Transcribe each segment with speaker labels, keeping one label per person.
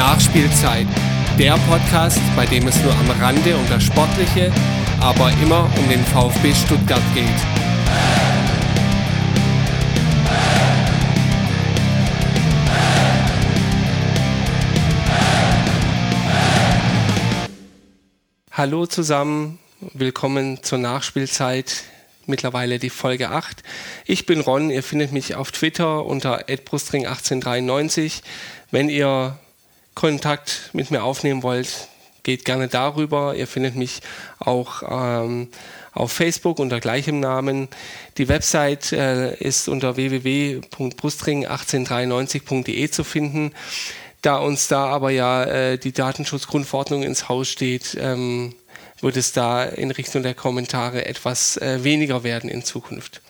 Speaker 1: Nachspielzeit, der Podcast, bei dem es nur am Rande um das Sportliche, aber immer um den VfB Stuttgart geht. Hallo zusammen, willkommen zur Nachspielzeit mittlerweile die Folge 8. Ich bin Ron, ihr findet mich auf Twitter unter @brustring1893. Wenn ihr Kontakt mit mir aufnehmen wollt, geht gerne darüber. Ihr findet mich auch ähm, auf Facebook unter gleichem Namen. Die Website äh, ist unter www.brustring1893.de zu finden. Da uns da aber ja äh, die Datenschutzgrundverordnung ins Haus steht, ähm, wird es da in Richtung der Kommentare etwas äh, weniger werden in Zukunft.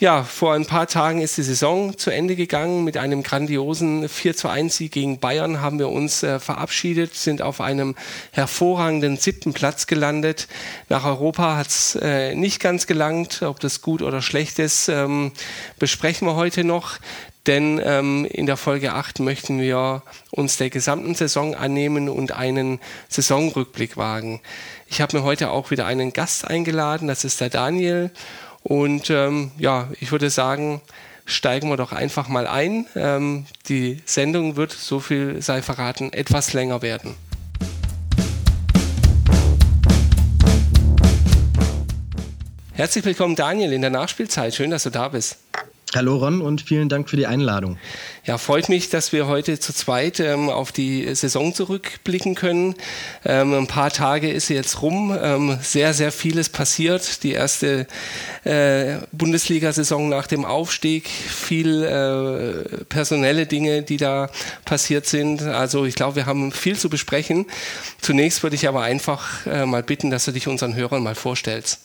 Speaker 1: Ja, vor ein paar Tagen ist die Saison zu Ende gegangen. Mit einem grandiosen 4 zu 1 Sieg gegen Bayern haben wir uns äh, verabschiedet, sind auf einem hervorragenden siebten Platz gelandet. Nach Europa hat es äh, nicht ganz gelangt. Ob das gut oder schlecht ist, ähm, besprechen wir heute noch. Denn ähm, in der Folge 8 möchten wir uns der gesamten Saison annehmen und einen Saisonrückblick wagen. Ich habe mir heute auch wieder einen Gast eingeladen, das ist der Daniel. Und ähm, ja, ich würde sagen, steigen wir doch einfach mal ein. Ähm, die Sendung wird, so viel sei verraten, etwas länger werden. Herzlich willkommen, Daniel, in der Nachspielzeit. Schön, dass du da bist.
Speaker 2: Hallo Ron und vielen Dank für die Einladung.
Speaker 1: Ja, freut mich, dass wir heute zu zweit ähm, auf die Saison zurückblicken können. Ähm, ein paar Tage ist jetzt rum. Ähm, sehr, sehr vieles passiert. Die erste äh, Bundesliga-Saison nach dem Aufstieg. Viel äh, personelle Dinge, die da passiert sind. Also ich glaube, wir haben viel zu besprechen. Zunächst würde ich aber einfach äh, mal bitten, dass du dich unseren Hörern mal vorstellst.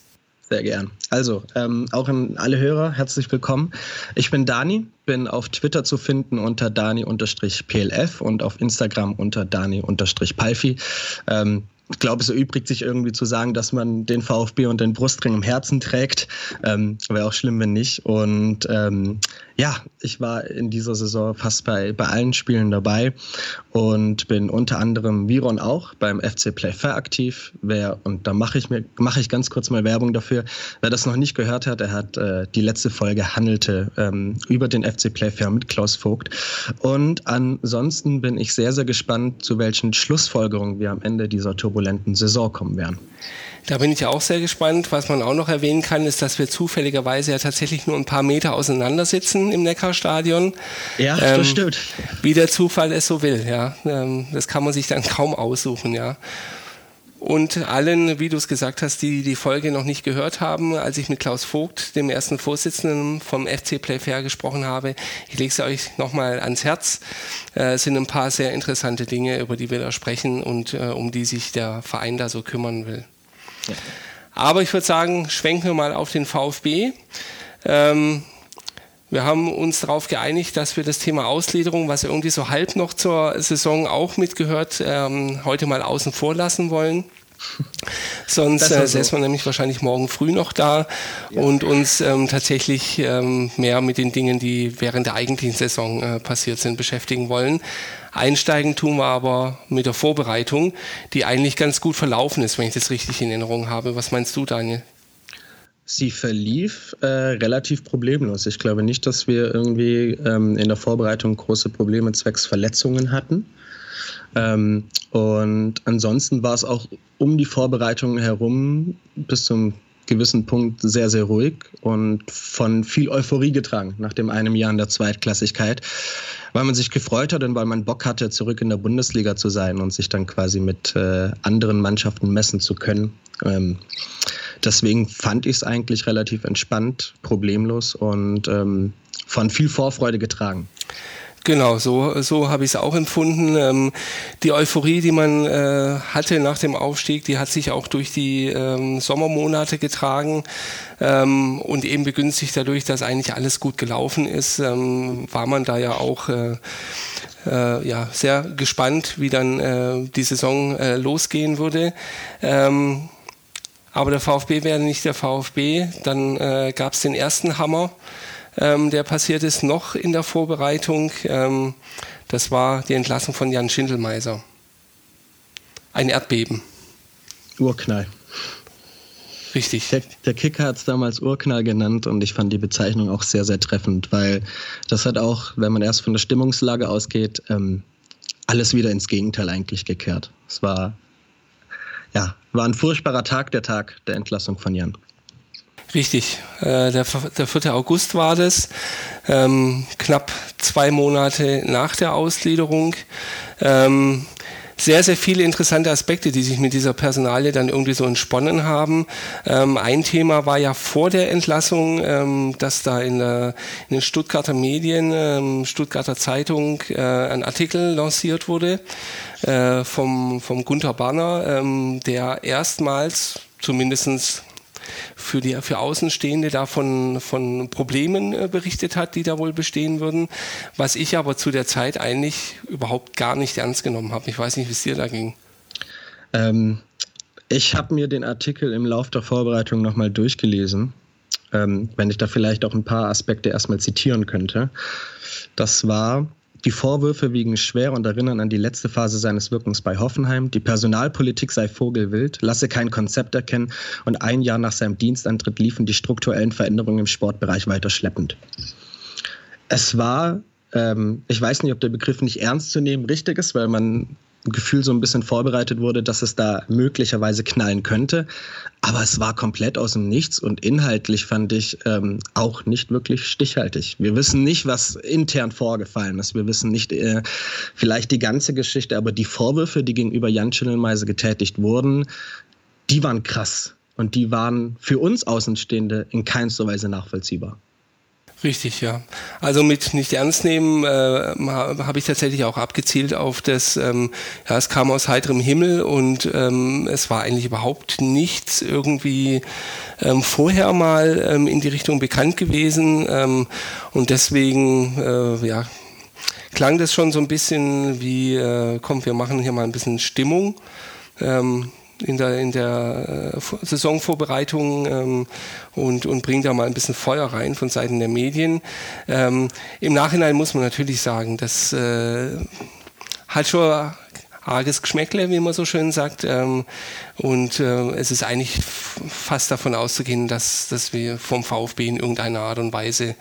Speaker 2: Sehr gern. Also, ähm, auch an alle Hörer, herzlich willkommen. Ich bin Dani, bin auf Twitter zu finden unter Dani-PLF und auf Instagram unter Dani-Palfi. Ähm, ich glaube, es erübrigt sich irgendwie zu sagen, dass man den VfB und den Brustring im Herzen trägt. Ähm, Wäre auch schlimm, wenn nicht. Und ähm, ja, ich war in dieser Saison fast bei, bei allen Spielen dabei und bin unter anderem Viron auch beim FC Playfair aktiv. Wer, und da mache ich mir mache ich ganz kurz mal Werbung dafür. Wer das noch nicht gehört hat, er hat äh, die letzte Folge handelte ähm, über den FC Playfair mit Klaus Vogt. Und ansonsten bin ich sehr, sehr gespannt, zu welchen Schlussfolgerungen wir am Ende dieser Turbulenz turbulenten Saison kommen werden.
Speaker 1: Da bin ich ja auch sehr gespannt. Was man auch noch erwähnen kann, ist, dass wir zufälligerweise ja tatsächlich nur ein paar Meter auseinander sitzen im Neckarstadion.
Speaker 2: Ja, ähm, das stimmt.
Speaker 1: Wie der Zufall es so will, ja. Ähm, das kann man sich dann kaum aussuchen, ja. Und allen, wie du es gesagt hast, die die Folge noch nicht gehört haben, als ich mit Klaus Vogt, dem ersten Vorsitzenden vom FC Playfair, gesprochen habe, ich lege es euch nochmal ans Herz. Äh, es sind ein paar sehr interessante Dinge, über die wir da sprechen und äh, um die sich der Verein da so kümmern will. Ja. Aber ich würde sagen, schwenken wir mal auf den VfB. Ähm, wir haben uns darauf geeinigt, dass wir das Thema Ausgliederung, was irgendwie so halb noch zur Saison auch mitgehört, ähm, heute mal außen vor lassen wollen. Sonst äh, säßen wir nämlich wahrscheinlich morgen früh noch da ja. und uns ähm, tatsächlich ähm, mehr mit den Dingen, die während der eigentlichen Saison äh, passiert sind, beschäftigen wollen. Einsteigen tun wir aber mit der Vorbereitung, die eigentlich ganz gut verlaufen ist, wenn ich das richtig in Erinnerung habe. Was meinst du, Daniel?
Speaker 2: Sie verlief äh, relativ problemlos. Ich glaube nicht, dass wir irgendwie ähm, in der Vorbereitung große Probleme zwecks Verletzungen hatten. Ähm, und ansonsten war es auch um die Vorbereitung herum bis zum gewissen Punkt sehr, sehr ruhig und von viel Euphorie getragen nach dem einem Jahr in der Zweitklassigkeit, weil man sich gefreut hat und weil man Bock hatte, zurück in der Bundesliga zu sein und sich dann quasi mit äh, anderen Mannschaften messen zu können. Ähm, Deswegen fand ich es eigentlich relativ entspannt, problemlos und ähm, von viel Vorfreude getragen.
Speaker 1: Genau, so, so habe ich es auch empfunden. Ähm, die Euphorie, die man äh, hatte nach dem Aufstieg, die hat sich auch durch die ähm, Sommermonate getragen ähm, und eben begünstigt dadurch, dass eigentlich alles gut gelaufen ist, ähm, war man da ja auch äh, äh, ja, sehr gespannt, wie dann äh, die Saison äh, losgehen würde. Aber der VfB wäre nicht der VfB. Dann äh, gab es den ersten Hammer ähm, der passiert ist, noch in der Vorbereitung. Ähm, das war die Entlassung von Jan Schindelmeiser. Ein Erdbeben.
Speaker 2: Urknall.
Speaker 1: Richtig.
Speaker 2: Der, der Kicker hat es damals Urknall genannt und ich fand die Bezeichnung auch sehr, sehr treffend, weil das hat auch, wenn man erst von der Stimmungslage ausgeht, ähm, alles wieder ins Gegenteil eigentlich gekehrt. Es war, ja, war ein furchtbarer Tag, der Tag der Entlassung von Jan.
Speaker 1: Richtig, äh, der, der 4. August war das, ähm, knapp zwei Monate nach der Ausgliederung. Ähm, sehr, sehr viele interessante Aspekte, die sich mit dieser Personalie dann irgendwie so entsponnen haben. Ähm, ein Thema war ja vor der Entlassung, ähm, dass da in, der, in, den Stuttgarter Medien, ähm, Stuttgarter Zeitung, äh, ein Artikel lanciert wurde äh, vom, vom Gunther Banner, ähm, der erstmals zumindestens für, die, für Außenstehende da von, von Problemen äh, berichtet hat, die da wohl bestehen würden, was ich aber zu der Zeit eigentlich überhaupt gar nicht ernst genommen habe. Ich weiß nicht, wie es dir da ging.
Speaker 2: Ähm, ich habe mir den Artikel im Lauf der Vorbereitung nochmal durchgelesen, ähm, wenn ich da vielleicht auch ein paar Aspekte erstmal zitieren könnte. Das war die Vorwürfe wiegen schwer und erinnern an die letzte Phase seines Wirkens bei Hoffenheim. Die Personalpolitik sei vogelwild, lasse kein Konzept erkennen und ein Jahr nach seinem Dienstantritt liefen die strukturellen Veränderungen im Sportbereich weiter schleppend. Es war, ähm, ich weiß nicht, ob der Begriff nicht ernst zu nehmen richtig ist, weil man Gefühl so ein bisschen vorbereitet wurde, dass es da möglicherweise knallen könnte. Aber es war komplett aus dem Nichts und inhaltlich fand ich ähm, auch nicht wirklich stichhaltig. Wir wissen nicht, was intern vorgefallen ist. Wir wissen nicht äh, vielleicht die ganze Geschichte, aber die Vorwürfe, die gegenüber Jan Schindelmeise getätigt wurden, die waren krass. Und die waren für uns Außenstehende in keinster Weise nachvollziehbar.
Speaker 1: Richtig, ja. Also mit nicht ernst nehmen äh, habe ich tatsächlich auch abgezielt auf das, ähm, ja, es kam aus heiterem Himmel und ähm, es war eigentlich überhaupt nichts irgendwie ähm, vorher mal ähm, in die Richtung bekannt gewesen ähm, und deswegen, äh, ja, klang das schon so ein bisschen wie, äh, komm, wir machen hier mal ein bisschen Stimmung. Ähm, in der, in der äh, Saisonvorbereitung ähm, und, und bringt da mal ein bisschen Feuer rein von Seiten der Medien. Ähm, Im Nachhinein muss man natürlich sagen, das äh, hat schon arges Geschmäckle, wie man so schön sagt. Ähm, und äh, es ist eigentlich fast davon auszugehen, dass, dass wir vom VfB in irgendeiner Art und Weise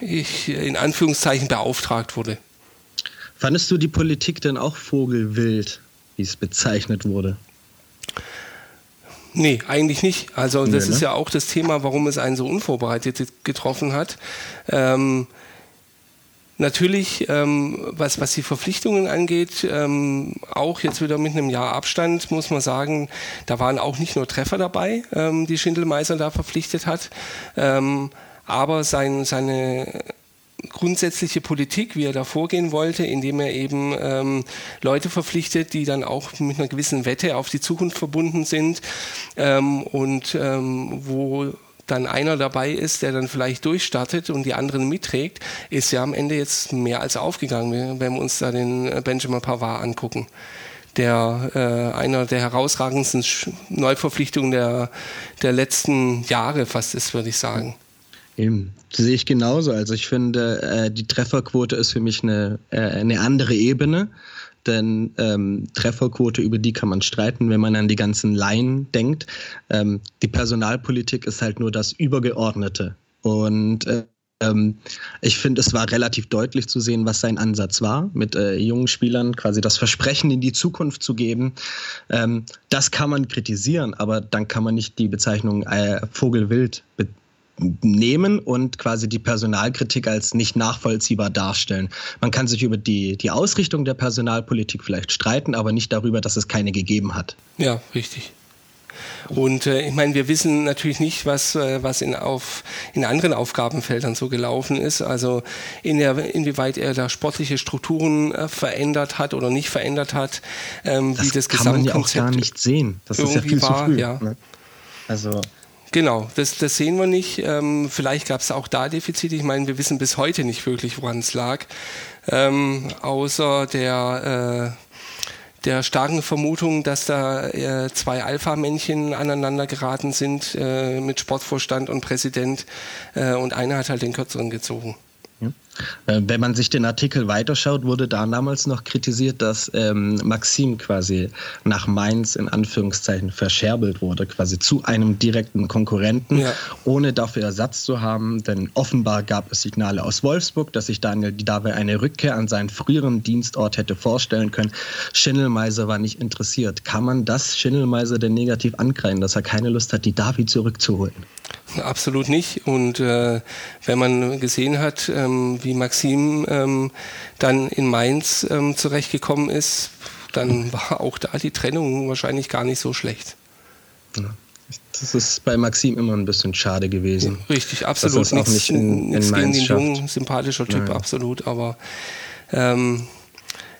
Speaker 1: ich, in Anführungszeichen beauftragt wurde.
Speaker 2: Fandest du die Politik denn auch vogelwild? Wie es bezeichnet wurde.
Speaker 1: Nee, eigentlich nicht. Also das nee, ist ne? ja auch das Thema, warum es einen so unvorbereitet getroffen hat. Ähm, natürlich, ähm, was, was die Verpflichtungen angeht, ähm, auch jetzt wieder mit einem Jahr Abstand, muss man sagen, da waren auch nicht nur Treffer dabei, ähm, die Schindelmeiser da verpflichtet hat, ähm, aber sein, seine grundsätzliche Politik, wie er da vorgehen wollte, indem er eben ähm, Leute verpflichtet, die dann auch mit einer gewissen Wette auf die Zukunft verbunden sind und wo dann einer dabei ist, der dann vielleicht durchstartet und die anderen mitträgt, ist ja am Ende jetzt mehr als aufgegangen, wenn wir uns da den äh, Benjamin Pavard angucken. Der äh, einer der herausragendsten Neuverpflichtungen der, der letzten Jahre fast ist, würde ich sagen.
Speaker 2: Eben. Das sehe ich genauso. Also ich finde, äh, die Trefferquote ist für mich eine, äh, eine andere Ebene. Denn ähm, Trefferquote, über die kann man streiten, wenn man an die ganzen Laien denkt. Ähm, die Personalpolitik ist halt nur das Übergeordnete. Und äh, ähm, ich finde, es war relativ deutlich zu sehen, was sein Ansatz war, mit äh, jungen Spielern quasi das Versprechen in die Zukunft zu geben. Ähm, das kann man kritisieren, aber dann kann man nicht die Bezeichnung äh, Vogelwild be nehmen und quasi die Personalkritik als nicht nachvollziehbar darstellen. Man kann sich über die, die Ausrichtung der Personalpolitik vielleicht streiten, aber nicht darüber, dass es keine gegeben hat.
Speaker 1: Ja, richtig. Und äh, ich meine, wir wissen natürlich nicht, was, äh, was in, auf, in anderen Aufgabenfeldern so gelaufen ist. Also in der, inwieweit er da sportliche Strukturen äh, verändert hat oder nicht verändert hat.
Speaker 2: Ähm, das wie das kann man ja auch gar nicht sehen. Das ist ja viel war, zu früh. Ja. Ne?
Speaker 1: Also Genau, das, das sehen wir nicht. Ähm, vielleicht gab es auch da Defizite. Ich meine, wir wissen bis heute nicht wirklich, woran es lag. Ähm, außer der, äh, der starken Vermutung, dass da äh, zwei Alpha-Männchen aneinander geraten sind äh, mit Sportvorstand und Präsident äh, und einer hat halt den kürzeren gezogen.
Speaker 2: Äh, wenn man sich den Artikel weiterschaut, wurde da damals noch kritisiert, dass ähm, Maxim quasi nach Mainz in Anführungszeichen verscherbelt wurde, quasi zu einem direkten Konkurrenten, ja. ohne dafür Ersatz zu haben. Denn offenbar gab es Signale aus Wolfsburg, dass sich Daniel dabei eine Rückkehr an seinen früheren Dienstort hätte vorstellen können. Schindelmeiser war nicht interessiert. Kann man das Schindelmeiser denn negativ ankreiden, dass er keine Lust hat, die Davi zurückzuholen?
Speaker 1: Absolut nicht. Und äh, wenn man gesehen hat, ähm, wie Maxim ähm, dann in Mainz ähm, zurechtgekommen ist, dann war auch da die Trennung wahrscheinlich gar nicht so schlecht.
Speaker 2: Ja. Das ist bei Maxim immer ein bisschen schade gewesen.
Speaker 1: Richtig, absolut. Das
Speaker 2: auch nicht in, in
Speaker 1: gegen
Speaker 2: den
Speaker 1: jungen, sympathischer Typ, Nein. absolut. Aber ähm,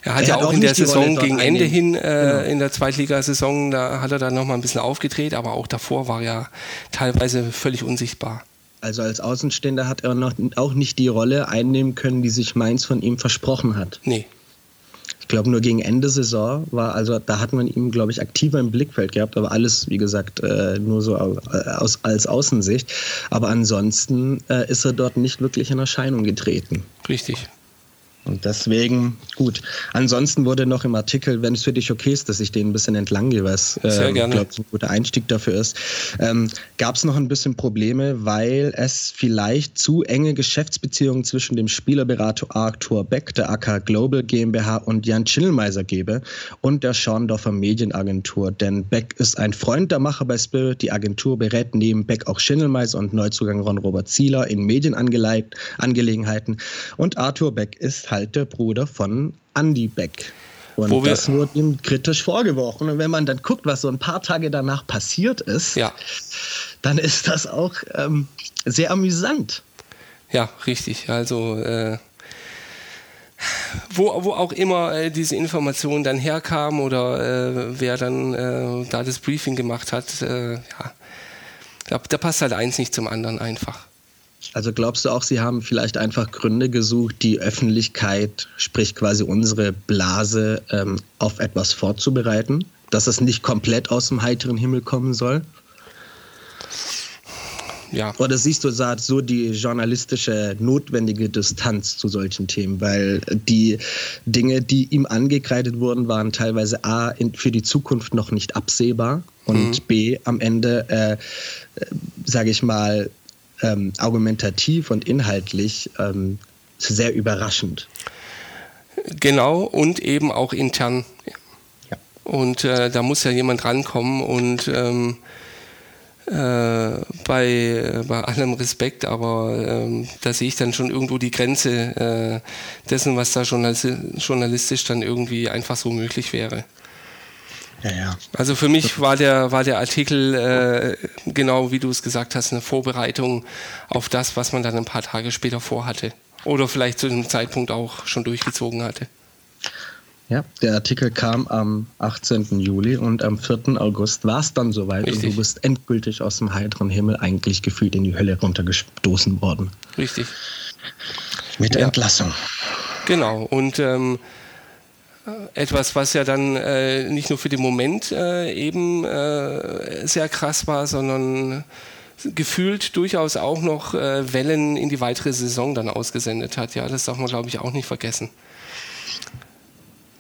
Speaker 1: er hat er ja hat auch, in der Saison gegen Ende hin, äh, genau. in der Zweitligasaison, da hat er dann nochmal ein bisschen aufgedreht, aber auch davor war er teilweise völlig unsichtbar.
Speaker 2: Also als Außenstehender hat er noch, auch nicht die Rolle einnehmen können, die sich Mainz von ihm versprochen hat.
Speaker 1: Nee.
Speaker 2: Ich glaube, nur gegen Ende Saison war, also da hat man ihn, glaube ich, aktiver im Blickfeld gehabt, aber alles, wie gesagt, äh, nur so aus, als Außensicht. Aber ansonsten äh, ist er dort nicht wirklich in Erscheinung getreten.
Speaker 1: Richtig.
Speaker 2: Und deswegen, gut. Ansonsten wurde noch im Artikel, wenn es für dich okay ist, dass ich den ein bisschen entlang gehe, was äh, ich glaube, ein guter Einstieg dafür ist, ähm, gab es noch ein bisschen Probleme, weil es vielleicht zu enge Geschäftsbeziehungen zwischen dem Spielerberater Arthur Beck, der AK Global GmbH und Jan Chillmeiser gebe und der Schorndorfer Medienagentur. Denn Beck ist ein Freund der Macher bei Spirit. Die Agentur berät neben Beck auch Schindelmeiser und Neuzugang Ron Robert Zieler in Medienangelegenheiten. Und Arthur Beck ist halt der Bruder von Andy Beck. Und Wo das wurde ihm kritisch vorgeworfen. Und wenn man dann guckt, was so ein paar Tage danach passiert ist,
Speaker 1: ja.
Speaker 2: dann ist das auch ähm, sehr amüsant.
Speaker 1: Ja, richtig. Also äh, wo, wo auch immer äh, diese Information dann herkam oder äh, wer dann äh, da das Briefing gemacht hat, äh, ja, da, da passt halt eins nicht zum anderen einfach.
Speaker 2: Also glaubst du auch, sie haben vielleicht einfach Gründe gesucht, die Öffentlichkeit, sprich quasi unsere Blase, ähm, auf etwas vorzubereiten? Dass es nicht komplett aus dem heiteren Himmel kommen soll?
Speaker 1: Ja.
Speaker 2: Oder siehst du so die journalistische notwendige Distanz zu solchen Themen? Weil die Dinge, die ihm angekreidet wurden, waren teilweise A, für die Zukunft noch nicht absehbar und mhm. B, am Ende, äh, äh sage ich mal, ähm, argumentativ und inhaltlich ähm, sehr überraschend.
Speaker 1: Genau, und eben auch intern. Ja. Und äh, da muss ja jemand rankommen und ähm, äh, bei, bei allem Respekt, aber ähm, da sehe ich dann schon irgendwo die Grenze äh, dessen, was da journalistisch dann irgendwie einfach so möglich wäre.
Speaker 2: Ja, ja.
Speaker 1: Also für mich war der, war der Artikel, äh, genau wie du es gesagt hast, eine Vorbereitung auf das, was man dann ein paar Tage später vorhatte. Oder vielleicht zu dem Zeitpunkt auch schon durchgezogen hatte.
Speaker 2: Ja, der Artikel kam am 18. Juli und am 4. August war es dann soweit Richtig. und du bist endgültig aus dem heiteren Himmel eigentlich gefühlt in die Hölle runtergestoßen worden.
Speaker 1: Richtig.
Speaker 2: Mit der ja. Entlassung.
Speaker 1: Genau, und ähm, etwas, was ja dann äh, nicht nur für den Moment äh, eben äh, sehr krass war, sondern gefühlt durchaus auch noch äh, Wellen in die weitere Saison dann ausgesendet hat. Ja, das darf man, glaube ich, auch nicht vergessen.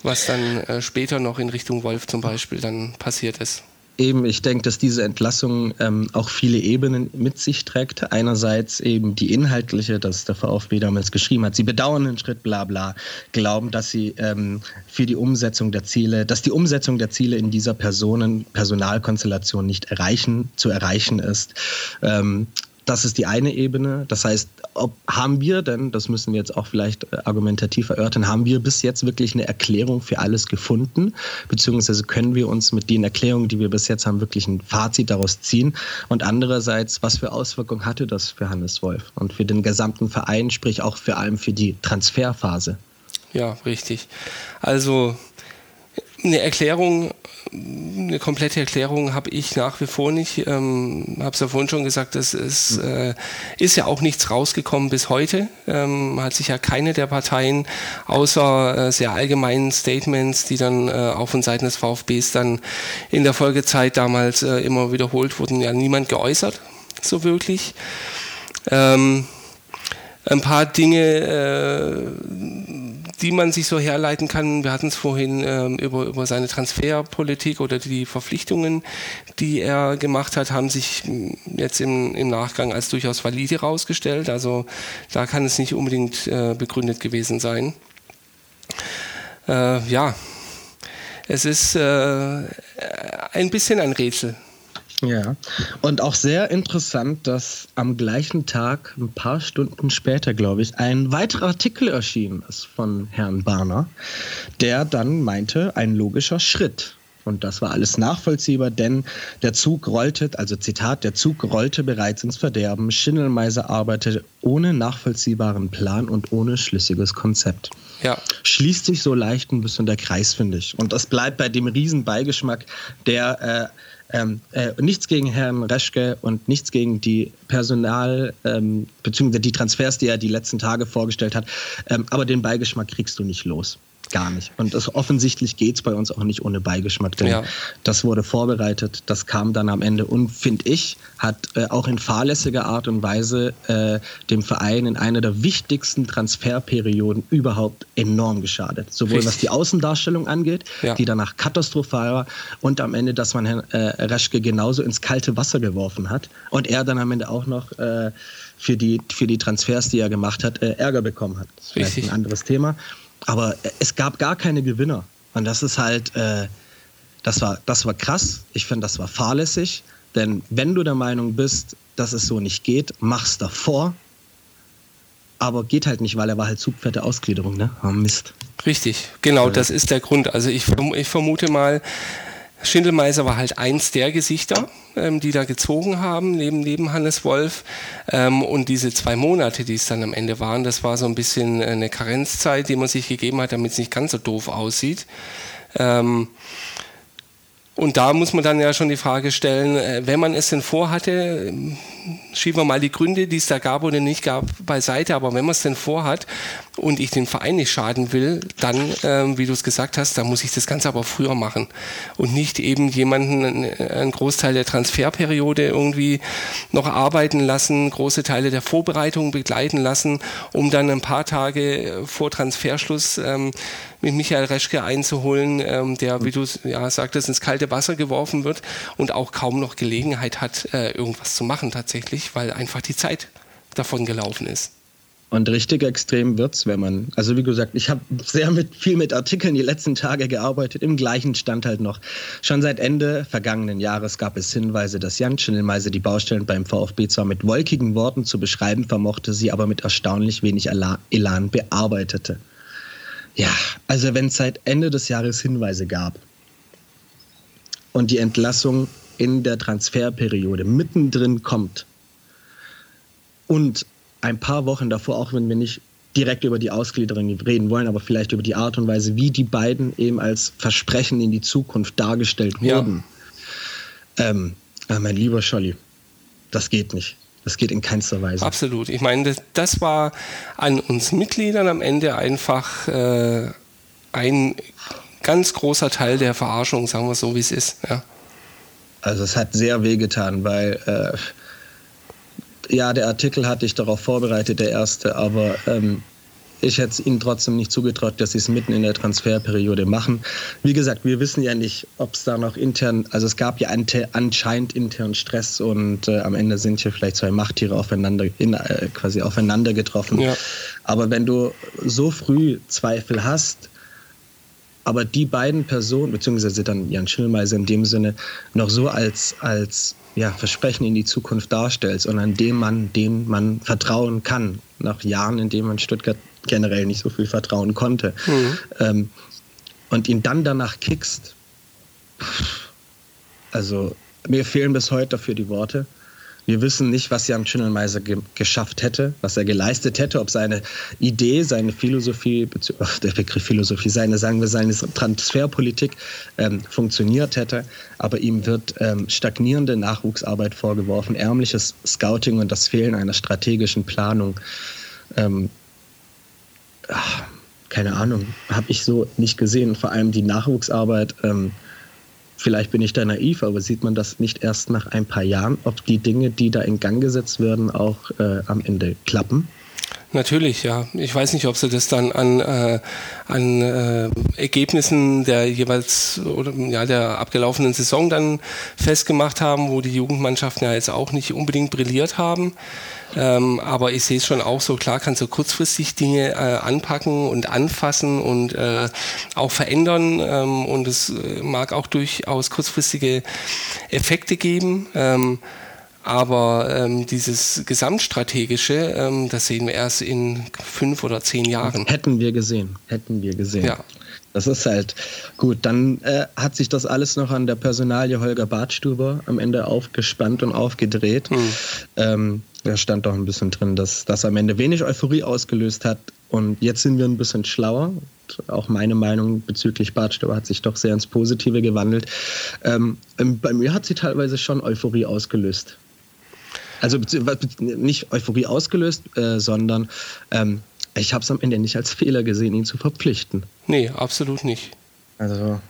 Speaker 1: Was dann äh, später noch in Richtung Wolf zum Beispiel dann passiert ist.
Speaker 2: Eben, ich denke, dass diese Entlassung ähm, auch viele Ebenen mit sich trägt. Einerseits eben die inhaltliche, dass der VfB damals geschrieben hat, sie bedauern den Schritt, bla bla, glauben, dass sie ähm, für die Umsetzung der Ziele, dass die Umsetzung der Ziele in dieser Personen, Personalkonstellation nicht erreichen, zu erreichen ist. Ähm, das ist die eine Ebene. Das heißt, ob, haben wir denn, das müssen wir jetzt auch vielleicht äh, argumentativ erörtern, haben wir bis jetzt wirklich eine Erklärung für alles gefunden? Beziehungsweise können wir uns mit den Erklärungen, die wir bis jetzt haben, wirklich ein Fazit daraus ziehen? Und andererseits, was für Auswirkungen hatte das für Hannes Wolf und für den gesamten Verein, sprich auch vor allem für die Transferphase?
Speaker 1: Ja, richtig. Also eine Erklärung eine komplette Erklärung habe ich nach wie vor nicht. Ähm, habe es ja vorhin schon gesagt, es ist, äh, ist ja auch nichts rausgekommen bis heute. Ähm, hat sich ja keine der Parteien außer äh, sehr allgemeinen Statements, die dann äh, auch von Seiten des VfBs dann in der Folgezeit damals äh, immer wiederholt wurden, ja niemand geäußert, so wirklich. Ähm, ein paar Dinge, äh, die man sich so herleiten kann. Wir hatten es vorhin ähm, über, über seine Transferpolitik oder die Verpflichtungen, die er gemacht hat, haben sich hm, jetzt im, im Nachgang als durchaus valide herausgestellt. Also da kann es nicht unbedingt äh, begründet gewesen sein. Äh, ja, es ist äh, ein bisschen ein Rätsel.
Speaker 2: Ja, und auch sehr interessant, dass am gleichen Tag, ein paar Stunden später, glaube ich, ein weiterer Artikel erschienen ist von Herrn Barner, der dann meinte, ein logischer Schritt. Und das war alles nachvollziehbar, denn der Zug rollte, also Zitat, der Zug rollte bereits ins Verderben. Schindelmeiser arbeitete ohne nachvollziehbaren Plan und ohne schlüssiges Konzept. Ja. Schließt sich so leicht ein bisschen der Kreis, finde ich. Und das bleibt bei dem Riesenbeigeschmack, der äh, ähm, äh, nichts gegen Herrn Reschke und nichts gegen die Personal, ähm, beziehungsweise die Transfers, die er die letzten Tage vorgestellt hat. Ähm, aber den Beigeschmack kriegst du nicht los. Gar nicht. Und das, offensichtlich geht es bei uns auch nicht ohne Beigeschmack, denn ja. das wurde vorbereitet, das kam dann am Ende und finde ich, hat äh, auch in fahrlässiger Art und Weise äh, dem Verein in einer der wichtigsten Transferperioden überhaupt enorm geschadet. Sowohl Richtig. was die Außendarstellung angeht, ja. die danach katastrophal war, und am Ende, dass man Herrn äh, Reschke genauso ins kalte Wasser geworfen hat und er dann am Ende auch noch äh, für, die, für die Transfers, die er gemacht hat, äh, Ärger bekommen hat. Das ist vielleicht ein anderes Thema. Aber es gab gar keine Gewinner. Und das ist halt, äh, das, war, das war krass. Ich finde, das war fahrlässig. Denn wenn du der Meinung bist, dass es so nicht geht, mach's davor. Aber geht halt nicht, weil er war halt zugfette Ausgliederung, ne? Oh, Mist.
Speaker 1: Richtig, genau, das ist der Grund. Also ich, ich vermute mal, Schindelmeiser war halt eins der Gesichter, ähm, die da gezogen haben, neben, neben Hannes Wolf. Ähm, und diese zwei Monate, die es dann am Ende waren, das war so ein bisschen eine Karenzzeit, die man sich gegeben hat, damit es nicht ganz so doof aussieht. Ähm, und da muss man dann ja schon die Frage stellen, äh, wenn man es denn vorhatte, ähm, schieben wir mal die Gründe, die es da gab oder nicht gab, beiseite, aber wenn man es denn vorhat und ich den Verein nicht schaden will, dann, ähm, wie du es gesagt hast, dann muss ich das Ganze aber früher machen und nicht eben jemanden einen Großteil der Transferperiode irgendwie noch arbeiten lassen, große Teile der Vorbereitung begleiten lassen, um dann ein paar Tage vor Transferschluss ähm, mit Michael Reschke einzuholen, ähm, der, wie du ja, sagtest, ins kalte Wasser geworfen wird und auch kaum noch Gelegenheit hat, äh, irgendwas zu machen tatsächlich, weil einfach die Zeit davon gelaufen ist.
Speaker 2: Und richtig extrem wird's, wenn man, also wie gesagt, ich habe sehr mit, viel mit Artikeln die letzten Tage gearbeitet, im gleichen Stand halt noch. Schon seit Ende vergangenen Jahres gab es Hinweise, dass Jan Schindelmeise die Baustellen beim VfB zwar mit wolkigen Worten zu beschreiben vermochte, sie aber mit erstaunlich wenig Elan bearbeitete. Ja, also wenn es seit Ende des Jahres Hinweise gab und die Entlassung in der Transferperiode mittendrin kommt und ein paar Wochen davor, auch wenn wir nicht direkt über die Ausgliederung reden wollen, aber vielleicht über die Art und Weise, wie die beiden eben als Versprechen in die Zukunft dargestellt wurden. Ja. Ähm, äh, mein lieber Scholli, das geht nicht. Das geht in keinster Weise.
Speaker 1: Absolut. Ich meine, das, das war an uns Mitgliedern am Ende einfach äh, ein ganz großer Teil der Verarschung, sagen wir so, wie es ist. Ja.
Speaker 2: Also es hat sehr wehgetan, weil äh, ja, der Artikel hatte ich darauf vorbereitet, der erste, aber ähm, ich hätte es ihnen trotzdem nicht zugetraut, dass sie es mitten in der Transferperiode machen. Wie gesagt, wir wissen ja nicht, ob es da noch intern, also es gab ja anscheinend internen Stress und äh, am Ende sind hier vielleicht zwei Machttiere aufeinander, in, äh, quasi aufeinander getroffen. Ja. Aber wenn du so früh Zweifel hast, aber die beiden Personen, beziehungsweise dann Jan Schillmeiser in dem Sinne, noch so als, als ja, Versprechen in die Zukunft darstellst und an dem man, dem man vertrauen kann, nach Jahren, in denen man Stuttgart generell nicht so viel vertrauen konnte. Mhm. Ähm, und ihn dann danach kickst, also mir fehlen bis heute dafür die Worte. Wir wissen nicht, was Jan Schindelmeiser ge geschafft hätte, was er geleistet hätte, ob seine Idee, seine Philosophie, der Begriff Philosophie, seine, sagen wir, seine Transferpolitik ähm, funktioniert hätte. Aber ihm wird ähm, stagnierende Nachwuchsarbeit vorgeworfen, ärmliches Scouting und das Fehlen einer strategischen Planung. Ähm, ach, keine Ahnung, habe ich so nicht gesehen. Vor allem die Nachwuchsarbeit. Ähm, vielleicht bin ich da naiv, aber sieht man das nicht erst nach ein paar Jahren, ob die Dinge, die da in Gang gesetzt werden, auch äh, am Ende klappen?
Speaker 1: Natürlich, ja. Ich weiß nicht, ob sie das dann an, äh, an äh, Ergebnissen der jeweils oder ja der abgelaufenen Saison dann festgemacht haben, wo die Jugendmannschaften ja jetzt auch nicht unbedingt brilliert haben. Ähm, aber ich sehe es schon auch so, klar kannst du kurzfristig Dinge äh, anpacken und anfassen und äh, auch verändern. Ähm, und es äh, mag auch durchaus kurzfristige Effekte geben. Ähm, aber ähm, dieses Gesamtstrategische, ähm, das sehen wir erst in fünf oder zehn Jahren.
Speaker 2: Hätten wir gesehen, hätten wir gesehen. Ja. Das ist halt gut. Dann äh, hat sich das alles noch an der Personalie Holger Bartstuber am Ende aufgespannt und aufgedreht. Mhm. Ähm, da stand doch ein bisschen drin, dass das am Ende wenig Euphorie ausgelöst hat. Und jetzt sind wir ein bisschen schlauer. Auch meine Meinung bezüglich Bartstuber hat sich doch sehr ins Positive gewandelt. Ähm, bei mir hat sie teilweise schon Euphorie ausgelöst. Also nicht Euphorie ausgelöst, äh, sondern ähm, ich habe es am Ende nicht als Fehler gesehen, ihn zu verpflichten.
Speaker 1: Nee, absolut nicht.
Speaker 2: Also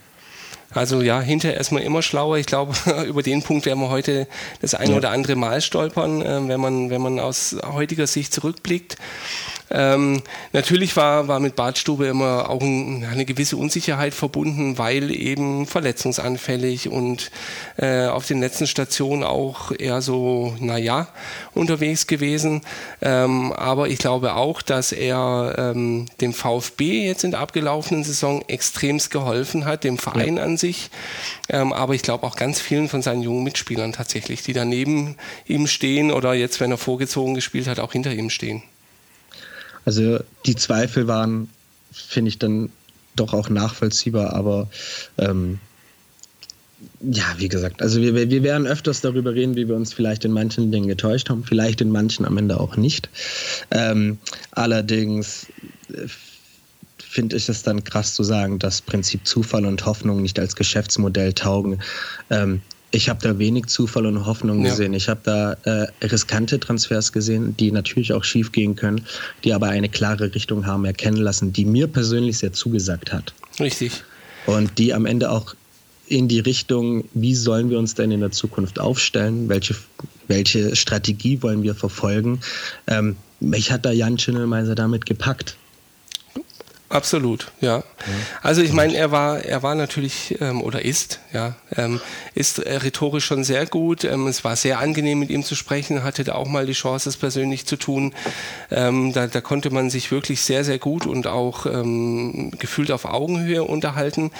Speaker 1: also ja, hinterher erstmal immer schlauer. Ich glaube, über den Punkt werden wir heute das ein ja. oder andere Mal stolpern, äh, wenn, man, wenn man aus heutiger Sicht zurückblickt. Ähm, natürlich war, war mit Badstube immer auch ein, eine gewisse Unsicherheit verbunden, weil eben verletzungsanfällig und äh, auf den letzten Stationen auch eher so, naja, unterwegs gewesen. Ähm, aber ich glaube auch, dass er ähm, dem VfB jetzt in der abgelaufenen Saison extremst geholfen hat, dem Verein ja. an sich. Ähm, aber ich glaube auch ganz vielen von seinen jungen Mitspielern tatsächlich, die daneben ihm stehen oder jetzt, wenn er vorgezogen gespielt hat, auch hinter ihm stehen.
Speaker 2: Also die Zweifel waren, finde ich, dann doch auch nachvollziehbar, aber ähm, ja, wie gesagt, also wir, wir werden öfters darüber reden, wie wir uns vielleicht in manchen Dingen getäuscht haben, vielleicht in manchen am Ende auch nicht. Ähm, allerdings äh, finde ich es dann krass zu sagen, dass Prinzip Zufall und Hoffnung nicht als Geschäftsmodell taugen. Ähm, ich habe da wenig Zufall und Hoffnung ja. gesehen. Ich habe da äh, riskante Transfers gesehen, die natürlich auch schief gehen können, die aber eine klare Richtung haben erkennen lassen, die mir persönlich sehr zugesagt hat.
Speaker 1: Richtig.
Speaker 2: Und die am Ende auch in die Richtung, wie sollen wir uns denn in der Zukunft aufstellen, welche, welche Strategie wollen wir verfolgen. Ähm, mich hat da Jan Schindelmeiser damit gepackt.
Speaker 1: Absolut, ja. Also ich meine, er war, er war natürlich ähm, oder ist, ja, ähm, ist äh, rhetorisch schon sehr gut. Ähm, es war sehr angenehm, mit ihm zu sprechen. Hatte da auch mal die Chance, es persönlich zu tun. Ähm, da, da konnte man sich wirklich sehr, sehr gut und auch ähm, gefühlt auf Augenhöhe unterhalten.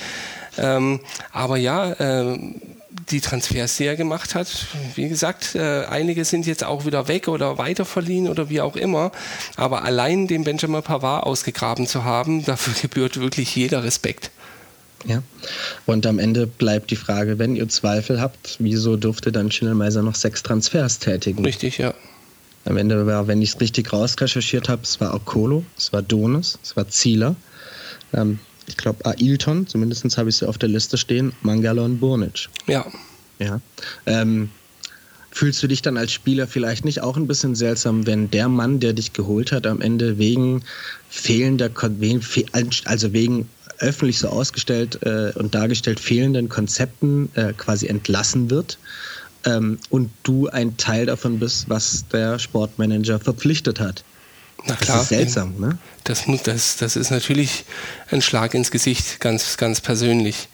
Speaker 1: Ähm, aber ja, die Transfers, er gemacht hat. Wie gesagt, äh, einige sind jetzt auch wieder weg oder weiterverliehen oder wie auch immer. Aber allein den Benjamin Pavard ausgegraben zu haben, dafür gebührt wirklich jeder Respekt.
Speaker 2: Ja, und am Ende bleibt die Frage, wenn ihr Zweifel habt, wieso durfte dann Schindelmeiser noch sechs Transfers tätigen?
Speaker 1: Richtig, ja.
Speaker 2: Am Ende war, wenn ich es richtig rausrecherchiert habe, es war Okolo, es war Donis, es war Zieler. Ähm, ich glaube, Ailton, zumindest habe ich sie auf der Liste stehen, Mangala und Burnic.
Speaker 1: Ja.
Speaker 2: Ja. Ähm, fühlst du dich dann als Spieler vielleicht nicht auch ein bisschen seltsam, wenn der Mann, der dich geholt hat, am Ende wegen fehlender, also wegen öffentlich so ausgestellt äh, und dargestellt fehlenden Konzepten äh, quasi entlassen wird ähm, und du ein Teil davon bist, was der Sportmanager verpflichtet hat?
Speaker 1: Na klar. Das ist seltsam, ne? Das, das, das ist natürlich ein Schlag ins Gesicht, ganz, ganz persönlich.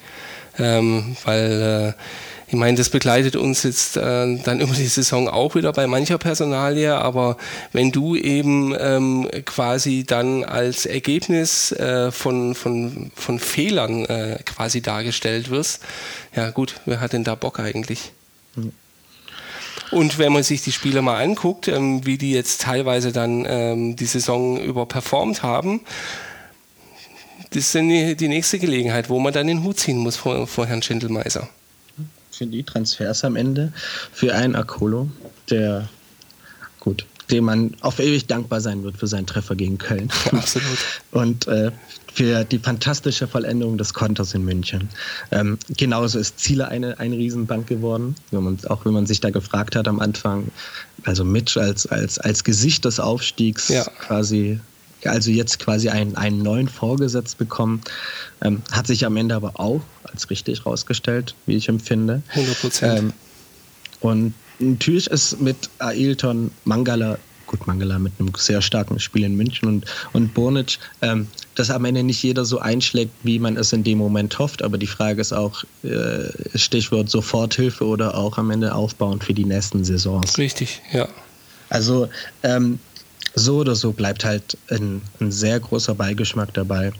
Speaker 1: Ähm, weil äh, ich meine, das begleitet uns jetzt äh, dann über die Saison auch wieder bei mancher Personalie, aber wenn du eben ähm, quasi dann als Ergebnis äh, von, von, von Fehlern äh, quasi dargestellt wirst, ja gut, wer hat denn da Bock eigentlich? Mhm. Und wenn man sich die Spieler mal anguckt, ähm, wie die jetzt teilweise dann ähm, die Saison über performt haben, das ist dann die, die nächste Gelegenheit, wo man dann den Hut ziehen muss vor, vor Herrn Schindelmeiser.
Speaker 2: für die Transfers am Ende, für einen Akolo, der gut, dem man auf ewig dankbar sein wird für seinen Treffer gegen Köln.
Speaker 1: Absolut.
Speaker 2: Und äh, für die fantastische Vollendung des Konters in München. Ähm, genauso ist Ziele eine, eine Riesenbank geworden. Wenn man, auch wenn man sich da gefragt hat am Anfang, also Mitch als, als, als Gesicht des Aufstiegs ja. quasi also jetzt quasi einen, einen neuen Vorgesetzt bekommen, ähm, hat sich am Ende aber auch als richtig rausgestellt, wie ich empfinde.
Speaker 1: 100 Prozent. Ähm,
Speaker 2: und natürlich ist mit Ailton Mangala gut, Mangala mit einem sehr starken Spiel in München und, und Bornic, ähm, dass am Ende nicht jeder so einschlägt, wie man es in dem Moment hofft. Aber die Frage ist auch, äh, Stichwort Soforthilfe oder auch am Ende aufbauend für die nächsten Saisons.
Speaker 1: Richtig, ja.
Speaker 2: Also ähm, so oder so bleibt halt ein, ein sehr großer Beigeschmack dabei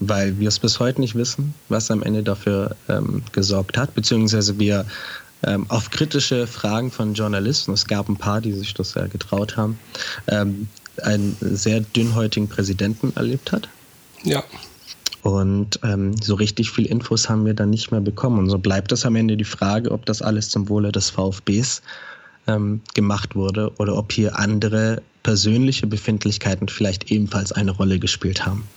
Speaker 2: weil wir es bis heute nicht wissen, was am Ende dafür ähm, gesorgt hat, beziehungsweise wir ähm, auf kritische Fragen von Journalisten, es gab ein paar, die sich das ja getraut haben, ähm, einen sehr dünnhäutigen Präsidenten erlebt hat.
Speaker 1: Ja.
Speaker 2: Und ähm, so richtig viel Infos haben wir dann nicht mehr bekommen. Und so bleibt es am Ende die Frage, ob das alles zum Wohle des VfBs ähm, gemacht wurde oder ob hier andere persönliche Befindlichkeiten vielleicht ebenfalls eine Rolle gespielt haben.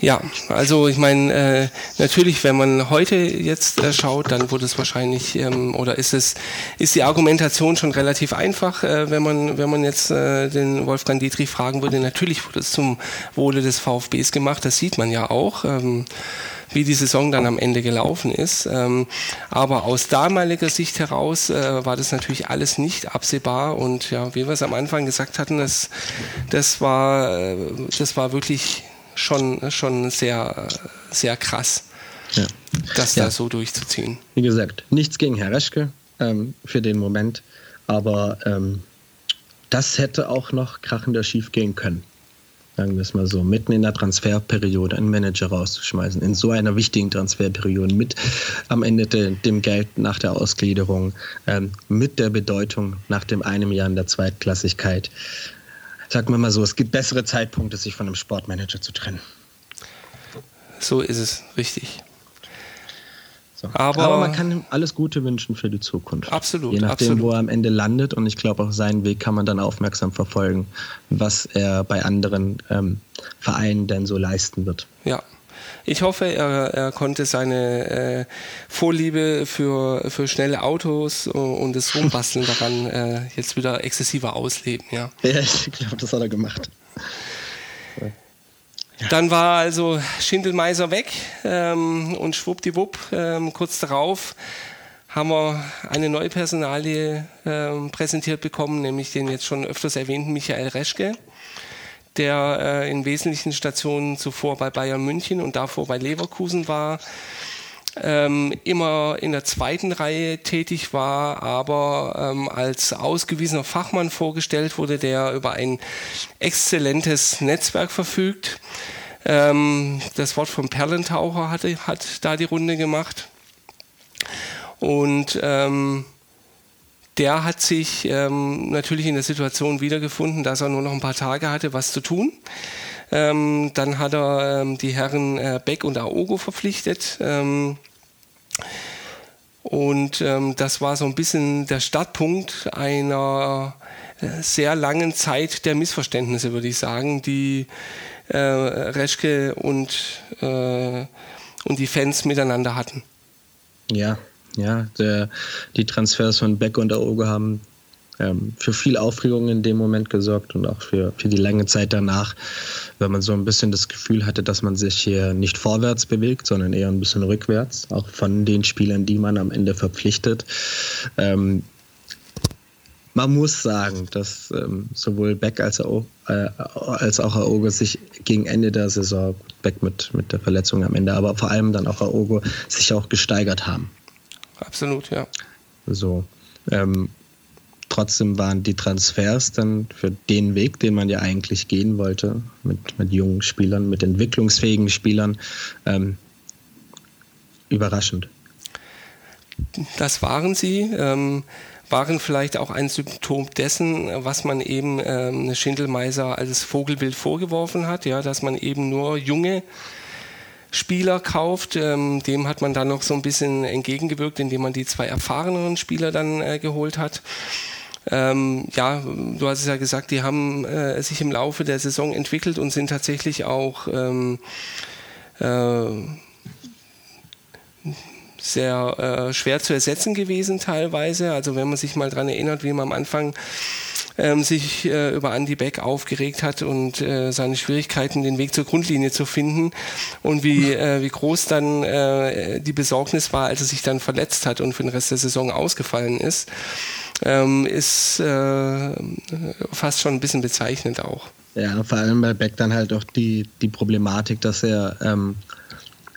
Speaker 1: Ja, also ich meine, äh, natürlich, wenn man heute jetzt äh, schaut, dann wurde es wahrscheinlich ähm, oder ist es ist die Argumentation schon relativ einfach, äh, wenn man wenn man jetzt äh, den Wolfgang Dietrich fragen würde. Natürlich wurde es zum Wohle des VfBs gemacht. Das sieht man ja auch. Ähm, wie die Saison dann am Ende gelaufen ist. Ähm, aber aus damaliger Sicht heraus äh, war das natürlich alles nicht absehbar und ja, wie wir es am Anfang gesagt hatten, das, das war, äh, das war wirklich schon, schon sehr, sehr krass, ja. das ja. da so durchzuziehen.
Speaker 2: Wie gesagt, nichts gegen Herr Reschke ähm, für den Moment, aber ähm, das hätte auch noch krachender schief gehen können. Sagen wir es mal so, mitten in der Transferperiode einen Manager rauszuschmeißen, in so einer wichtigen Transferperiode mit am Ende de, dem Geld nach der Ausgliederung, ähm, mit der Bedeutung nach dem einem Jahr in der Zweitklassigkeit sagen wir mal so, es gibt bessere Zeitpunkte, sich von einem Sportmanager zu trennen.
Speaker 1: So ist es, richtig.
Speaker 2: So. Aber, Aber, man kann ihm alles Gute wünschen für die Zukunft.
Speaker 1: Absolut.
Speaker 2: Je nachdem,
Speaker 1: absolut.
Speaker 2: wo er am Ende landet. Und ich glaube, auch seinen Weg kann man dann aufmerksam verfolgen, was er bei anderen ähm, Vereinen denn so leisten wird.
Speaker 1: Ja, ich hoffe, er, er konnte seine äh, Vorliebe für, für schnelle Autos und das Rumbasteln daran äh, jetzt wieder exzessiver ausleben. Ja,
Speaker 2: ja ich glaube, das hat er gemacht.
Speaker 1: Ja. Dann war also Schindelmeiser weg ähm, und schwuppdiwupp, ähm, kurz darauf haben wir eine neue Personalie ähm, präsentiert bekommen, nämlich den jetzt schon öfters erwähnten Michael Reschke der äh, in wesentlichen Stationen zuvor bei Bayern München und davor bei Leverkusen war, ähm, immer in der zweiten Reihe tätig war, aber ähm, als ausgewiesener Fachmann vorgestellt wurde, der über ein exzellentes Netzwerk verfügt. Ähm, das Wort vom Perlentaucher hatte, hat da die Runde gemacht. Und ähm, der hat sich ähm, natürlich in der Situation wiedergefunden, dass er nur noch ein paar Tage hatte, was zu tun. Ähm, dann hat er ähm, die Herren äh, Beck und Aogo verpflichtet. Ähm, und ähm, das war so ein bisschen der Startpunkt einer äh, sehr langen Zeit der Missverständnisse, würde ich sagen, die äh, Reschke und, äh, und die Fans miteinander hatten.
Speaker 2: Ja, ja, der, die Transfers von Beck und Aogo haben ähm, für viel Aufregung in dem Moment gesorgt und auch für, für die lange Zeit danach, wenn man so ein bisschen das Gefühl hatte, dass man sich hier nicht vorwärts bewegt, sondern eher ein bisschen rückwärts, auch von den Spielern, die man am Ende verpflichtet. Ähm, man muss sagen, dass ähm, sowohl Beck als auch, äh, als auch Aogo sich gegen Ende der Saison, Beck mit, mit der Verletzung am Ende, aber vor allem dann auch Aogo, sich auch gesteigert haben
Speaker 1: absolut, ja.
Speaker 2: So. Ähm, trotzdem waren die Transfers dann für den Weg, den man ja eigentlich gehen wollte, mit, mit jungen Spielern, mit entwicklungsfähigen Spielern, ähm, überraschend.
Speaker 1: Das waren sie. Ähm, waren vielleicht auch ein Symptom dessen, was man eben ähm, Schindelmeiser als Vogelbild vorgeworfen hat, ja, dass man eben nur junge Spieler kauft. Ähm, dem hat man dann noch so ein bisschen entgegengewirkt, indem man die zwei erfahreneren Spieler dann äh, geholt hat. Ähm, ja, du hast es ja gesagt, die haben äh, sich im Laufe der Saison entwickelt und sind tatsächlich auch ähm, äh, sehr äh, schwer zu ersetzen gewesen teilweise. Also wenn man sich mal daran erinnert, wie man am Anfang ähm, sich äh, über Andy Beck aufgeregt hat und äh, seine Schwierigkeiten, den Weg zur Grundlinie zu finden und wie, äh, wie groß dann äh, die Besorgnis war, als er sich dann verletzt hat und für den Rest der Saison ausgefallen ist, ähm, ist äh, fast schon ein bisschen bezeichnend auch.
Speaker 2: Ja, vor allem bei Beck dann halt auch die, die Problematik, dass er ähm,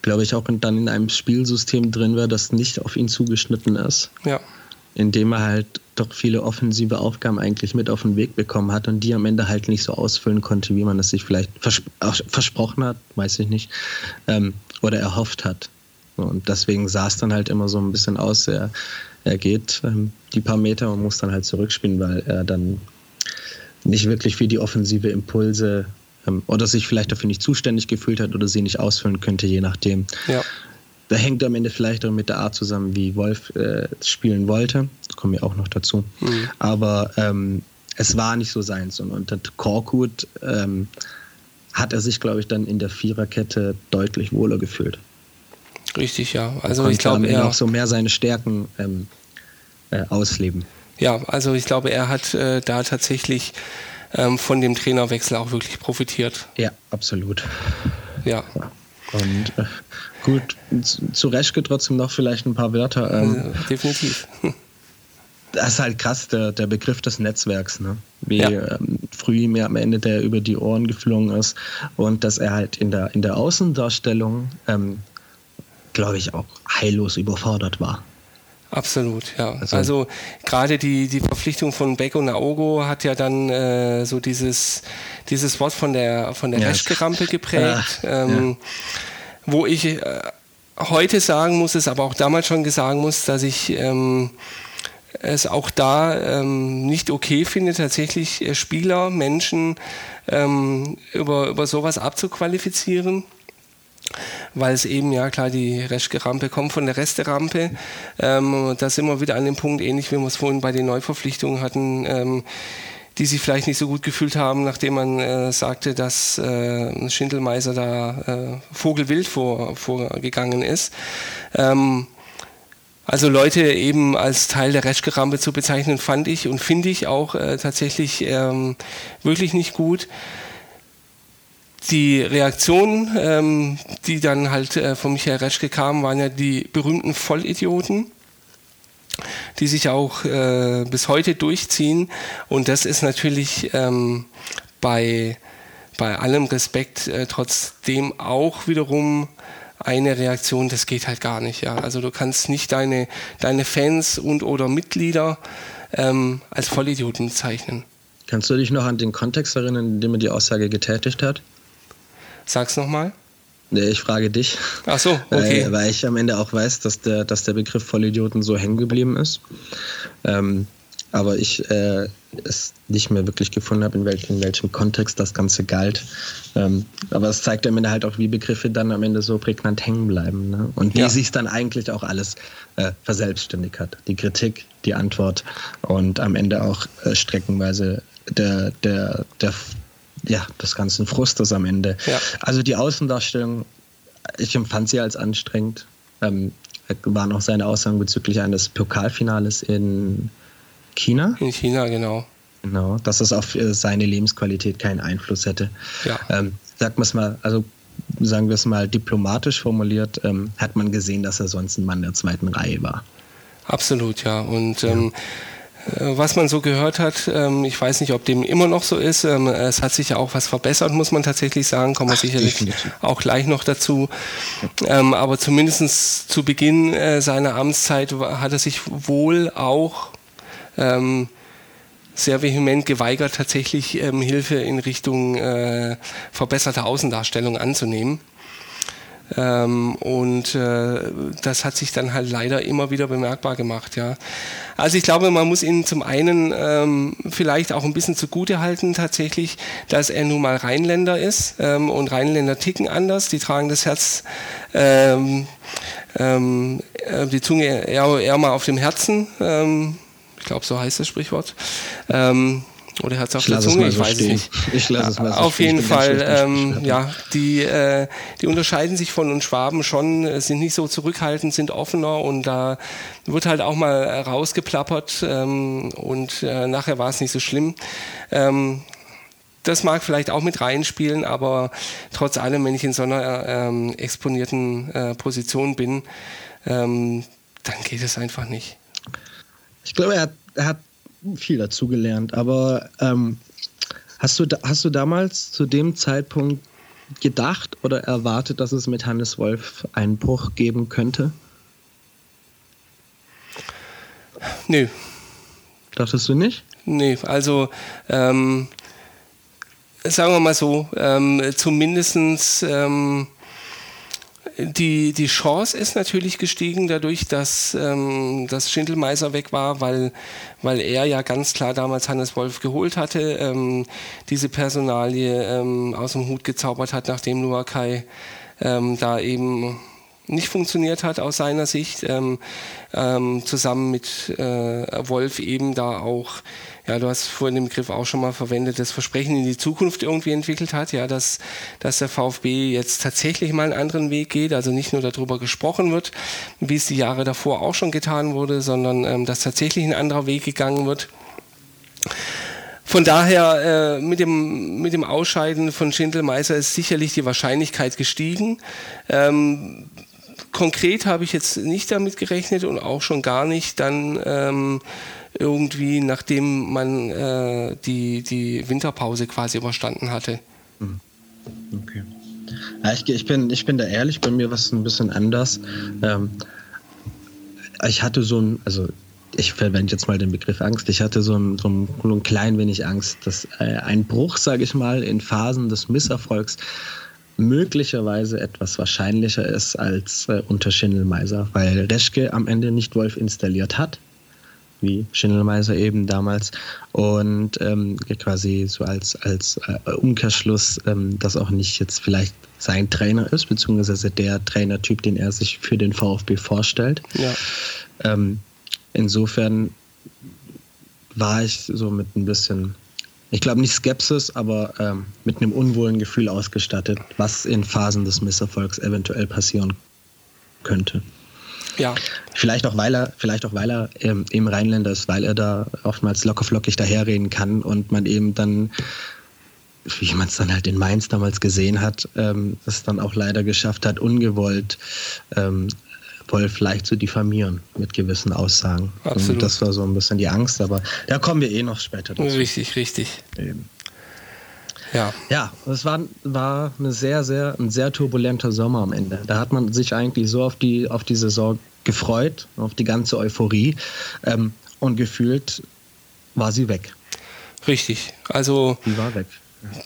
Speaker 2: glaube ich, auch dann in einem Spielsystem drin war, das nicht auf ihn zugeschnitten ist.
Speaker 1: Ja.
Speaker 2: Indem er halt doch viele offensive Aufgaben eigentlich mit auf den Weg bekommen hat und die am Ende halt nicht so ausfüllen konnte, wie man es sich vielleicht vers versprochen hat, weiß ich nicht, ähm, oder erhofft hat. Und deswegen sah es dann halt immer so ein bisschen aus, er, er geht ähm, die paar Meter und muss dann halt zurückspielen, weil er dann nicht wirklich für die offensive Impulse ähm, oder sich vielleicht dafür nicht zuständig gefühlt hat oder sie nicht ausfüllen könnte, je nachdem.
Speaker 1: Ja.
Speaker 2: Da hängt am Ende vielleicht auch mit der Art zusammen, wie Wolf äh, spielen wollte. Das kommen wir auch noch dazu. Mhm. Aber ähm, es war nicht so seins. Und unter Korkut ähm, hat er sich, glaube ich, dann in der Viererkette deutlich wohler gefühlt.
Speaker 1: Richtig, ja. Also ich glaube,
Speaker 2: er auch so mehr seine Stärken ähm, äh, ausleben.
Speaker 1: Ja, also ich glaube, er hat äh, da tatsächlich ähm, von dem Trainerwechsel auch wirklich profitiert.
Speaker 2: Ja, absolut.
Speaker 1: Ja.
Speaker 2: Und äh, gut, zu Reschke trotzdem noch vielleicht ein paar Wörter. Ähm,
Speaker 1: ja, definitiv.
Speaker 2: Das ist halt krass, der, der Begriff des Netzwerks, ne? Wie ja. ähm, früh mir am Ende der über die Ohren geflogen ist und dass er halt in der, in der Außendarstellung, ähm, glaube ich, auch heillos überfordert war.
Speaker 1: Absolut, ja. Also, also gerade die, die Verpflichtung von Beck und Naogo hat ja dann äh, so dieses, dieses Wort von der, von der ja. Reschke-Rampe geprägt, ah, ähm, ja. wo ich äh, heute sagen muss, es aber auch damals schon sagen muss, dass ich ähm, es auch da ähm, nicht okay finde, tatsächlich äh, Spieler, Menschen ähm, über, über sowas abzuqualifizieren weil es eben, ja klar, die Reschke-Rampe kommt von der Reste-Rampe. Ähm, da sind wir wieder an dem Punkt, ähnlich wie wir es vorhin bei den Neuverpflichtungen hatten, ähm, die sich vielleicht nicht so gut gefühlt haben, nachdem man äh, sagte, dass äh, Schindelmeiser da äh, vogelwild vor, vorgegangen ist. Ähm, also Leute eben als Teil der Reschke-Rampe zu bezeichnen, fand ich und finde ich auch äh, tatsächlich ähm, wirklich nicht gut die Reaktionen, ähm, die dann halt äh, von Michael Reschke kamen, waren ja die berühmten Vollidioten, die sich auch äh, bis heute durchziehen. Und das ist natürlich ähm, bei, bei allem Respekt äh, trotzdem auch wiederum eine Reaktion, das geht halt gar nicht. Ja? Also du kannst nicht deine, deine Fans und oder Mitglieder ähm, als Vollidioten bezeichnen.
Speaker 2: Kannst du dich noch an den Kontext erinnern, in dem er die Aussage getätigt hat?
Speaker 1: Sag's nochmal.
Speaker 2: Nee, ich frage dich.
Speaker 1: Ach so, okay.
Speaker 2: Weil, weil, ich am Ende auch weiß, dass der, dass der Begriff Vollidioten so hängen geblieben ist. Ähm, aber ich äh, es nicht mehr wirklich gefunden habe, in, welch, in welchem Kontext das Ganze galt. Ähm, aber es zeigt am Ende halt auch, wie Begriffe dann am Ende so prägnant hängen bleiben. Ne? Und wie ja. sich dann eigentlich auch alles äh, verselbstständigt hat. Die Kritik, die Antwort und am Ende auch äh, streckenweise der, der, der ja, des ganzen Frustes am Ende. Ja. Also die Außendarstellung, ich empfand sie als anstrengend. Ähm, waren auch seine Aussagen bezüglich eines Pokalfinales in China.
Speaker 1: In China, genau.
Speaker 2: Genau, dass es auf seine Lebensqualität keinen Einfluss hätte.
Speaker 1: Ja.
Speaker 2: Ähm, sagt man es mal, also sagen wir es mal diplomatisch formuliert, ähm, hat man gesehen, dass er sonst ein Mann der zweiten Reihe war.
Speaker 1: Absolut, ja. Und ähm, ja äh, was man so gehört hat, ähm, ich weiß nicht, ob dem immer noch so ist. Ähm, es hat sich ja auch was verbessert, muss man tatsächlich sagen. Kommen wir sicherlich definitiv. auch gleich noch dazu. Ähm, aber zumindest zu Beginn äh, seiner Amtszeit hat er sich wohl auch sehr vehement geweigert, tatsächlich Hilfe in Richtung äh, verbesserter Außendarstellung anzunehmen. Ähm, und äh, das hat sich dann halt leider immer wieder bemerkbar gemacht, ja. Also ich glaube, man muss ihn zum einen ähm, vielleicht auch ein bisschen zugute halten tatsächlich, dass er nun mal Rheinländer ist ähm, und Rheinländer ticken anders, die tragen das Herz, ähm, ähm, äh, die Zunge eher, eher mal auf dem Herzen, ähm, ich glaube so heißt das Sprichwort. Ähm, oder Herz auf der Zunge, ich so weiß es nicht. Ich lasse es mal so Auf jeden Fall, ähm, ja, die, äh, die unterscheiden sich von uns Schwaben schon, äh, sind nicht so zurückhaltend, sind offener und da wird halt auch mal rausgeplappert ähm, und äh, nachher war es nicht so schlimm. Ähm, das mag vielleicht auch mit reinspielen, aber trotz allem, wenn ich in so einer ähm, exponierten äh, Position bin, ähm, dann geht es einfach nicht.
Speaker 2: Ich glaube, er hat, er hat viel dazugelernt. Aber ähm, hast, du, hast du damals zu dem Zeitpunkt gedacht oder erwartet, dass es mit Hannes Wolf einen Bruch geben könnte?
Speaker 1: Nö.
Speaker 2: Dachtest du nicht?
Speaker 1: Nee, also ähm, sagen wir mal so, ähm, zumindestens ähm, die, die Chance ist natürlich gestiegen dadurch, dass, ähm, dass Schindelmeiser weg war, weil, weil er ja ganz klar damals Hannes Wolf geholt hatte, ähm, diese Personalie ähm, aus dem Hut gezaubert hat, nachdem Luakai ähm, da eben nicht funktioniert hat aus seiner Sicht, ähm, ähm, zusammen mit äh, Wolf eben da auch ja, du hast vorhin den Begriff auch schon mal verwendet, das Versprechen in die Zukunft irgendwie entwickelt hat, ja, dass, dass der VfB jetzt tatsächlich mal einen anderen Weg geht, also nicht nur darüber gesprochen wird, wie es die Jahre davor auch schon getan wurde, sondern ähm, dass tatsächlich ein anderer Weg gegangen wird. Von daher, äh, mit, dem, mit dem Ausscheiden von Schindelmeiser ist sicherlich die Wahrscheinlichkeit gestiegen. Ähm, konkret habe ich jetzt nicht damit gerechnet und auch schon gar nicht dann ähm, irgendwie, nachdem man äh, die, die Winterpause quasi überstanden hatte. Mhm.
Speaker 2: Okay. Ja, ich, ich, bin, ich bin da ehrlich, bei mir war es ein bisschen anders. Ähm, ich hatte so ein, also ich verwende jetzt mal den Begriff Angst, ich hatte so ein, so ein, so ein klein wenig Angst, dass äh, ein Bruch, sage ich mal, in Phasen des Misserfolgs möglicherweise etwas wahrscheinlicher ist als äh, unter Schindelmeiser, weil Reschke am Ende nicht Wolf installiert hat wie Schindelmeiser eben damals. Und ähm, quasi so als, als äh, Umkehrschluss, ähm, dass auch nicht jetzt vielleicht sein Trainer ist, beziehungsweise der Trainertyp, den er sich für den VfB vorstellt. Ja. Ähm, insofern war ich so mit ein bisschen, ich glaube nicht Skepsis, aber ähm, mit einem unwohlen Gefühl ausgestattet, was in Phasen des Misserfolgs eventuell passieren könnte. Ja. Vielleicht auch, weil er, vielleicht auch, weil er ähm, eben Rheinländer ist, weil er da oftmals lockerflockig daherreden kann und man eben dann, wie man es dann halt in Mainz damals gesehen hat, ähm, es dann auch leider geschafft hat, ungewollt ähm, Wolf leicht zu diffamieren mit gewissen Aussagen. Absolut. Und das war so ein bisschen die Angst, aber da kommen wir eh noch später
Speaker 1: dazu. Richtig, richtig. Eben.
Speaker 2: Ja, ja es war, war eine sehr, sehr, ein sehr turbulenter Sommer am Ende. Da hat man sich eigentlich so auf die, auf die Saison gefreut, auf die ganze Euphorie ähm, und gefühlt war sie weg.
Speaker 1: Richtig, also
Speaker 2: die war weg.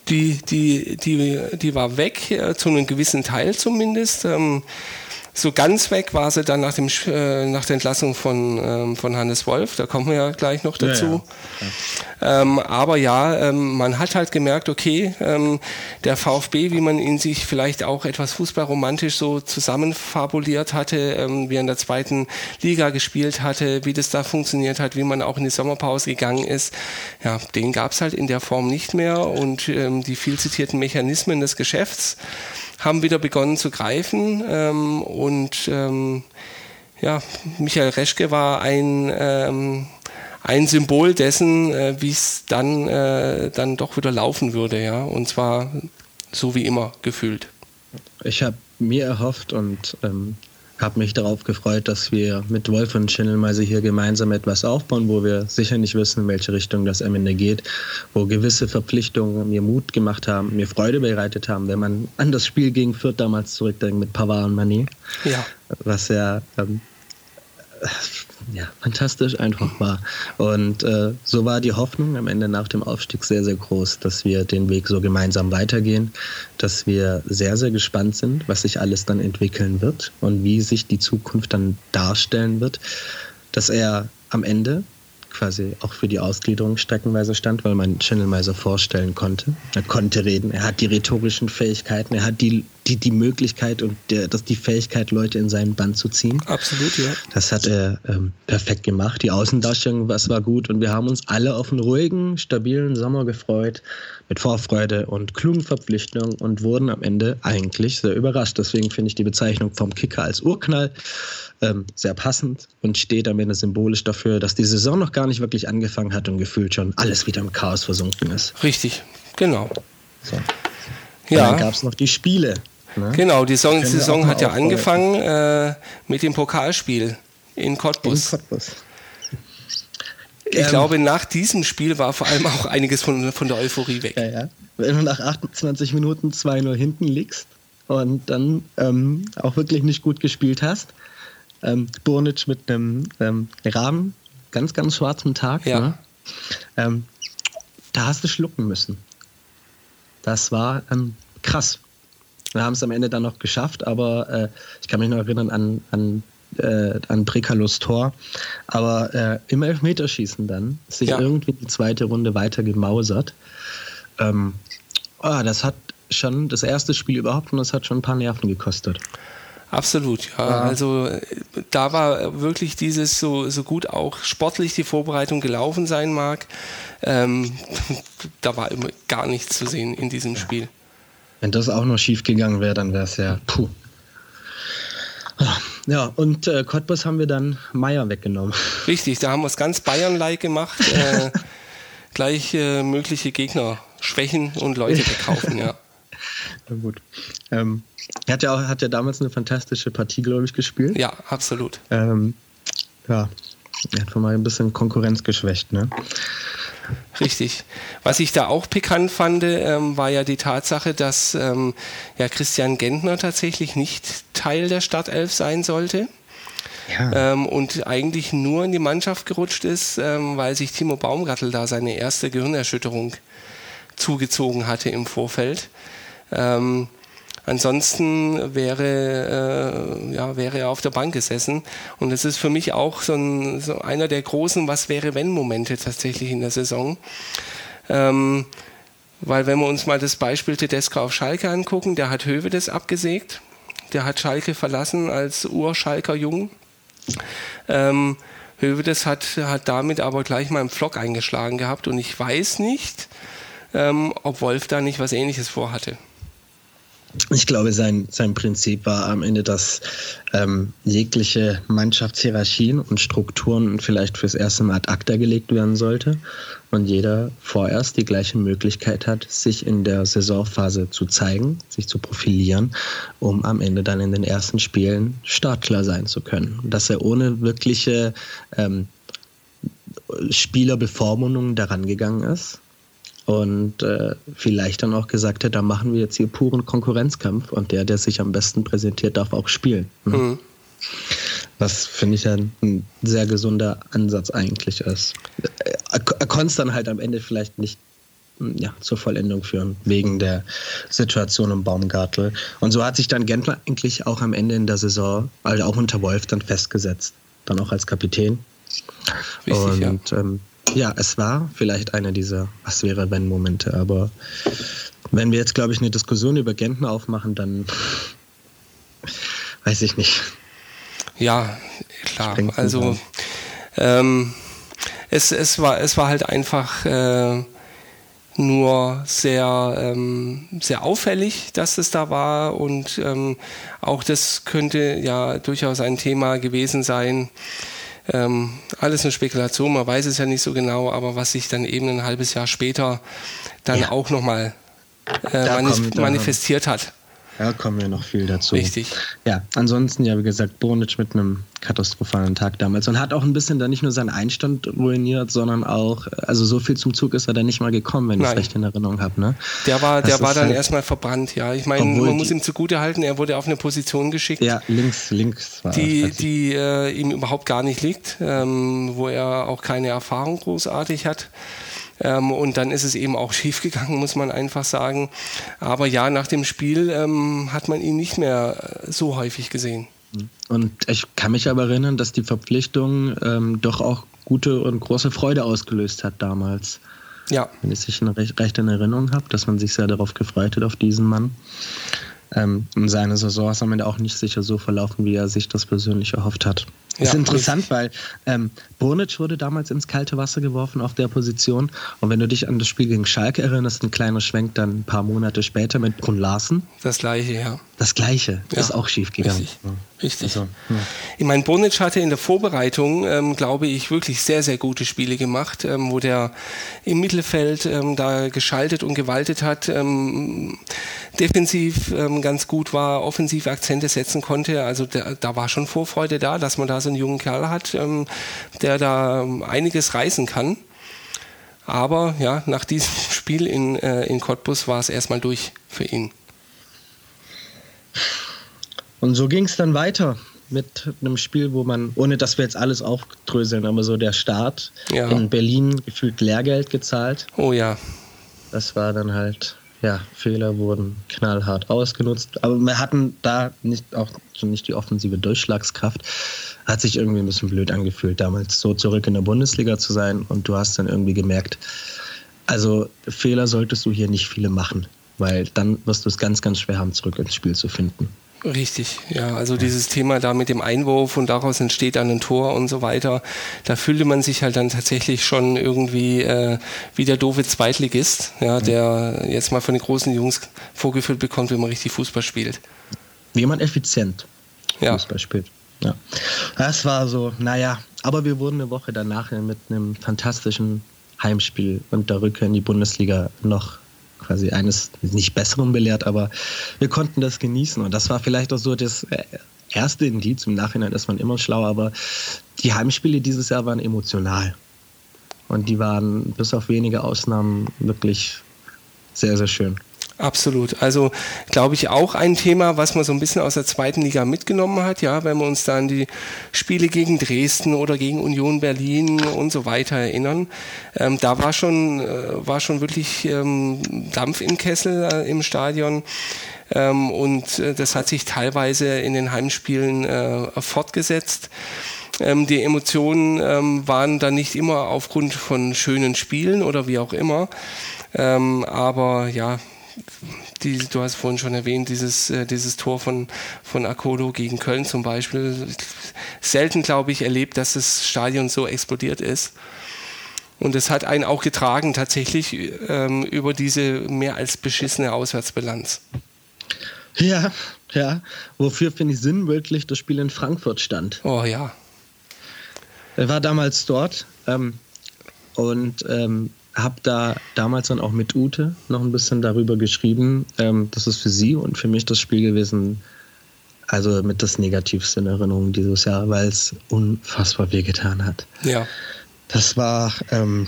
Speaker 1: Die, die, die, die war weg, äh, zu einem gewissen Teil zumindest. Ähm, so ganz weg war sie dann nach, dem, äh, nach der Entlassung von, ähm, von Hannes Wolf, da kommen wir ja gleich noch dazu. Ja, ja. Ähm, aber ja, ähm, man hat halt gemerkt, okay, ähm, der VfB, wie man ihn sich vielleicht auch etwas fußballromantisch so zusammenfabuliert hatte, ähm, wie er in der zweiten Liga gespielt hatte, wie das da funktioniert hat, wie man auch in die Sommerpause gegangen ist, ja, den gab es halt in der Form nicht mehr und ähm, die viel zitierten Mechanismen des Geschäfts, haben wieder begonnen zu greifen ähm, und ähm, ja, Michael Reschke war ein, ähm, ein Symbol dessen, äh, wie es dann, äh, dann doch wieder laufen würde, ja, und zwar so wie immer gefühlt.
Speaker 2: Ich habe mir erhofft und ähm, habe mich darauf gefreut, dass wir mit Wolf und Schindelmeise hier gemeinsam etwas aufbauen, wo wir sicher nicht wissen, in welche Richtung das am Ende geht, wo gewisse Verpflichtungen mir Mut gemacht haben, mir Freude bereitet haben, wenn man an das Spiel gegen Fürth damals zurückdenkt mit Pavard und Manet. Ja. Was ja ähm, ja, fantastisch einfach war. Und äh, so war die Hoffnung am Ende nach dem Aufstieg sehr, sehr groß, dass wir den Weg so gemeinsam weitergehen, dass wir sehr, sehr gespannt sind, was sich alles dann entwickeln wird und wie sich die Zukunft dann darstellen wird, dass er am Ende quasi auch für die Ausgliederung streckenweise stand, weil man Channelmeiser vorstellen konnte. Er konnte reden, er hat die rhetorischen Fähigkeiten, er hat die, die, die Möglichkeit und der, das, die Fähigkeit, Leute in seinen Band zu ziehen.
Speaker 1: Absolut, ja.
Speaker 2: Das hat er ähm, perfekt gemacht. Die Außendarstellung, was war gut und wir haben uns alle auf einen ruhigen, stabilen Sommer gefreut, mit Vorfreude und klugen Verpflichtungen und wurden am Ende eigentlich sehr überrascht. Deswegen finde ich die Bezeichnung vom Kicker als Urknall ähm, sehr passend und steht am Ende symbolisch dafür, dass die Saison noch gar nicht wirklich angefangen hat und gefühlt schon alles wieder im Chaos versunken ist.
Speaker 1: Richtig, genau.
Speaker 2: So. Ja. dann gab es noch die Spiele.
Speaker 1: Ne? Genau, die Saison, Saison hat ja angefangen äh, mit dem Pokalspiel in Cottbus. In Cottbus. Ich ähm, glaube, nach diesem Spiel war vor allem auch einiges von, von der Euphorie weg.
Speaker 2: Ja, ja. Wenn du nach 28 Minuten 2-0 hinten liegst und dann ähm, auch wirklich nicht gut gespielt hast, ähm, Burnic mit einem ähm, Rahmen, ganz, ganz schwarzen Tag. Ja. Ne? Ähm, da hast du schlucken müssen. Das war ähm, krass. Wir haben es am Ende dann noch geschafft, aber äh, ich kann mich noch erinnern an, an, äh, an Brekalos Tor. Aber äh, im Elfmeterschießen dann sich ja. irgendwie die zweite Runde weiter gemausert. Ähm, oh, das hat schon das erste Spiel überhaupt und das hat schon ein paar Nerven gekostet.
Speaker 1: Absolut, ja. ja. Also da war wirklich dieses, so, so gut auch sportlich die Vorbereitung gelaufen sein mag, ähm, da war immer gar nichts zu sehen in diesem. Spiel.
Speaker 2: Wenn das auch noch schief gegangen wäre, dann wäre es ja puh. Ja, und äh, Cottbus haben wir dann Meier weggenommen.
Speaker 1: Richtig, da haben wir es ganz Bayern-like gemacht. Äh, gleich äh, mögliche Gegner schwächen und Leute wegkaufen, ja.
Speaker 2: Na gut. Ähm, er hat ja, auch, hat ja damals eine fantastische Partie, glaube ich, gespielt.
Speaker 1: Ja, absolut.
Speaker 2: Ähm, ja, er hat mal ein bisschen Konkurrenz geschwächt, ne?
Speaker 1: Richtig. Was ich da auch pikant fand, ähm, war ja die Tatsache, dass ähm, ja Christian Gentner tatsächlich nicht Teil der Startelf sein sollte. Ja. Ähm, und eigentlich nur in die Mannschaft gerutscht ist, ähm, weil sich Timo Baumgartel da seine erste Gehirnerschütterung zugezogen hatte im Vorfeld. Ähm, Ansonsten wäre, äh, ja, wäre er auf der Bank gesessen. Und das ist für mich auch so, ein, so einer der großen Was wäre wenn Momente tatsächlich in der Saison. Ähm, weil wenn wir uns mal das Beispiel Tedesco auf Schalke angucken, der hat Höwe das abgesägt. Der hat Schalke verlassen als Urschalker Jung. Ähm, Hövedes hat, hat damit aber gleich mal im Flock eingeschlagen gehabt und ich weiß nicht, ähm, ob Wolf da nicht was ähnliches vorhatte
Speaker 2: ich glaube, sein, sein Prinzip war am Ende, dass ähm, jegliche Mannschaftshierarchien und Strukturen vielleicht fürs erste Mal ad acta gelegt werden sollte und jeder vorerst die gleiche Möglichkeit hat, sich in der Saisonphase zu zeigen, sich zu profilieren, um am Ende dann in den ersten Spielen startklar sein zu können. Dass er ohne wirkliche ähm, Spielerbevormundung daran gegangen ist und äh, vielleicht dann auch gesagt hat, da machen wir jetzt hier puren Konkurrenzkampf und der, der sich am besten präsentiert, darf auch spielen. Ne? Mhm. Was finde ich ja ein sehr gesunder Ansatz eigentlich ist. Er konnte es dann halt am Ende vielleicht nicht hm, ja, zur Vollendung führen, wegen der Situation im Baumgartel. Und so hat sich dann Gentler eigentlich auch am Ende in der Saison, also auch unter Wolf, dann festgesetzt. Dann auch als Kapitän. Richtig, und ja. ähm, ja, es war vielleicht einer dieser Was wäre wenn Momente, aber wenn wir jetzt, glaube ich, eine Diskussion über Genten aufmachen, dann weiß ich nicht.
Speaker 1: Ja, klar. Also ähm, es, es, war, es war halt einfach äh, nur sehr, ähm, sehr auffällig, dass es da war und ähm, auch das könnte ja durchaus ein Thema gewesen sein, ähm, alles eine Spekulation, man weiß es ja nicht so genau, aber was sich dann eben ein halbes Jahr später dann ja. auch nochmal äh, manif manifestiert hat.
Speaker 2: Ja, kommen wir noch viel dazu.
Speaker 1: Richtig.
Speaker 2: Ja, ansonsten ja, wie gesagt, Bonic mit einem katastrophalen Tag damals und hat auch ein bisschen da nicht nur seinen Einstand ruiniert, sondern auch, also so viel zum Zug ist er dann nicht mal gekommen, wenn ich es recht in Erinnerung habe. Ne?
Speaker 1: Der war, der war dann halt erstmal verbrannt, ja. Ich meine, man muss ihm zugute halten, er wurde auf eine Position geschickt.
Speaker 2: Ja, links, links
Speaker 1: war Die, die äh, ihm überhaupt gar nicht liegt, ähm, wo er auch keine Erfahrung großartig hat. Ähm, und dann ist es eben auch schiefgegangen, muss man einfach sagen. Aber ja, nach dem Spiel ähm, hat man ihn nicht mehr so häufig gesehen.
Speaker 2: Und ich kann mich aber erinnern, dass die Verpflichtung ähm, doch auch gute und große Freude ausgelöst hat damals. Ja. Wenn ich sich recht, recht in Erinnerung habe, dass man sich sehr darauf gefreut hat, auf diesen Mann. Ähm, seine Saison ist am Ende auch nicht sicher so verlaufen, wie er sich das persönlich erhofft hat. Das ist interessant, weil ähm, Brunic wurde damals ins kalte Wasser geworfen auf der Position. Und wenn du dich an das Spiel gegen Schalke erinnerst, ein kleiner Schwenk dann ein paar Monate später mit Brun Larsen.
Speaker 1: Das gleiche, ja.
Speaker 2: Das gleiche ja. ist auch schief gegangen.
Speaker 1: Richtig. Richtig. Also, ja. Ich meine, Bonic hatte in der Vorbereitung, ähm, glaube ich, wirklich sehr, sehr gute Spiele gemacht, ähm, wo der im Mittelfeld ähm, da geschaltet und gewaltet hat, ähm, defensiv ähm, ganz gut war, offensiv Akzente setzen konnte. Also da, da war schon Vorfreude da, dass man da so einen jungen Kerl hat, ähm, der da einiges reißen kann. Aber ja, nach diesem Spiel in, äh, in Cottbus war es erstmal durch für ihn.
Speaker 2: Und so ging es dann weiter mit einem Spiel, wo man, ohne dass wir jetzt alles aufdröseln, aber so der Start ja. in Berlin gefühlt Lehrgeld gezahlt.
Speaker 1: Oh ja.
Speaker 2: Das war dann halt, ja, Fehler wurden knallhart ausgenutzt. Aber wir hatten da nicht auch nicht die offensive Durchschlagskraft. Hat sich irgendwie ein bisschen blöd angefühlt, damals so zurück in der Bundesliga zu sein. Und du hast dann irgendwie gemerkt, also Fehler solltest du hier nicht viele machen, weil dann wirst du es ganz, ganz schwer haben, zurück ins Spiel zu finden.
Speaker 1: Richtig, ja, also dieses Thema da mit dem Einwurf und daraus entsteht dann ein Tor und so weiter, da fühlte man sich halt dann tatsächlich schon irgendwie äh, wie der doofe Zweitligist, ja, der jetzt mal von den großen Jungs vorgeführt bekommt, wie man richtig Fußball spielt.
Speaker 2: Wie man effizient Fußball spielt. Ja. Das war so, naja, aber wir wurden eine Woche danach mit einem fantastischen Heimspiel und der Rückkehr in die Bundesliga noch quasi eines nicht Besseren belehrt, aber wir konnten das genießen. Und das war vielleicht auch so das äh, erste Indiz. Im Nachhinein ist man immer schlau, aber die Heimspiele dieses Jahr waren emotional. Und die waren bis auf wenige Ausnahmen wirklich sehr, sehr schön.
Speaker 1: Absolut. Also glaube ich auch ein Thema, was man so ein bisschen aus der zweiten Liga mitgenommen hat, ja, wenn wir uns da an die Spiele gegen Dresden oder gegen Union Berlin und so weiter erinnern. Ähm, da war schon, äh, war schon wirklich ähm, Dampf im Kessel äh, im Stadion. Ähm, und äh, das hat sich teilweise in den Heimspielen äh, fortgesetzt. Ähm, die Emotionen ähm, waren dann nicht immer aufgrund von schönen Spielen oder wie auch immer. Ähm, aber ja, die, du hast vorhin schon erwähnt, dieses, äh, dieses Tor von, von Akolo gegen Köln zum Beispiel. Selten, glaube ich, erlebt, dass das Stadion so explodiert ist. Und es hat einen auch getragen, tatsächlich ähm, über diese mehr als beschissene Auswärtsbilanz.
Speaker 2: Ja, ja. Wofür, finde ich, sinnbildlich das Spiel in Frankfurt stand.
Speaker 1: Oh ja.
Speaker 2: Er war damals dort ähm, und ähm, habe da damals dann auch mit Ute noch ein bisschen darüber geschrieben. Ähm, das ist für sie und für mich das Spiel gewesen, also mit das Negativste in Erinnerung dieses Jahr, weil es unfassbar wehgetan hat.
Speaker 1: Ja.
Speaker 2: Das war, ähm,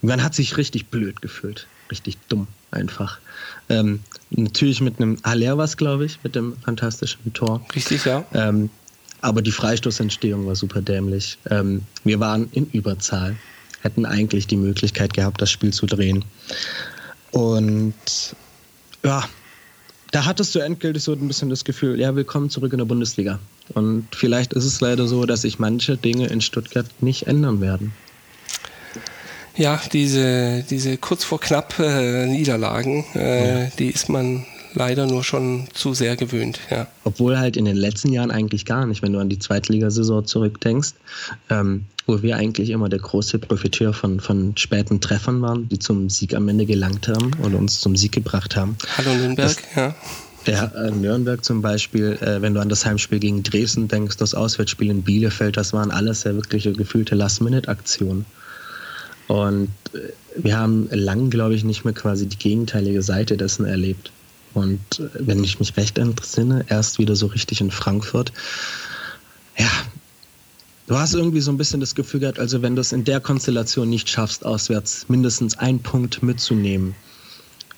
Speaker 2: man hat sich richtig blöd gefühlt, richtig dumm einfach. Ähm, natürlich mit einem Haller was, glaube ich, mit dem fantastischen Tor.
Speaker 1: Richtig, ja.
Speaker 2: Ähm, aber die Freistoßentstehung war super dämlich. Ähm, wir waren in Überzahl hätten eigentlich die Möglichkeit gehabt, das Spiel zu drehen. Und ja, da hattest du endgültig so ein bisschen das Gefühl, ja, willkommen zurück in der Bundesliga. Und vielleicht ist es leider so, dass sich manche Dinge in Stuttgart nicht ändern werden.
Speaker 1: Ja, diese, diese kurz vor knapp äh, Niederlagen, äh, ja. die ist man leider nur schon zu sehr gewöhnt. Ja.
Speaker 2: Obwohl halt in den letzten Jahren eigentlich gar nicht, wenn du an die Zweitligasaison zurückdenkst, ähm, wo wir eigentlich immer der große Profiteur von, von späten Treffern waren, die zum Sieg am Ende gelangt haben und uns zum Sieg gebracht haben.
Speaker 1: Hallo Nürnberg, das, ja.
Speaker 2: Ja, äh, Nürnberg zum Beispiel, äh, wenn du an das Heimspiel gegen Dresden denkst, das Auswärtsspiel in Bielefeld, das waren alles ja wirklich gefühlte Last-Minute-Aktionen. Und äh, wir haben lang, glaube ich, nicht mehr quasi die gegenteilige Seite dessen erlebt. Und wenn ich mich recht entsinne, erst wieder so richtig in Frankfurt. Ja, du hast irgendwie so ein bisschen das Gefühl gehabt, also wenn du es in der Konstellation nicht schaffst, auswärts mindestens einen Punkt mitzunehmen,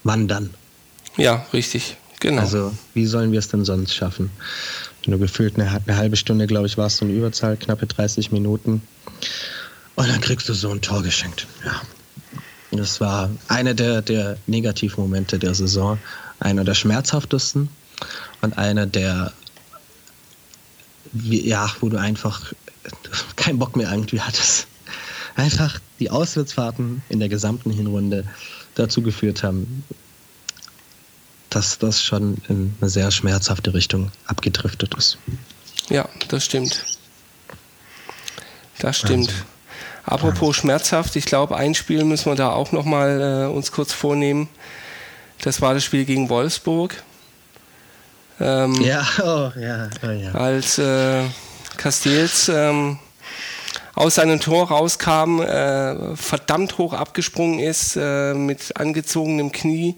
Speaker 2: wann dann?
Speaker 1: Ja, richtig, genau.
Speaker 2: Also wie sollen wir es denn sonst schaffen? Du gefühlt eine, eine halbe Stunde, glaube ich, warst du in Überzahl, knappe 30 Minuten. Und dann kriegst du so ein Tor geschenkt. Ja. Das war einer der, der Negativmomente der Saison. Einer der schmerzhaftesten und einer der, ja, wo du einfach keinen Bock mehr irgendwie hattest. Einfach die Auswärtsfahrten in der gesamten Hinrunde dazu geführt haben, dass das schon in eine sehr schmerzhafte Richtung abgedriftet ist.
Speaker 1: Ja, das stimmt. Das stimmt. Also, Apropos schmerzhaft, ich glaube, ein Spiel müssen wir da auch noch mal äh, uns kurz vornehmen. Das war das Spiel gegen Wolfsburg.
Speaker 2: Ähm, ja, oh, ja, oh, ja.
Speaker 1: Als äh, Castells ähm, aus seinem Tor rauskam, äh, verdammt hoch abgesprungen ist, äh, mit angezogenem Knie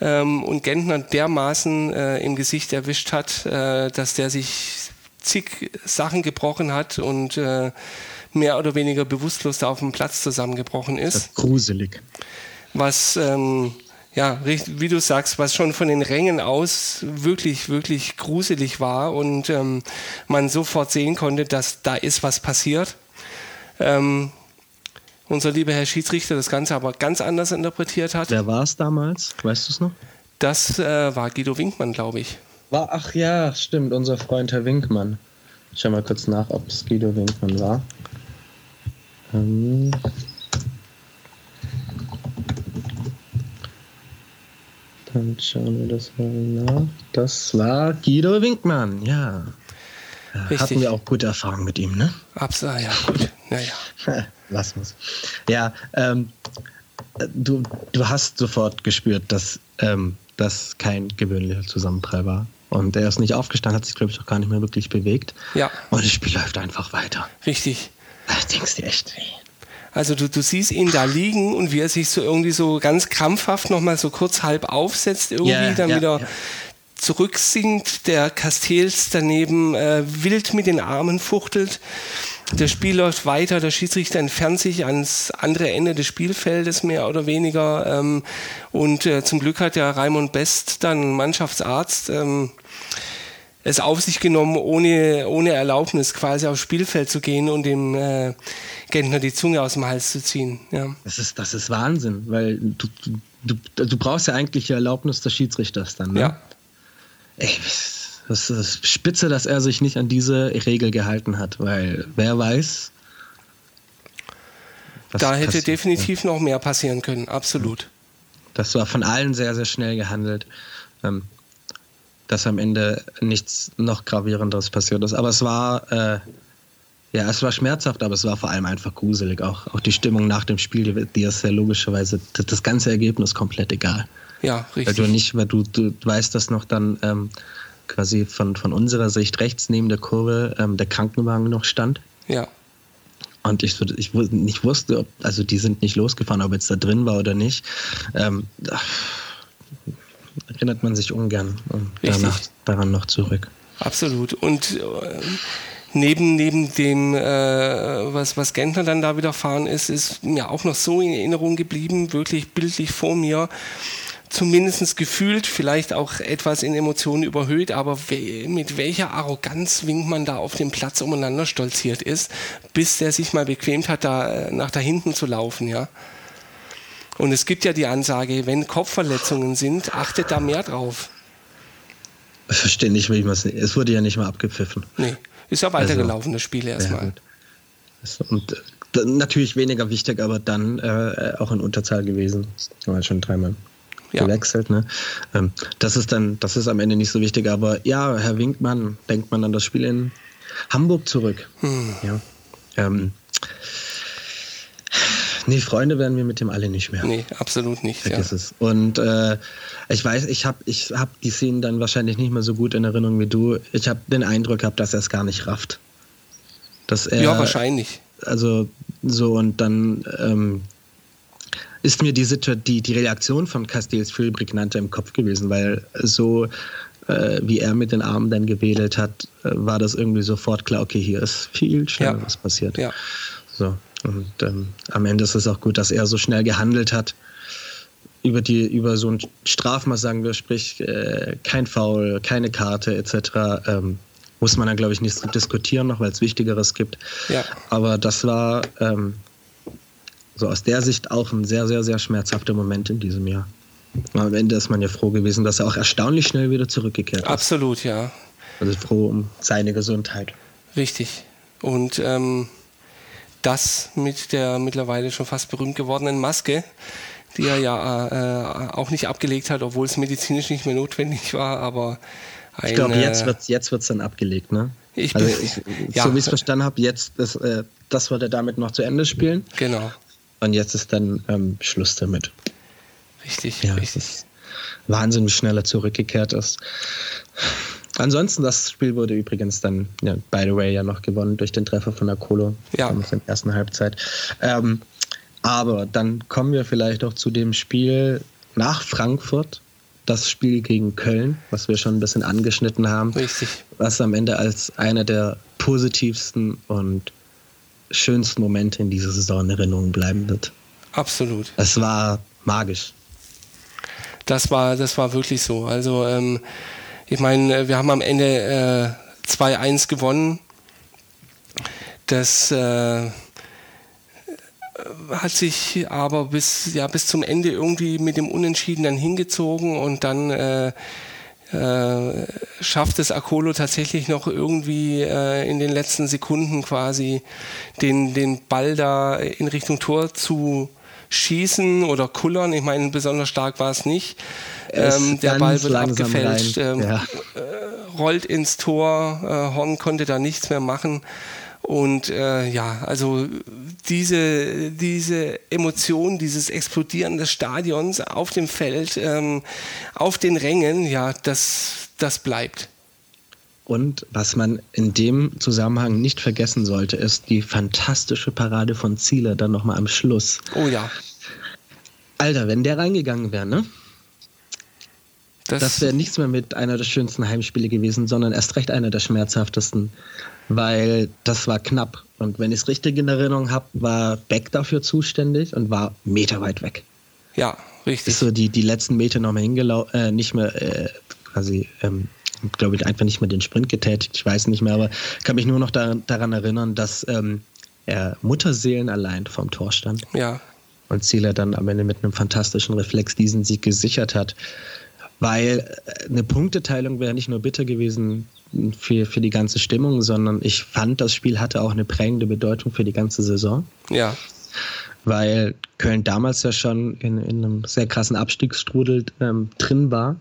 Speaker 1: ähm, und Gentner dermaßen äh, im Gesicht erwischt hat, äh, dass der sich zig Sachen gebrochen hat und äh, mehr oder weniger bewusstlos da auf dem Platz zusammengebrochen ist. ist
Speaker 2: gruselig.
Speaker 1: Was, ähm, ja, wie du sagst, was schon von den Rängen aus wirklich, wirklich gruselig war und ähm, man sofort sehen konnte, dass da ist was passiert. Ähm, unser lieber Herr Schiedsrichter das Ganze aber ganz anders interpretiert hat.
Speaker 2: Wer war es damals? Weißt du es noch?
Speaker 1: Das äh, war Guido Winkmann, glaube ich.
Speaker 2: War, ach ja, stimmt, unser Freund Herr Winkmann. Ich schau mal kurz nach, ob es Guido Winkmann war. Ähm Dann schauen wir das mal nach. Das war Guido Winkmann, ja. Richtig. Hatten wir auch gute Erfahrungen mit ihm, ne?
Speaker 1: Absolut, ja, gut. Naja.
Speaker 2: Lass uns. Ja, ähm, du, du hast sofort gespürt, dass ähm, das kein gewöhnlicher Zusammenprall war. Und er ist nicht aufgestanden, hat sich, glaube ich, auch gar nicht mehr wirklich bewegt.
Speaker 1: Ja.
Speaker 2: Und das Spiel läuft einfach weiter.
Speaker 1: Richtig.
Speaker 2: Ich denkst du echt,
Speaker 1: also du, du siehst ihn da liegen und wie er sich so irgendwie so ganz krampfhaft nochmal so kurz halb aufsetzt, irgendwie yeah, dann yeah, wieder yeah. zurücksinkt, der Castells daneben äh, wild mit den Armen fuchtelt. Das Spiel läuft weiter, der Schiedsrichter entfernt sich ans andere Ende des Spielfeldes mehr oder weniger. Ähm, und äh, zum Glück hat ja Raimund Best dann Mannschaftsarzt. Ähm, es auf sich genommen, ohne, ohne Erlaubnis quasi aufs Spielfeld zu gehen und dem äh, Gentner die Zunge aus dem Hals zu ziehen. Ja.
Speaker 2: Das, ist, das ist Wahnsinn, weil du, du, du brauchst ja eigentlich die Erlaubnis des Schiedsrichters dann. Ne?
Speaker 1: Ja.
Speaker 2: Ey, das ist spitze, dass er sich nicht an diese Regel gehalten hat, weil wer weiß.
Speaker 1: da hätte passiert. definitiv noch mehr passieren können, absolut.
Speaker 2: Das war von allen sehr, sehr schnell gehandelt. Ähm, dass am Ende nichts noch gravierenderes passiert ist. Aber es war, äh, ja, es war schmerzhaft, aber es war vor allem einfach gruselig. Auch, auch die Stimmung nach dem Spiel, die, ist ja logischerweise das, das, ganze Ergebnis komplett egal.
Speaker 1: Ja, richtig.
Speaker 2: Weil du nicht, weil du, du weißt, dass noch dann ähm, quasi von, von unserer Sicht rechts neben der Kurve ähm, der Krankenwagen noch stand.
Speaker 1: Ja.
Speaker 2: Und ich, ich nicht wusste, ob, also die sind nicht losgefahren, ob jetzt da drin war oder nicht. Ähm, erinnert man sich ungern danach, daran noch zurück.
Speaker 1: Absolut. Und äh, neben, neben dem, äh, was, was Gentner dann da widerfahren ist, ist mir auch noch so in Erinnerung geblieben, wirklich bildlich vor mir, zumindest gefühlt, vielleicht auch etwas in Emotionen überhöht, aber we mit welcher Arroganz Winkmann da auf dem Platz umeinander stolziert ist, bis der sich mal bequemt hat, da äh, nach da hinten zu laufen, ja. Und es gibt ja die Ansage, wenn Kopfverletzungen sind, achtet da mehr drauf.
Speaker 2: Ich verstehe nicht, wie man es. Es wurde ja nicht mal abgepfiffen.
Speaker 1: Nee, ist ja weitergelaufen, also, das Spiel erstmal.
Speaker 2: Ja, und äh, natürlich weniger wichtig, aber dann äh, auch in Unterzahl gewesen. War schon dreimal ja. gewechselt. Ne? Ähm, das ist dann, das ist am Ende nicht so wichtig, aber ja, Herr Winkmann, denkt man an das Spiel in Hamburg zurück. Hm. Ja. Ähm, Nee, Freunde werden wir mit dem alle nicht mehr.
Speaker 1: Nee, absolut nicht.
Speaker 2: Vergiss ja. es. Und äh, ich weiß, ich habe ich hab die Szenen dann wahrscheinlich nicht mehr so gut in Erinnerung wie du. Ich habe den Eindruck gehabt, dass er es gar nicht rafft. Dass er,
Speaker 1: ja, wahrscheinlich.
Speaker 2: Also so und dann ähm, ist mir die, die, die Reaktion von Castells viel prägnanter im Kopf gewesen, weil so äh, wie er mit den Armen dann gewedelt hat, äh, war das irgendwie sofort klar, okay, hier ist viel schneller ja. was passiert. Ja. So. Und ähm, am Ende ist es auch gut, dass er so schnell gehandelt hat über die über so ein Strafmaß sagen wir, sprich äh, kein Foul, keine Karte etc. Ähm, muss man dann glaube ich nicht diskutieren noch, weil es Wichtigeres gibt. Ja. Aber das war ähm, so aus der Sicht auch ein sehr sehr sehr schmerzhafter Moment in diesem Jahr. Am Ende ist man ja froh gewesen, dass er auch erstaunlich schnell wieder zurückgekehrt ist.
Speaker 1: Absolut, ja.
Speaker 2: Also froh um seine Gesundheit.
Speaker 1: Richtig. Und ähm, das mit der mittlerweile schon fast berühmt gewordenen Maske, die er ja äh, auch nicht abgelegt hat, obwohl es medizinisch nicht mehr notwendig war, aber
Speaker 2: ein, ich glaube, jetzt wird es jetzt wird's dann abgelegt, ne? Ich also ich, ja. So wie ich es verstanden habe, jetzt das, äh, das wird er damit noch zu Ende spielen.
Speaker 1: Genau.
Speaker 2: Und jetzt ist dann ähm, Schluss damit.
Speaker 1: Richtig, ja, richtig.
Speaker 2: Wahnsinn, wie schnell er zurückgekehrt ist. Ansonsten, das Spiel wurde übrigens dann, ja, by the way, ja noch gewonnen durch den Treffer von Akolo ja. in der ersten Halbzeit. Ähm, aber dann kommen wir vielleicht auch zu dem Spiel nach Frankfurt, das Spiel gegen Köln, was wir schon ein bisschen angeschnitten haben.
Speaker 1: Richtig.
Speaker 2: Was am Ende als einer der positivsten und schönsten Momente in dieser Saison in Erinnerung bleiben wird.
Speaker 1: Absolut.
Speaker 2: Es war magisch.
Speaker 1: Das war, das war wirklich so. Also ähm, ich meine, wir haben am Ende äh, 2-1 gewonnen. Das äh, hat sich aber bis, ja, bis zum Ende irgendwie mit dem Unentschieden dann hingezogen und dann äh, äh, schafft es Akolo tatsächlich noch irgendwie äh, in den letzten Sekunden quasi den, den Ball da in Richtung Tor zu schießen oder kullern. Ich meine, besonders stark war es nicht. Ähm, der Ball wird abgefälscht, ähm, ja. äh, rollt ins Tor, äh, Horn konnte da nichts mehr machen. Und äh, ja, also diese, diese Emotion, dieses Explodieren des Stadions auf dem Feld, ähm, auf den Rängen, ja, das, das bleibt.
Speaker 2: Und was man in dem Zusammenhang nicht vergessen sollte, ist die fantastische Parade von Ziele dann nochmal am Schluss.
Speaker 1: Oh ja.
Speaker 2: Alter, wenn der reingegangen wäre, ne? Das, das wäre nichts mehr mit einer der schönsten Heimspiele gewesen, sondern erst recht einer der schmerzhaftesten, weil das war knapp. Und wenn ich es richtig in Erinnerung habe, war Beck dafür zuständig und war meterweit weg.
Speaker 1: Ja, richtig.
Speaker 2: Ist so die, die letzten Meter nochmal hingelaufen, äh, nicht mehr äh, quasi ähm, glaube ich, einfach nicht mehr den Sprint getätigt. Ich weiß nicht mehr, aber kann mich nur noch daran, daran erinnern, dass ähm, er Mutterseelen allein vom Tor stand.
Speaker 1: Ja.
Speaker 2: Und Zieler dann am Ende mit einem fantastischen Reflex diesen Sieg gesichert hat. Weil äh, eine Punkteteilung wäre nicht nur bitter gewesen für, für die ganze Stimmung, sondern ich fand, das Spiel hatte auch eine prägende Bedeutung für die ganze Saison.
Speaker 1: Ja.
Speaker 2: Weil Köln damals ja schon in, in einem sehr krassen Abstiegsstrudel ähm, drin war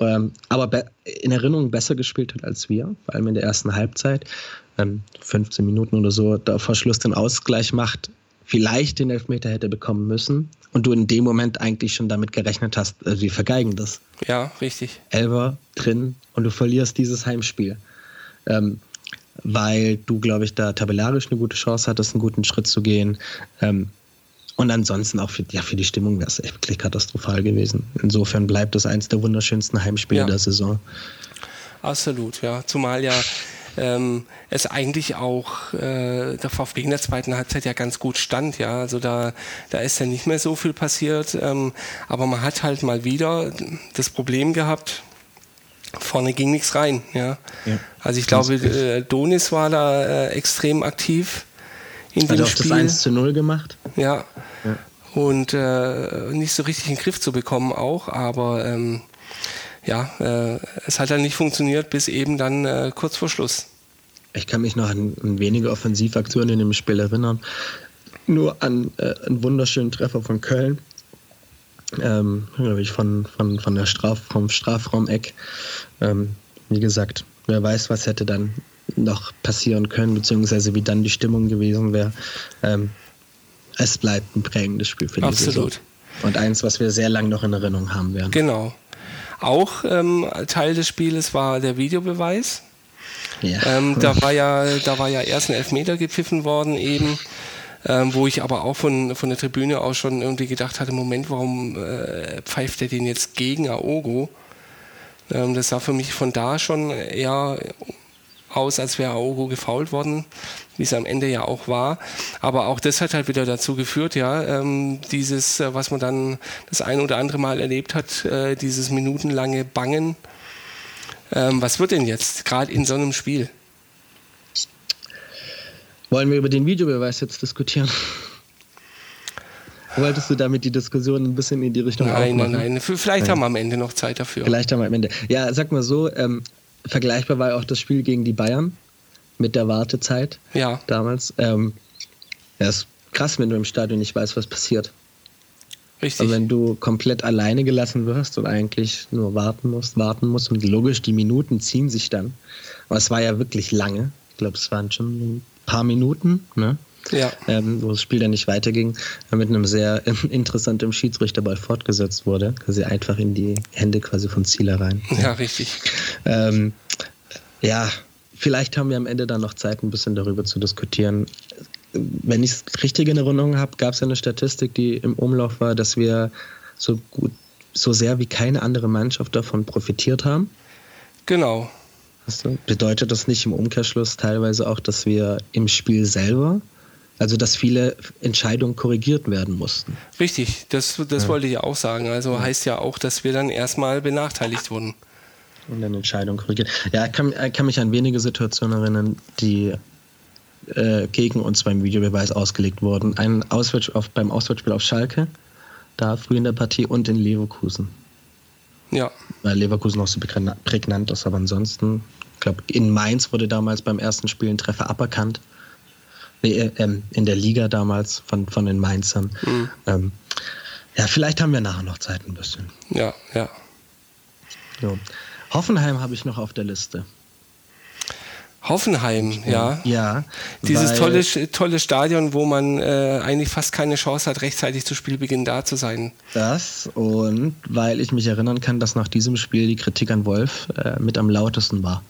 Speaker 2: ähm, aber in Erinnerung besser gespielt hat als wir, vor allem in der ersten Halbzeit. Ähm, 15 Minuten oder so da vor Schluss den Ausgleich macht, vielleicht den Elfmeter hätte bekommen müssen und du in dem Moment eigentlich schon damit gerechnet hast, äh, wir vergeigen das.
Speaker 1: Ja, richtig.
Speaker 2: Elber drin und du verlierst dieses Heimspiel. Ähm, weil du, glaube ich, da tabellarisch eine gute Chance hattest, einen guten Schritt zu gehen. Ähm, und ansonsten auch für, ja, für die Stimmung wäre es echt wirklich katastrophal gewesen. Insofern bleibt es eins der wunderschönsten Heimspiele ja. der Saison.
Speaker 1: Absolut, ja. Zumal ja ähm, es eigentlich auch äh, der VfB in der zweiten Halbzeit ja ganz gut stand, ja. Also da, da ist ja nicht mehr so viel passiert. Ähm, aber man hat halt mal wieder das Problem gehabt, vorne ging nichts rein, ja. ja also ich glaube, äh, Donis war da äh, extrem aktiv in
Speaker 2: dem Hat auch Spiel. das 1 zu 0 gemacht.
Speaker 1: Ja. ja. Und äh, nicht so richtig in den Griff zu bekommen auch, aber ähm, ja, äh, es hat dann nicht funktioniert, bis eben dann äh, kurz vor Schluss.
Speaker 2: Ich kann mich noch an, an wenige Offensivaktionen in dem Spiel erinnern. Nur an äh, einen wunderschönen Treffer von Köln. Ähm, glaube ich, von, von, von der Straf, vom Strafraumeck. Ähm, wie gesagt, wer weiß, was hätte dann noch passieren können, beziehungsweise wie dann die Stimmung gewesen wäre. Ähm, es bleibt ein prägendes Spiel für die
Speaker 1: Absolut. Saison.
Speaker 2: Und eins, was wir sehr lange noch in Erinnerung haben werden.
Speaker 1: Genau. Auch ähm, Teil des Spieles war der Videobeweis. Ähm, da, war ja, da war ja erst ein Elfmeter gepfiffen worden eben. ähm, wo ich aber auch von, von der Tribüne aus schon irgendwie gedacht hatte, Moment, warum äh, pfeift er den jetzt gegen Aogo? Ähm, das sah für mich von da schon eher aus, als wäre Aogo gefault worden, wie es am Ende ja auch war. Aber auch das hat halt wieder dazu geführt, ja, ähm, dieses, äh, was man dann das ein oder andere Mal erlebt hat, äh, dieses minutenlange Bangen. Ähm, was wird denn jetzt, gerade in so einem Spiel?
Speaker 2: Wollen wir über den Videobeweis jetzt diskutieren? Wolltest du damit die Diskussion ein bisschen in die Richtung
Speaker 1: Nein, aufmachen? nein, nein. Vielleicht nein. haben wir am Ende noch Zeit dafür.
Speaker 2: Vielleicht haben wir am Ende. Ja, sag mal so, ähm, vergleichbar war auch das Spiel gegen die Bayern mit der Wartezeit
Speaker 1: ja.
Speaker 2: damals. Ähm, ja, ist krass, wenn du im Stadion nicht weißt, was passiert.
Speaker 1: Richtig.
Speaker 2: Aber wenn du komplett alleine gelassen wirst und eigentlich nur warten musst, warten musst und logisch, die Minuten ziehen sich dann. Aber es war ja wirklich lange. Ich glaube, es waren schon ein paar Minuten, ne?
Speaker 1: Ja.
Speaker 2: Ähm, wo das Spiel dann nicht weiterging, mit einem sehr interessanten Schiedsrichterball fortgesetzt wurde. Quasi einfach in die Hände quasi von Zieler rein.
Speaker 1: Ja, richtig.
Speaker 2: Ähm, ja, vielleicht haben wir am Ende dann noch Zeit, ein bisschen darüber zu diskutieren. Wenn ich es richtig in Erinnerung habe, gab es eine Statistik, die im Umlauf war, dass wir so gut, so sehr wie keine andere Mannschaft davon profitiert haben.
Speaker 1: Genau.
Speaker 2: Bedeutet das nicht im Umkehrschluss teilweise auch, dass wir im Spiel selber, also dass viele Entscheidungen korrigiert werden mussten?
Speaker 1: Richtig, das, das ja. wollte ich auch sagen. Also ja. heißt ja auch, dass wir dann erstmal benachteiligt wurden.
Speaker 2: Und dann Entscheidungen korrigiert. Ja, ich kann, ich kann mich an wenige Situationen erinnern, die äh, gegen uns beim Videobeweis ausgelegt wurden. Ein Auswärts auf, beim Auswärtsspiel auf Schalke, da früh in der Partie und in Leverkusen.
Speaker 1: Ja.
Speaker 2: Weil Leverkusen noch so prägnant ist, aber ansonsten, ich glaube, in Mainz wurde damals beim ersten Spiel ein Treffer aberkannt. Nee, äh, ähm, in der Liga damals von, von den Mainzern. Mhm. Ähm, ja, vielleicht haben wir nachher noch Zeit ein bisschen.
Speaker 1: Ja, ja.
Speaker 2: So. Hoffenheim habe ich noch auf der Liste.
Speaker 1: Hoffenheim, ja.
Speaker 2: Ja.
Speaker 1: Dieses tolle, tolle Stadion, wo man äh, eigentlich fast keine Chance hat, rechtzeitig zu Spielbeginn da zu sein.
Speaker 2: Das und weil ich mich erinnern kann, dass nach diesem Spiel die Kritik an Wolf äh, mit am lautesten war.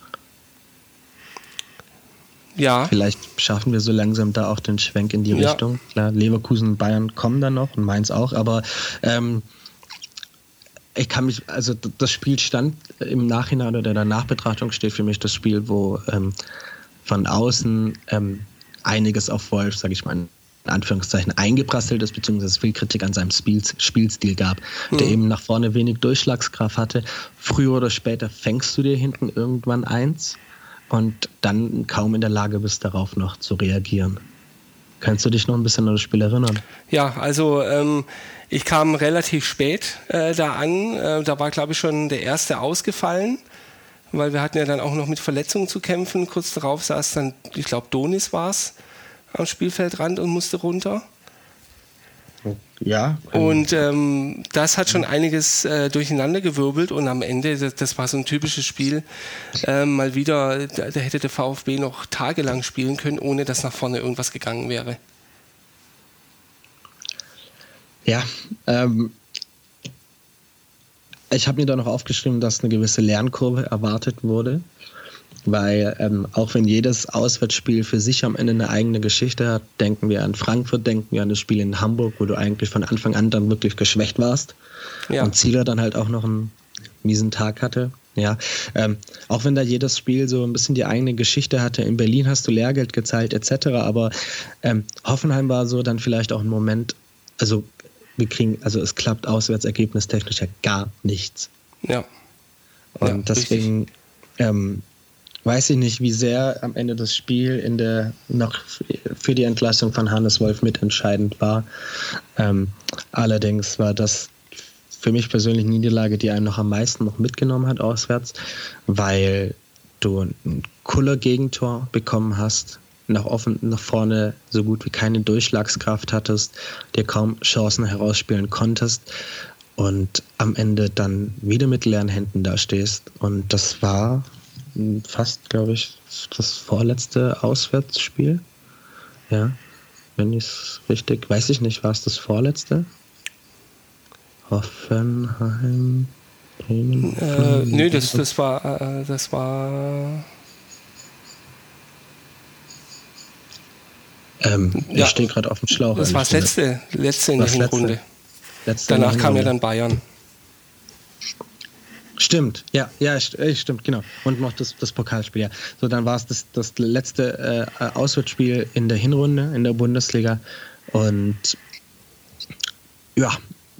Speaker 1: Ja.
Speaker 2: Vielleicht schaffen wir so langsam da auch den Schwenk in die ja. Richtung. Klar, Leverkusen und Bayern kommen dann noch und Mainz auch, aber ähm, ich kann mich, also das Spiel stand im Nachhinein oder der Nachbetrachtung steht für mich das Spiel, wo ähm, von außen ähm, einiges auf Wolf, sage ich mal, in Anführungszeichen eingeprasselt ist, beziehungsweise viel Kritik an seinem Spiel, Spielstil gab, mhm. der eben nach vorne wenig Durchschlagskraft hatte. Früher oder später fängst du dir hinten irgendwann eins und dann kaum in der Lage bist, darauf noch zu reagieren. Kannst du dich noch ein bisschen an das Spiel erinnern?
Speaker 1: Ja, also ähm, ich kam relativ spät äh, da an. Äh, da war, glaube ich, schon der erste ausgefallen, weil wir hatten ja dann auch noch mit Verletzungen zu kämpfen. Kurz darauf saß dann, ich glaube, Donis war es am Spielfeldrand und musste runter.
Speaker 2: Ja.
Speaker 1: Und ähm, das hat schon einiges äh, durcheinander gewirbelt und am Ende, das, das war so ein typisches Spiel, äh, mal wieder, da, da, hätte der VfB noch tagelang spielen können, ohne dass nach vorne irgendwas gegangen wäre.
Speaker 2: Ja, ähm, ich habe mir da noch aufgeschrieben, dass eine gewisse Lernkurve erwartet wurde, weil ähm, auch wenn jedes Auswärtsspiel für sich am Ende eine eigene Geschichte hat, denken wir an Frankfurt, denken wir an das Spiel in Hamburg, wo du eigentlich von Anfang an dann wirklich geschwächt warst ja. und Zieler dann halt auch noch einen miesen Tag hatte. Ja, ähm, auch wenn da jedes Spiel so ein bisschen die eigene Geschichte hatte. In Berlin hast du Lehrgeld gezahlt etc. Aber ähm, Hoffenheim war so dann vielleicht auch ein Moment, also wir kriegen, also es klappt auswärtsergebnistechnisch ja gar nichts.
Speaker 1: Ja.
Speaker 2: Und ja, deswegen ähm, weiß ich nicht, wie sehr am Ende das Spiel in der noch für die Entlassung von Hannes Wolf mitentscheidend war. Ähm, allerdings war das für mich persönlich eine Niederlage, die einem noch am meisten noch mitgenommen hat auswärts, weil du ein cooler Gegentor bekommen hast, nach, offen, nach vorne so gut wie keine Durchschlagskraft hattest, dir kaum Chancen herausspielen konntest und am Ende dann wieder mit leeren Händen da stehst. Und das war fast, glaube ich, das vorletzte Auswärtsspiel. Ja, wenn ich es richtig, weiß ich nicht, war es das vorletzte? Hoffenheim.
Speaker 1: Bremen, äh, nö, das, das war, äh, das war
Speaker 2: Ähm, ja, ich stehe gerade auf dem Schlauch.
Speaker 1: Das war das letzte, letzte in der Hinrunde. Letzte Danach kam ja dann Bayern.
Speaker 2: Stimmt, ja, ja, äh, stimmt, genau. Und noch das, das Pokalspiel, ja. So, dann war es das, das letzte äh, Auswärtsspiel in der Hinrunde in der Bundesliga. Und ja,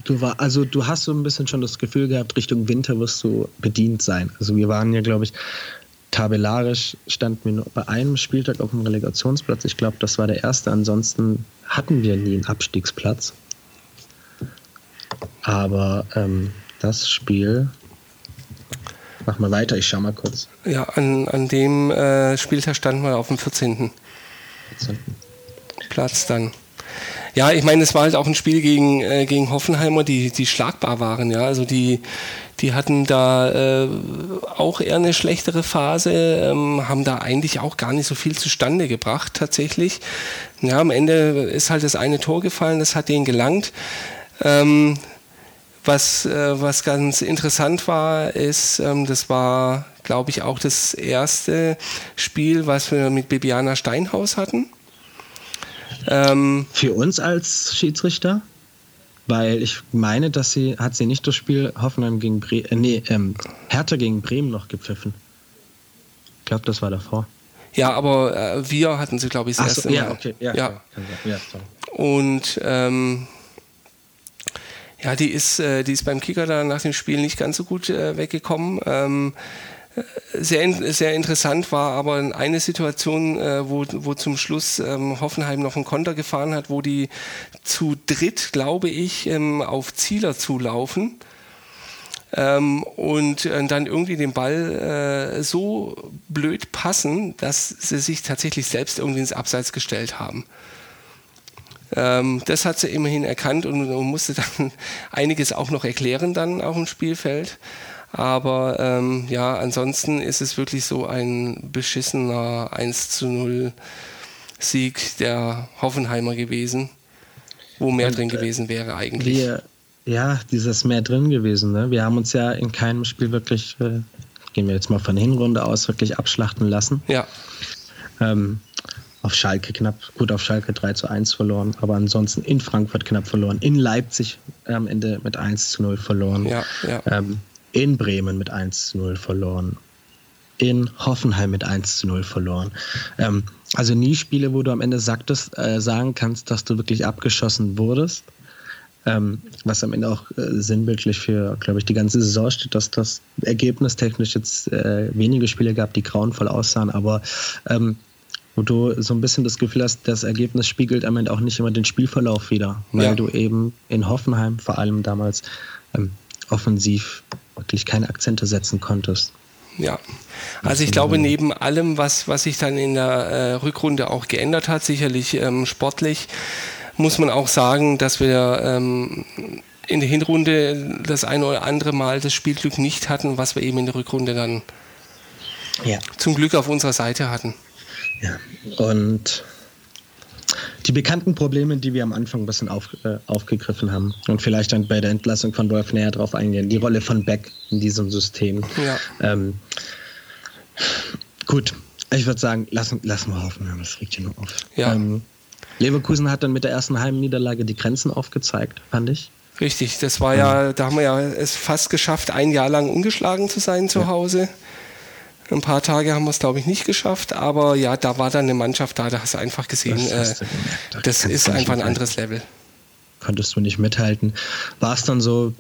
Speaker 2: du war, also du hast so ein bisschen schon das Gefühl gehabt, Richtung Winter wirst du bedient sein. Also wir waren ja, glaube ich, tabellarisch standen wir nur bei einem Spieltag auf dem Relegationsplatz. Ich glaube, das war der erste. Ansonsten hatten wir nie einen Abstiegsplatz. Aber ähm, das Spiel. Mach mal weiter, ich schau mal kurz.
Speaker 1: Ja, an, an dem äh, Spieltag standen wir auf dem 14. 14. Platz dann. Ja, ich meine, es war halt auch ein Spiel gegen, äh, gegen Hoffenheimer, die, die schlagbar waren. Ja, also die, die hatten da äh, auch eher eine schlechtere Phase, ähm, haben da eigentlich auch gar nicht so viel zustande gebracht tatsächlich. Ja, am Ende ist halt das eine Tor gefallen, das hat denen gelangt. Ähm, was, äh, was ganz interessant war, ist, ähm, das war, glaube ich, auch das erste Spiel, was wir mit Bibiana Steinhaus hatten.
Speaker 2: Ähm, Für uns als Schiedsrichter? Weil ich meine, dass sie, hat sie nicht das Spiel Hoffenheim gegen Bremen, äh, nee, ähm, Hertha gegen Bremen noch gepfiffen. Ich glaube, das war davor.
Speaker 1: Ja, aber äh, wir hatten sie, glaube ich, das Ach erste
Speaker 2: so, Ja, okay, ja. ja. ja
Speaker 1: Und ähm, ja, die ist, äh, die ist beim Kicker da nach dem Spiel nicht ganz so gut äh, weggekommen. Ähm, sehr, sehr interessant war aber eine Situation, äh, wo, wo zum Schluss ähm, Hoffenheim noch einen Konter gefahren hat, wo die zu dritt, glaube ich, ähm, auf Zieler zulaufen. Ähm, und äh, dann irgendwie den Ball äh, so blöd passen, dass sie sich tatsächlich selbst irgendwie ins Abseits gestellt haben. Das hat sie immerhin erkannt und, und, musste dann einiges auch noch erklären dann auf dem Spielfeld. Aber ähm, ja, ansonsten ist es wirklich so ein beschissener 1 zu 0 Sieg der Hoffenheimer gewesen, wo mehr Und, drin äh, gewesen wäre eigentlich.
Speaker 2: Wir, ja, dieses mehr drin gewesen. Ne? Wir haben uns ja in keinem Spiel wirklich, äh, gehen wir jetzt mal von der Hinrunde aus, wirklich abschlachten lassen.
Speaker 1: Ja.
Speaker 2: Ähm, auf Schalke knapp, gut auf Schalke 3 zu 1 verloren, aber ansonsten in Frankfurt knapp verloren, in Leipzig am Ende mit 1 zu 0 verloren.
Speaker 1: Ja, ja.
Speaker 2: Ähm, in Bremen mit 1 zu 0 verloren, in Hoffenheim mit 1 zu 0 verloren. Ähm, also nie Spiele, wo du am Ende sagtest, äh, sagen kannst, dass du wirklich abgeschossen wurdest. Ähm, was am Ende auch äh, sinnbildlich für, glaube ich, die ganze Saison steht, dass das ergebnistechnisch jetzt äh, wenige Spiele gab, die grauenvoll aussahen, aber ähm, wo du so ein bisschen das Gefühl hast, das Ergebnis spiegelt am Ende auch nicht immer den Spielverlauf wieder, weil ja. du eben in Hoffenheim vor allem damals ähm, offensiv wirklich keine Akzente setzen konntest.
Speaker 1: Ja, also ich glaube, neben allem, was, was sich dann in der äh, Rückrunde auch geändert hat, sicherlich ähm, sportlich, muss man auch sagen, dass wir ähm, in der Hinrunde das eine oder andere Mal das Spielglück nicht hatten, was wir eben in der Rückrunde dann ja. zum Glück auf unserer Seite hatten.
Speaker 2: Ja, und die bekannten Probleme, die wir am Anfang ein bisschen auf, äh, aufgegriffen haben und vielleicht dann bei der Entlassung von Wolf näher drauf eingehen. Die Rolle von Beck in diesem System.
Speaker 1: Ja.
Speaker 2: Ähm, gut, ich würde sagen, lassen, lassen wir hoffen, das regt hier nur auf.
Speaker 1: Ja. Ähm,
Speaker 2: Leverkusen hat dann mit der ersten Heimniederlage die Grenzen aufgezeigt, fand ich.
Speaker 1: Richtig, das war ja, da haben wir ja es fast geschafft, ein Jahr lang ungeschlagen zu sein zu ja. Hause. Ein paar Tage haben wir es, glaube ich, nicht geschafft, aber ja, da war dann eine Mannschaft da, da hast du einfach gesehen, das, äh, das ist einfach ein anderes Level.
Speaker 2: Konntest du nicht mithalten. War es dann so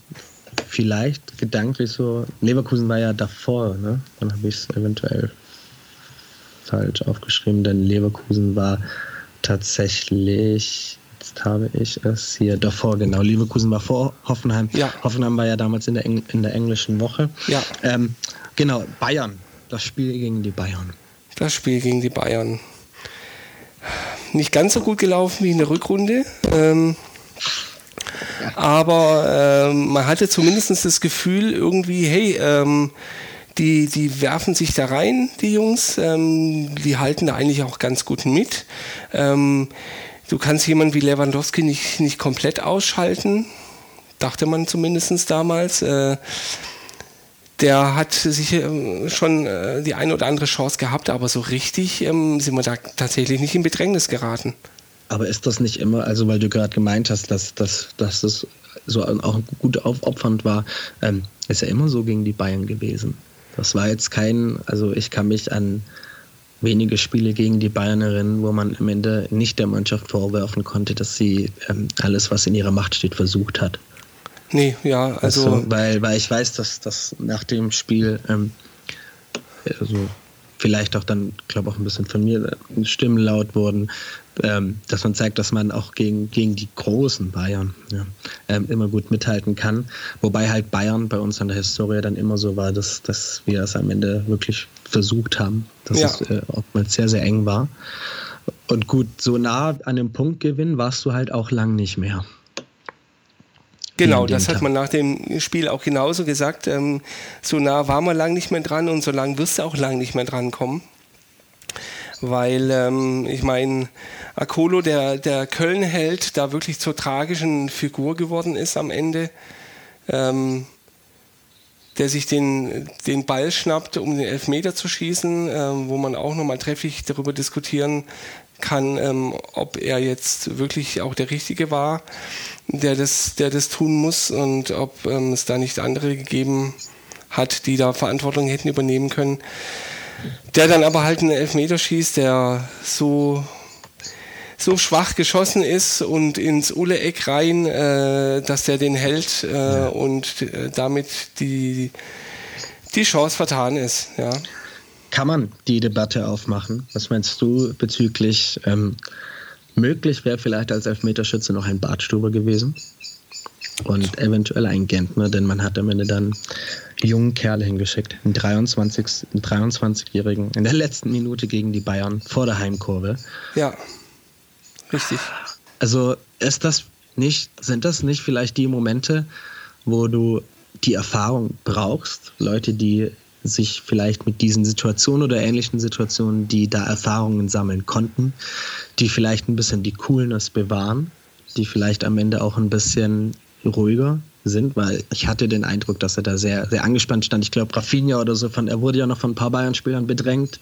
Speaker 2: vielleicht gedanklich so, Leverkusen war ja davor, ne? Dann habe ich es eventuell falsch aufgeschrieben, denn Leverkusen war tatsächlich, jetzt habe ich es hier davor, genau. Leverkusen war vor Hoffenheim.
Speaker 1: Ja.
Speaker 2: Hoffenheim war ja damals in der, Eng in der englischen Woche.
Speaker 1: Ja.
Speaker 2: Ähm, genau, Bayern das Spiel gegen die Bayern.
Speaker 1: Das Spiel gegen die Bayern. Nicht ganz so gut gelaufen wie in der Rückrunde. Ähm, ja. Aber ähm, man hatte zumindest das Gefühl, irgendwie, hey, ähm, die, die werfen sich da rein, die Jungs. Ähm, die halten da eigentlich auch ganz gut mit. Ähm, du kannst jemanden wie Lewandowski nicht, nicht komplett ausschalten, dachte man zumindest damals. Äh, der hat sicher ähm, schon äh, die eine oder andere Chance gehabt, aber so richtig ähm, sind wir da tatsächlich nicht in Bedrängnis geraten.
Speaker 2: Aber ist das nicht immer, also weil du gerade gemeint hast, dass, dass, dass das so auch gut aufopfernd war, ähm, ist ja immer so gegen die Bayern gewesen. Das war jetzt kein, also ich kann mich an wenige Spiele gegen die Bayern erinnern, wo man am Ende nicht der Mannschaft vorwerfen konnte, dass sie ähm, alles, was in ihrer Macht steht, versucht hat.
Speaker 1: Nee, ja, also. also
Speaker 2: weil, weil ich weiß, dass, dass nach dem Spiel ähm, also vielleicht auch dann, glaube auch ein bisschen von mir äh, Stimmen laut wurden, ähm, dass man zeigt, dass man auch gegen, gegen die großen Bayern ja, ähm, immer gut mithalten kann. Wobei halt Bayern bei uns in der Historie dann immer so war, dass, dass wir es am Ende wirklich versucht haben, dass ja. es äh, oftmals sehr, sehr eng war. Und gut, so nah an dem Punktgewinn warst du halt auch lang nicht mehr.
Speaker 1: Genau, das hat man nach dem Spiel auch genauso gesagt. Ähm, so nah war man lang nicht mehr dran und so lang wirst du auch lang nicht mehr dran kommen. Weil, ähm, ich meine, Akolo, der, der Köln-Held, da wirklich zur tragischen Figur geworden ist am Ende. Ähm, der sich den, den Ball schnappt, um den Elfmeter zu schießen, ähm, wo man auch nochmal trefflich darüber diskutieren kann, ähm, ob er jetzt wirklich auch der Richtige war der das, der das tun muss und ob ähm, es da nicht andere gegeben hat, die da Verantwortung hätten übernehmen können. Der dann aber halt einen Elfmeter schießt, der so, so schwach geschossen ist und ins Ulle-Eck rein, äh, dass der den hält äh, und äh, damit die, die Chance vertan ist. Ja.
Speaker 2: Kann man die Debatte aufmachen? Was meinst du bezüglich ähm, Möglich wäre vielleicht als Elfmeterschütze noch ein Bartstuber gewesen und eventuell ein Gentner, denn man hat am Ende dann jungen Kerl hingeschickt, einen 23, 23-Jährigen in der letzten Minute gegen die Bayern vor der Heimkurve.
Speaker 1: Ja, richtig.
Speaker 2: Also ist das nicht, sind das nicht vielleicht die Momente, wo du die Erfahrung brauchst, Leute, die sich vielleicht mit diesen Situationen oder ähnlichen Situationen, die da Erfahrungen sammeln konnten, die vielleicht ein bisschen die Coolness bewahren, die vielleicht am Ende auch ein bisschen ruhiger sind, weil ich hatte den Eindruck, dass er da sehr, sehr angespannt stand. Ich glaube, Rafinha oder so, von, er wurde ja noch von ein paar Bayern-Spielern bedrängt.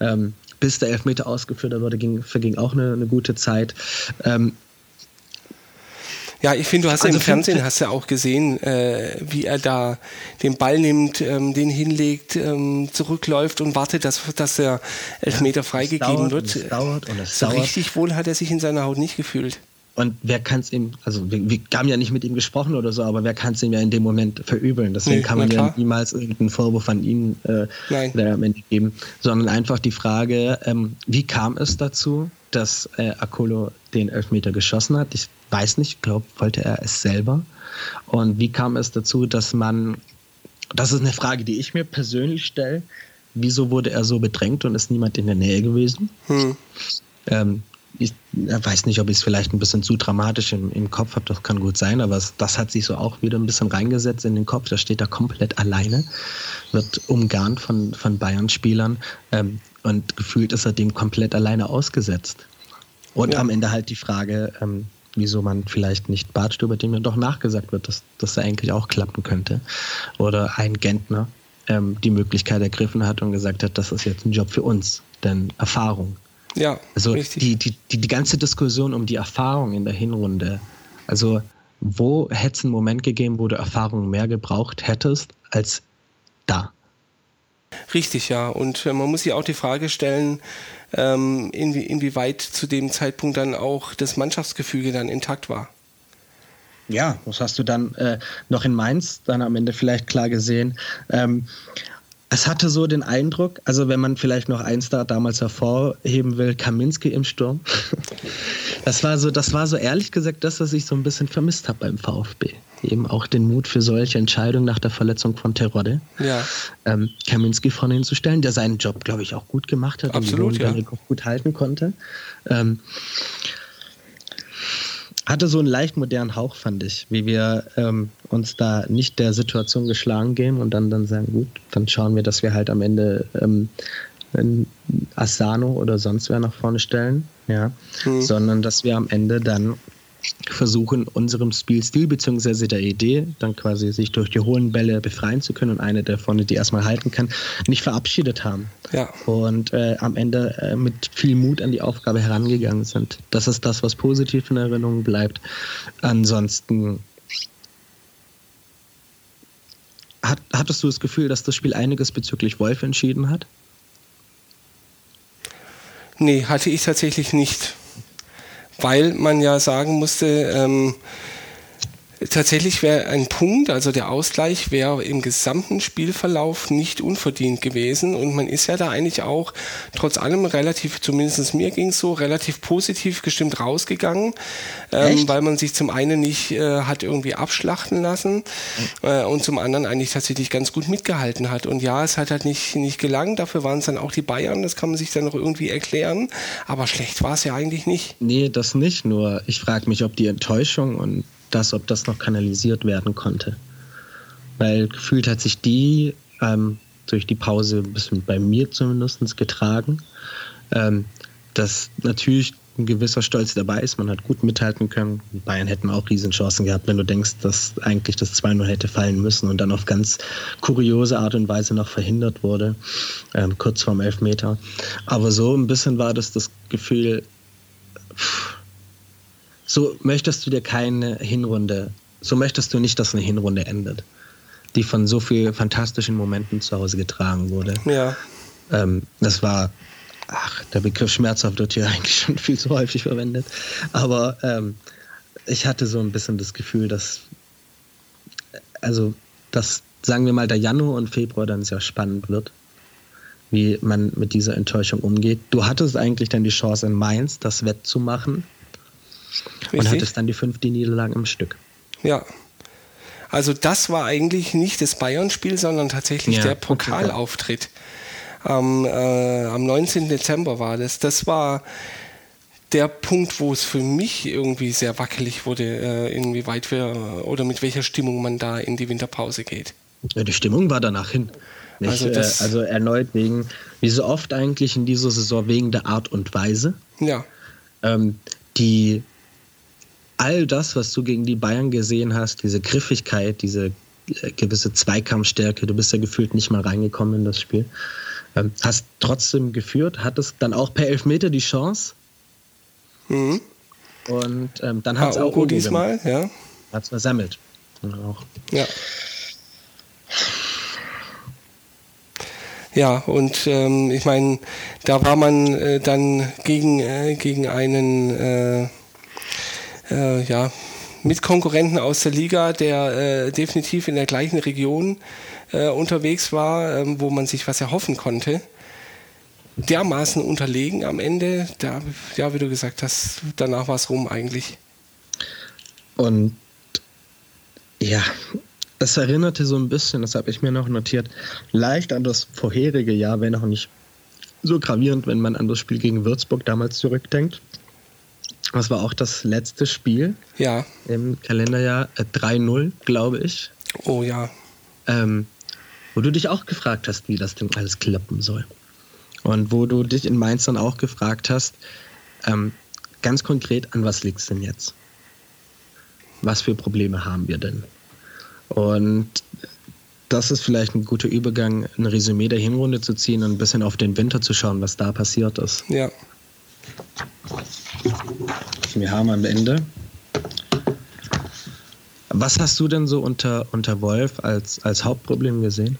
Speaker 2: Ähm, bis der Elfmeter ausgeführt wurde, ging, verging auch eine, eine gute Zeit. Ähm,
Speaker 1: ja, ich finde, du hast also ja im Fernsehen hast ja auch gesehen, äh, wie er da den Ball nimmt, ähm, den hinlegt, ähm, zurückläuft und wartet, dass, dass der Elfmeter ja, freigegeben wird. Und es dauert und es so dauert. richtig wohl hat er sich in seiner Haut nicht gefühlt.
Speaker 2: Und wer kann es ihm, also wir, wir, haben ja nicht mit ihm gesprochen oder so, aber wer kann es ihm ja in dem Moment verübeln? Deswegen nee, kann man ja niemals irgendeinen Vorwurf an ihn äh, am Ende geben, sondern einfach die Frage, ähm, wie kam es dazu, dass äh, Akolo den Elfmeter geschossen hat? Ich weiß nicht, ich glaube, wollte er es selber. Und wie kam es dazu, dass man, das ist eine Frage, die ich mir persönlich stelle, wieso wurde er so bedrängt und ist niemand in der Nähe gewesen? Hm. Ähm, ich weiß nicht, ob ich es vielleicht ein bisschen zu dramatisch im, im Kopf habe, das kann gut sein, aber es, das hat sich so auch wieder ein bisschen reingesetzt in den Kopf. Da steht er komplett alleine, wird umgarnt von, von Bayern-Spielern ähm, und gefühlt ist er dem komplett alleine ausgesetzt. Und ja. am Ende halt die Frage, ähm, wieso man vielleicht nicht Bartstuber, dem ja doch nachgesagt wird, dass das eigentlich auch klappen könnte. Oder ein Gentner ähm, die Möglichkeit ergriffen hat und gesagt hat, das ist jetzt ein Job für uns, denn Erfahrung.
Speaker 1: Ja,
Speaker 2: also die, die, die, die ganze Diskussion um die Erfahrung in der Hinrunde, also wo hätte es einen Moment gegeben, wo du Erfahrung mehr gebraucht hättest als da?
Speaker 1: Richtig, ja. Und äh, man muss sich auch die Frage stellen, ähm, inwie, inwieweit zu dem Zeitpunkt dann auch das Mannschaftsgefüge dann intakt war.
Speaker 2: Ja, das hast du dann äh, noch in Mainz dann am Ende vielleicht klar gesehen. Ähm, es hatte so den Eindruck, also wenn man vielleicht noch eins da damals hervorheben will, Kaminski im Sturm. Das war so, das war so ehrlich gesagt das, was ich so ein bisschen vermisst habe beim VfB. Eben auch den Mut für solche Entscheidungen nach der Verletzung von Terodde.
Speaker 1: Ja.
Speaker 2: Ähm, Kaminski vorne hinzustellen, der seinen Job, glaube ich, auch gut gemacht hat
Speaker 1: Absolut,
Speaker 2: und
Speaker 1: die ja.
Speaker 2: auch gut halten konnte. Ähm, hatte so einen leicht modernen Hauch, fand ich, wie wir ähm, uns da nicht der Situation geschlagen gehen und dann, dann sagen, gut, dann schauen wir, dass wir halt am Ende ähm, Asano oder sonst wer nach vorne stellen, ja, mhm. sondern dass wir am Ende dann versuchen, unserem Spielstil bzw. der Idee, dann quasi sich durch die hohen Bälle befreien zu können und eine der vorne, die erstmal halten kann, nicht verabschiedet haben. Ja. Und äh, am Ende äh, mit viel Mut an die Aufgabe herangegangen sind. Das ist das, was positiv in Erinnerung bleibt. Ansonsten hat, hattest du das Gefühl, dass das Spiel einiges bezüglich Wolf entschieden hat?
Speaker 1: Nee, hatte ich tatsächlich nicht weil man ja sagen musste, ähm, tatsächlich wäre ein Punkt, also der Ausgleich wäre im gesamten Spielverlauf nicht unverdient gewesen. Und man ist ja da eigentlich auch trotz allem relativ, zumindest mir ging es so, relativ positiv gestimmt rausgegangen, ähm, weil man sich zum einen nicht äh, hat irgendwie abschlachten lassen äh, und zum anderen eigentlich tatsächlich ganz gut mitgehalten hat. Und ja, es hat halt nicht, nicht gelangt, dafür waren es dann auch die Bayern, das kann man sich dann noch irgendwie erklären, aber schlecht war es ja eigentlich nicht.
Speaker 2: Nee, das nicht, nur ich frage mich, ob die Enttäuschung und das, ob das noch kanalisiert werden konnte. Weil gefühlt hat sich die ähm, durch die Pause ein bisschen bei mir zumindest getragen. Ähm, dass natürlich ein gewisser Stolz dabei ist, man hat gut mithalten können. Bayern hätten auch Riesenchancen gehabt, wenn du denkst, dass eigentlich das 2-0 hätte fallen müssen und dann auf ganz kuriose Art und Weise noch verhindert wurde, ähm, kurz vorm Elfmeter. Aber so ein bisschen war das das Gefühl, pff, so möchtest du dir keine Hinrunde, so möchtest du nicht, dass eine Hinrunde endet, die von so vielen fantastischen Momenten zu Hause getragen wurde.
Speaker 1: Ja.
Speaker 2: Ähm, das war, ach, der Begriff schmerzhaft wird hier eigentlich schon viel zu häufig verwendet. Aber ähm, ich hatte so ein bisschen das Gefühl, dass, also, dass, sagen wir mal, der Januar und Februar dann sehr spannend wird wie man mit dieser Enttäuschung umgeht. Du hattest eigentlich dann die Chance in Mainz, das wettzumachen. Richtig. Und hattest dann die fünfte Niederlage im Stück.
Speaker 1: Ja. Also das war eigentlich nicht das Bayern-Spiel, sondern tatsächlich ja, der Pokalauftritt. Am, äh, am 19. Dezember war das. Das war der Punkt, wo es für mich irgendwie sehr wackelig wurde, äh, inwieweit wir oder mit welcher Stimmung man da in die Winterpause geht.
Speaker 2: Ja, die Stimmung war danach hin. Nicht, also, äh, also erneut wegen, wie so oft eigentlich in dieser Saison, wegen der Art und Weise.
Speaker 1: Ja.
Speaker 2: Ähm, die all das, was du gegen die Bayern gesehen hast, diese Griffigkeit, diese äh, gewisse Zweikampfstärke, du bist ja gefühlt nicht mal reingekommen in das Spiel, ähm, hast trotzdem geführt, hattest dann auch per Elfmeter die Chance. Mhm. Und ähm, dann hat es auch
Speaker 1: diesmal, ja.
Speaker 2: Hat es versammelt.
Speaker 1: Auch. Ja. Ja, und ähm, ich meine, da war man äh, dann gegen, äh, gegen einen äh, äh, ja, Mitkonkurrenten aus der Liga, der äh, definitiv in der gleichen Region äh, unterwegs war, ähm, wo man sich was erhoffen konnte. Dermaßen unterlegen am Ende, da, ja, wie du gesagt hast, danach war es rum eigentlich.
Speaker 2: Und ja, es erinnerte so ein bisschen, das habe ich mir noch notiert, leicht an das vorherige Jahr, wenn auch nicht so gravierend, wenn man an das Spiel gegen Würzburg damals zurückdenkt. Das war auch das letzte Spiel.
Speaker 1: Ja.
Speaker 2: Im Kalenderjahr äh, 3-0, glaube ich.
Speaker 1: Oh ja.
Speaker 2: Ähm, wo du dich auch gefragt hast, wie das denn alles klappen soll. Und wo du dich in Mainz dann auch gefragt hast, ähm, ganz konkret, an was liegt es denn jetzt? Was für Probleme haben wir denn? Und das ist vielleicht ein guter Übergang, ein Resümee der Hinrunde zu ziehen und ein bisschen auf den Winter zu schauen, was da passiert ist.
Speaker 1: Ja.
Speaker 2: Wir haben am Ende. Was hast du denn so unter, unter Wolf als, als Hauptproblem gesehen?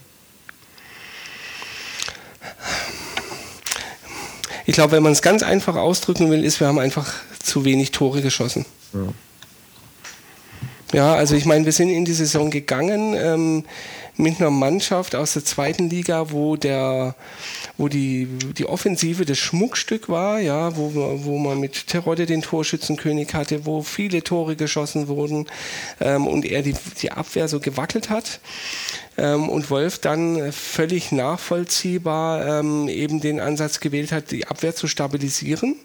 Speaker 1: Ich glaube, wenn man es ganz einfach ausdrücken will, ist, wir haben einfach zu wenig Tore geschossen. Ja. Ja, also ich meine, wir sind in die Saison gegangen ähm, mit einer Mannschaft aus der zweiten Liga, wo der, wo die, die Offensive das Schmuckstück war, ja, wo, wo man mit Terodde den Torschützenkönig hatte, wo viele Tore geschossen wurden ähm, und er die, die Abwehr so gewackelt hat. Ähm, und Wolf dann völlig nachvollziehbar ähm, eben den Ansatz gewählt hat, die Abwehr zu stabilisieren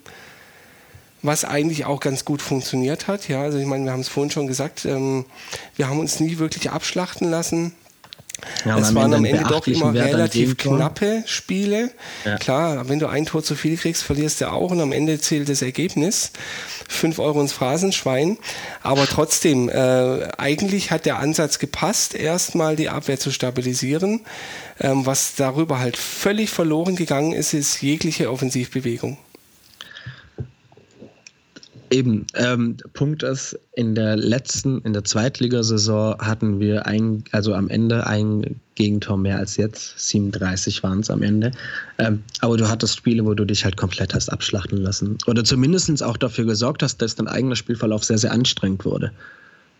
Speaker 1: was eigentlich auch ganz gut funktioniert hat. Ja, also ich meine, wir haben es vorhin schon gesagt, ähm, wir haben uns nie wirklich abschlachten lassen. Ja, es waren am Ende doch immer relativ knappe Spiele. Ja. Klar, wenn du ein Tor zu viel kriegst, verlierst du auch und am Ende zählt das Ergebnis. Fünf Euro ins Phrasenschwein. Aber trotzdem, äh, eigentlich hat der Ansatz gepasst, erstmal die Abwehr zu stabilisieren. Ähm, was darüber halt völlig verloren gegangen ist, ist jegliche Offensivbewegung.
Speaker 2: Eben, ähm, Punkt ist, in der letzten, in der Zweitligasaison hatten wir ein, also am Ende ein Gegentor mehr als jetzt. 37 waren es am Ende. Ähm, aber du hattest Spiele, wo du dich halt komplett hast abschlachten lassen. Oder zumindest auch dafür gesorgt hast, dass dein eigener Spielverlauf sehr, sehr anstrengend wurde.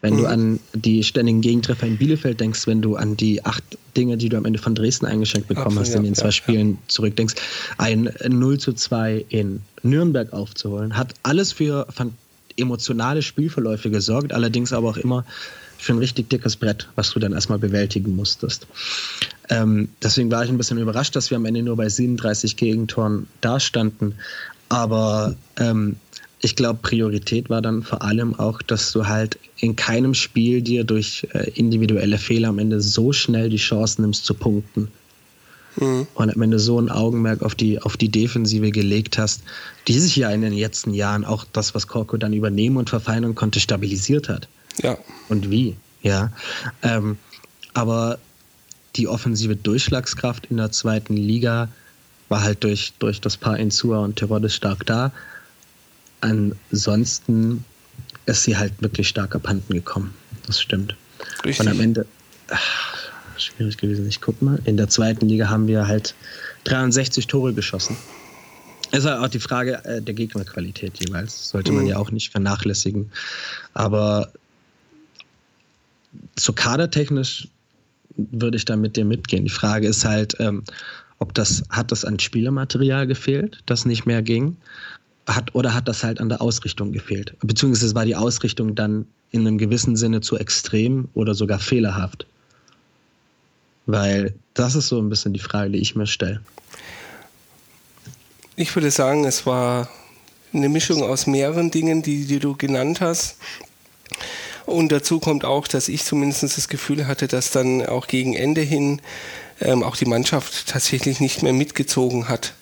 Speaker 2: Wenn mhm. du an die ständigen Gegentreffer in Bielefeld denkst, wenn du an die acht Dinge, die du am Ende von Dresden eingeschenkt bekommen Absolut, hast, in den zwei ja, Spielen ja. zurückdenkst, ein 0 zu 2 in Nürnberg aufzuholen, hat alles für emotionale Spielverläufe gesorgt, allerdings aber auch immer für ein richtig dickes Brett, was du dann erstmal bewältigen musstest. Ähm, deswegen war ich ein bisschen überrascht, dass wir am Ende nur bei 37 Gegentoren dastanden. Aber ähm, ich glaube, Priorität war dann vor allem auch, dass du halt in keinem Spiel dir durch äh, individuelle Fehler am Ende so schnell die Chance nimmst zu punkten. Mhm. Und am Ende so ein Augenmerk auf die, auf die Defensive gelegt hast, die sich ja in den letzten Jahren auch das, was Korko dann übernehmen und verfeinern konnte, stabilisiert hat.
Speaker 1: Ja.
Speaker 2: Und wie, ja. Ähm, aber die offensive Durchschlagskraft in der zweiten Liga war halt durch, durch das Paar Insua und Terodde stark da. Ansonsten ist sie halt wirklich stark abhanden gekommen. Das stimmt. Richtig. Und am Ende, ach, schwierig gewesen. Ich guck mal. In der zweiten Liga haben wir halt 63 Tore geschossen. Es ist auch die Frage äh, der Gegnerqualität jeweils. Sollte man mhm. ja auch nicht vernachlässigen. Aber so kadertechnisch würde ich da mit dir mitgehen. Die Frage ist halt, ähm, ob das, hat das an Spielermaterial gefehlt, das nicht mehr ging? Hat, oder hat das halt an der Ausrichtung gefehlt? Beziehungsweise war die Ausrichtung dann in einem gewissen Sinne zu extrem oder sogar fehlerhaft? Weil das ist so ein bisschen die Frage, die ich mir stelle.
Speaker 1: Ich würde sagen, es war eine Mischung aus mehreren Dingen, die, die du genannt hast. Und dazu kommt auch, dass ich zumindest das Gefühl hatte, dass dann auch gegen Ende hin ähm, auch die Mannschaft tatsächlich nicht mehr mitgezogen hat.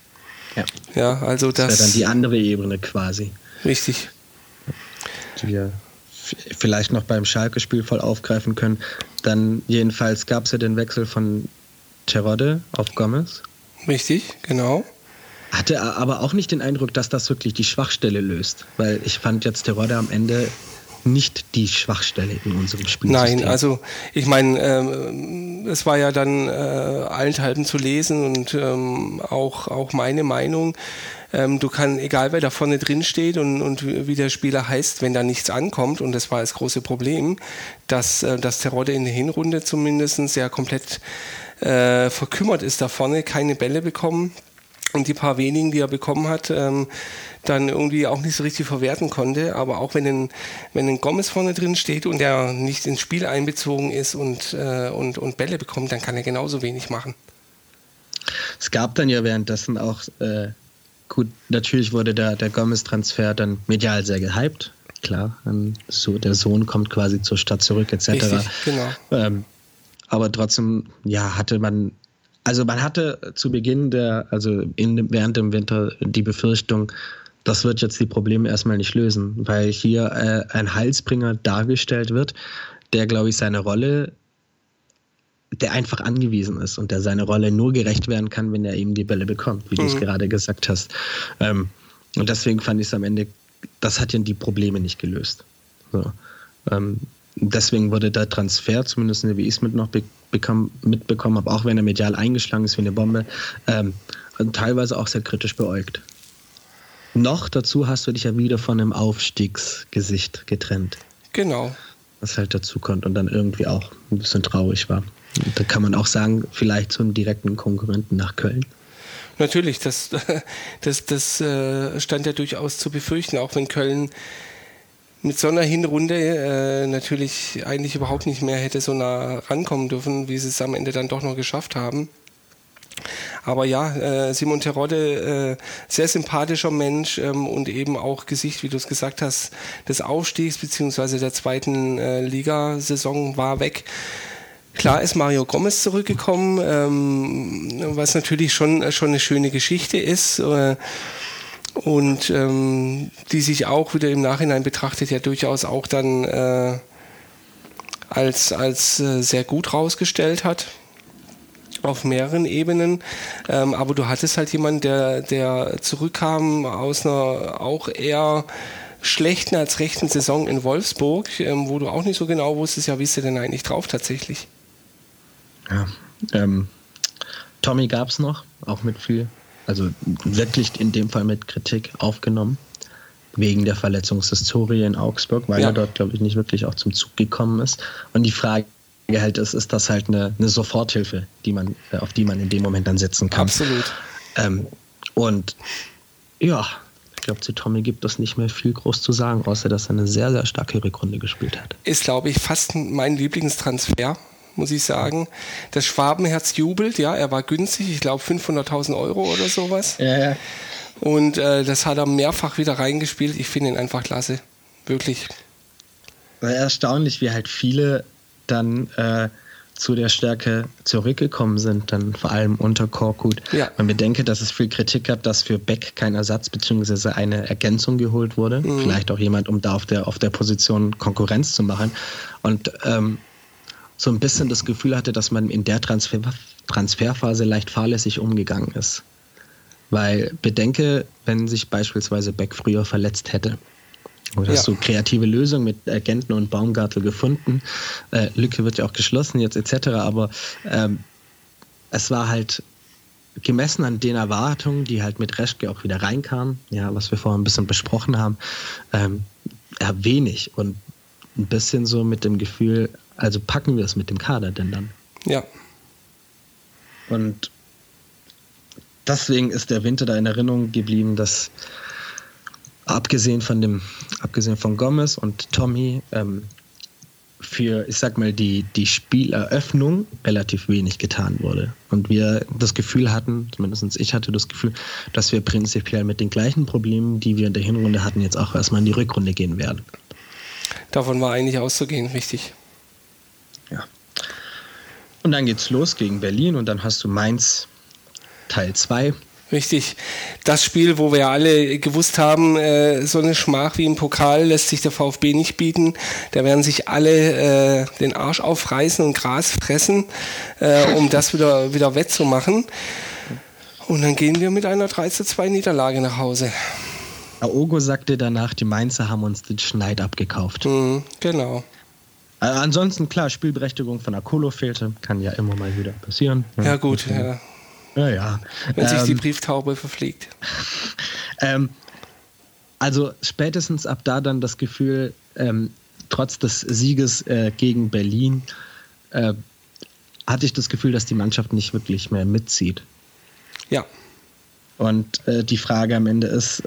Speaker 2: Ja,
Speaker 1: ja also das,
Speaker 2: das wäre dann die andere Ebene quasi.
Speaker 1: Richtig.
Speaker 2: Die wir vielleicht noch beim Schalke-Spiel voll aufgreifen können. Dann jedenfalls gab es ja den Wechsel von Terodde auf Gomez.
Speaker 1: Richtig, genau.
Speaker 2: Hatte aber auch nicht den Eindruck, dass das wirklich die Schwachstelle löst, weil ich fand jetzt Terodde am Ende nicht die Schwachstelle in unserem Spiel.
Speaker 1: Nein, also ich meine, ähm, es war ja dann äh, allenthalben zu lesen und ähm, auch, auch meine Meinung. Ähm, du kannst, egal wer da vorne drin steht und, und wie der Spieler heißt, wenn da nichts ankommt, und das war das große Problem, dass, äh, dass Terodde in der Hinrunde zumindest ja komplett äh, verkümmert ist da vorne, keine Bälle bekommen und die paar wenigen, die er bekommen hat, ähm, dann irgendwie auch nicht so richtig verwerten konnte. Aber auch wenn ein, wenn ein Gomez vorne drin steht und er nicht ins Spiel einbezogen ist und, äh, und, und Bälle bekommt, dann kann er genauso wenig machen.
Speaker 2: Es gab dann ja währenddessen auch, äh, gut, natürlich wurde der, der Gomez-Transfer dann medial sehr gehypt. Klar, so, der Sohn kommt quasi zur Stadt zurück, etc. Richtig,
Speaker 1: genau.
Speaker 2: Ähm, aber trotzdem, ja, hatte man also man hatte zu Beginn der, also in, während dem Winter die Befürchtung, das wird jetzt die Probleme erstmal nicht lösen, weil hier äh, ein Heilsbringer dargestellt wird, der, glaube ich, seine Rolle, der einfach angewiesen ist und der seine Rolle nur gerecht werden kann, wenn er eben die Bälle bekommt, wie mhm. du es gerade gesagt hast. Ähm, und deswegen fand ich es am Ende, das hat ja die Probleme nicht gelöst. So. Ähm, deswegen wurde der Transfer, zumindest wie ich es mit noch bekam, mitbekommen habe, auch wenn er medial eingeschlagen ist wie eine Bombe, ähm, teilweise auch sehr kritisch beäugt. Noch dazu hast du dich ja wieder von einem Aufstiegsgesicht getrennt.
Speaker 1: Genau.
Speaker 2: Was halt dazu kommt und dann irgendwie auch ein bisschen traurig war. Und da kann man auch sagen, vielleicht zum direkten Konkurrenten nach Köln.
Speaker 1: Natürlich, das, das, das äh, stand ja durchaus zu befürchten, auch wenn Köln mit so einer Hinrunde äh, natürlich eigentlich überhaupt nicht mehr hätte so nah rankommen dürfen, wie sie es am Ende dann doch noch geschafft haben. Aber ja, äh, Simon Terodde, äh, sehr sympathischer Mensch ähm, und eben auch Gesicht, wie du es gesagt hast, des Aufstiegs bzw. der zweiten äh, Ligasaison war weg. Klar ist Mario Gomez zurückgekommen, ähm, was natürlich schon, schon eine schöne Geschichte ist. Äh, und ähm, die sich auch wieder im Nachhinein betrachtet ja durchaus auch dann äh, als, als äh, sehr gut rausgestellt hat auf mehreren Ebenen. Ähm, aber du hattest halt jemanden, der, der zurückkam aus einer auch eher schlechten als rechten Saison in Wolfsburg, ähm, wo du auch nicht so genau wusstest, ja, wie ist der denn eigentlich drauf tatsächlich?
Speaker 2: Ja, ähm, Tommy gab es noch, auch mit viel, also wirklich in dem Fall mit Kritik aufgenommen, wegen der Verletzungshistorie in Augsburg, weil ja. er dort, glaube ich, nicht wirklich auch zum Zug gekommen ist. Und die Frage halt ist, ist das halt eine, eine Soforthilfe, die man, auf die man in dem Moment dann setzen kann.
Speaker 1: Absolut.
Speaker 2: Ähm, und ja, ich glaube, zu Tommy gibt es nicht mehr viel groß zu sagen, außer dass er eine sehr, sehr starke Rückrunde gespielt hat.
Speaker 1: Ist, glaube ich, fast mein Lieblingstransfer, muss ich sagen. Das Schwabenherz jubelt, ja, er war günstig, ich glaube 500.000 Euro oder sowas.
Speaker 2: Ja, ja.
Speaker 1: Und äh, das hat er mehrfach wieder reingespielt. Ich finde ihn einfach klasse. Wirklich.
Speaker 2: Erstaunlich, wie halt viele dann äh, zu der Stärke zurückgekommen sind, dann vor allem unter Korkut. Ja. Man bedenke, dass es viel Kritik gab, dass für Beck kein Ersatz bzw. eine Ergänzung geholt wurde. Mhm. Vielleicht auch jemand, um da auf der, auf der Position Konkurrenz zu machen. Und ähm, so ein bisschen das Gefühl hatte, dass man in der Transfer Transferphase leicht fahrlässig umgegangen ist. Weil bedenke, wenn sich beispielsweise Beck früher verletzt hätte, oder hast ja. du kreative Lösungen mit Agenten und Baumgartel gefunden? Äh, Lücke wird ja auch geschlossen jetzt etc. Aber ähm, es war halt gemessen an den Erwartungen, die halt mit Reschke auch wieder reinkamen, ja, was wir vorhin ein bisschen besprochen haben, ähm, wenig und ein bisschen so mit dem Gefühl, also packen wir es mit dem Kader denn dann?
Speaker 1: Ja.
Speaker 2: Und deswegen ist der Winter da in Erinnerung geblieben, dass abgesehen von dem, abgesehen von Gomez und Tommy, ähm, für, ich sag mal, die, die Spieleröffnung relativ wenig getan wurde. Und wir das Gefühl hatten, zumindest ich hatte das Gefühl, dass wir prinzipiell mit den gleichen Problemen, die wir in der Hinrunde hatten, jetzt auch erstmal in die Rückrunde gehen werden.
Speaker 1: Davon war eigentlich auszugehen, richtig.
Speaker 2: Und dann geht's los gegen Berlin und dann hast du Mainz Teil 2.
Speaker 1: Richtig. Das Spiel, wo wir alle gewusst haben, äh, so eine Schmach wie im Pokal lässt sich der VfB nicht bieten. Da werden sich alle äh, den Arsch aufreißen und Gras fressen, äh, um das wieder, wieder wettzumachen. Und dann gehen wir mit einer 3 zu 2 Niederlage nach Hause.
Speaker 2: Aogo sagte danach, die Mainzer haben uns den Schneid abgekauft.
Speaker 1: Mhm, genau.
Speaker 2: Äh, ansonsten, klar, Spielberechtigung von Akolo fehlte. Kann ja immer mal wieder passieren.
Speaker 1: Ja, gut, ja.
Speaker 2: Ja, ja.
Speaker 1: Wenn sich die ähm, Brieftaube verfliegt.
Speaker 2: Ähm, also spätestens ab da dann das Gefühl, ähm, trotz des Sieges äh, gegen Berlin, äh, hatte ich das Gefühl, dass die Mannschaft nicht wirklich mehr mitzieht.
Speaker 1: Ja.
Speaker 2: Und äh, die Frage am Ende ist,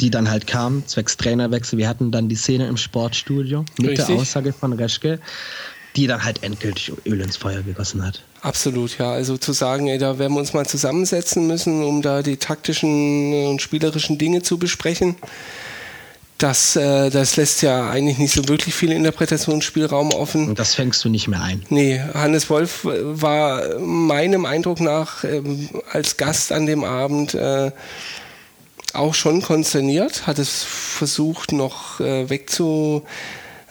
Speaker 2: die dann halt kam, zwecks Trainerwechsel. Wir hatten dann die Szene im Sportstudio mit Richtig. der Aussage von Reschke die dann halt endgültig Öl ins Feuer gegossen hat.
Speaker 1: Absolut, ja. Also zu sagen, ey, da werden wir uns mal zusammensetzen müssen, um da die taktischen und spielerischen Dinge zu besprechen. Das, äh, das lässt ja eigentlich nicht so wirklich viel Interpretationsspielraum offen.
Speaker 2: Und das fängst du nicht mehr ein.
Speaker 1: Nee, Hannes Wolf war meinem Eindruck nach äh, als Gast an dem Abend äh, auch schon konsterniert, hat es versucht noch äh, wegzu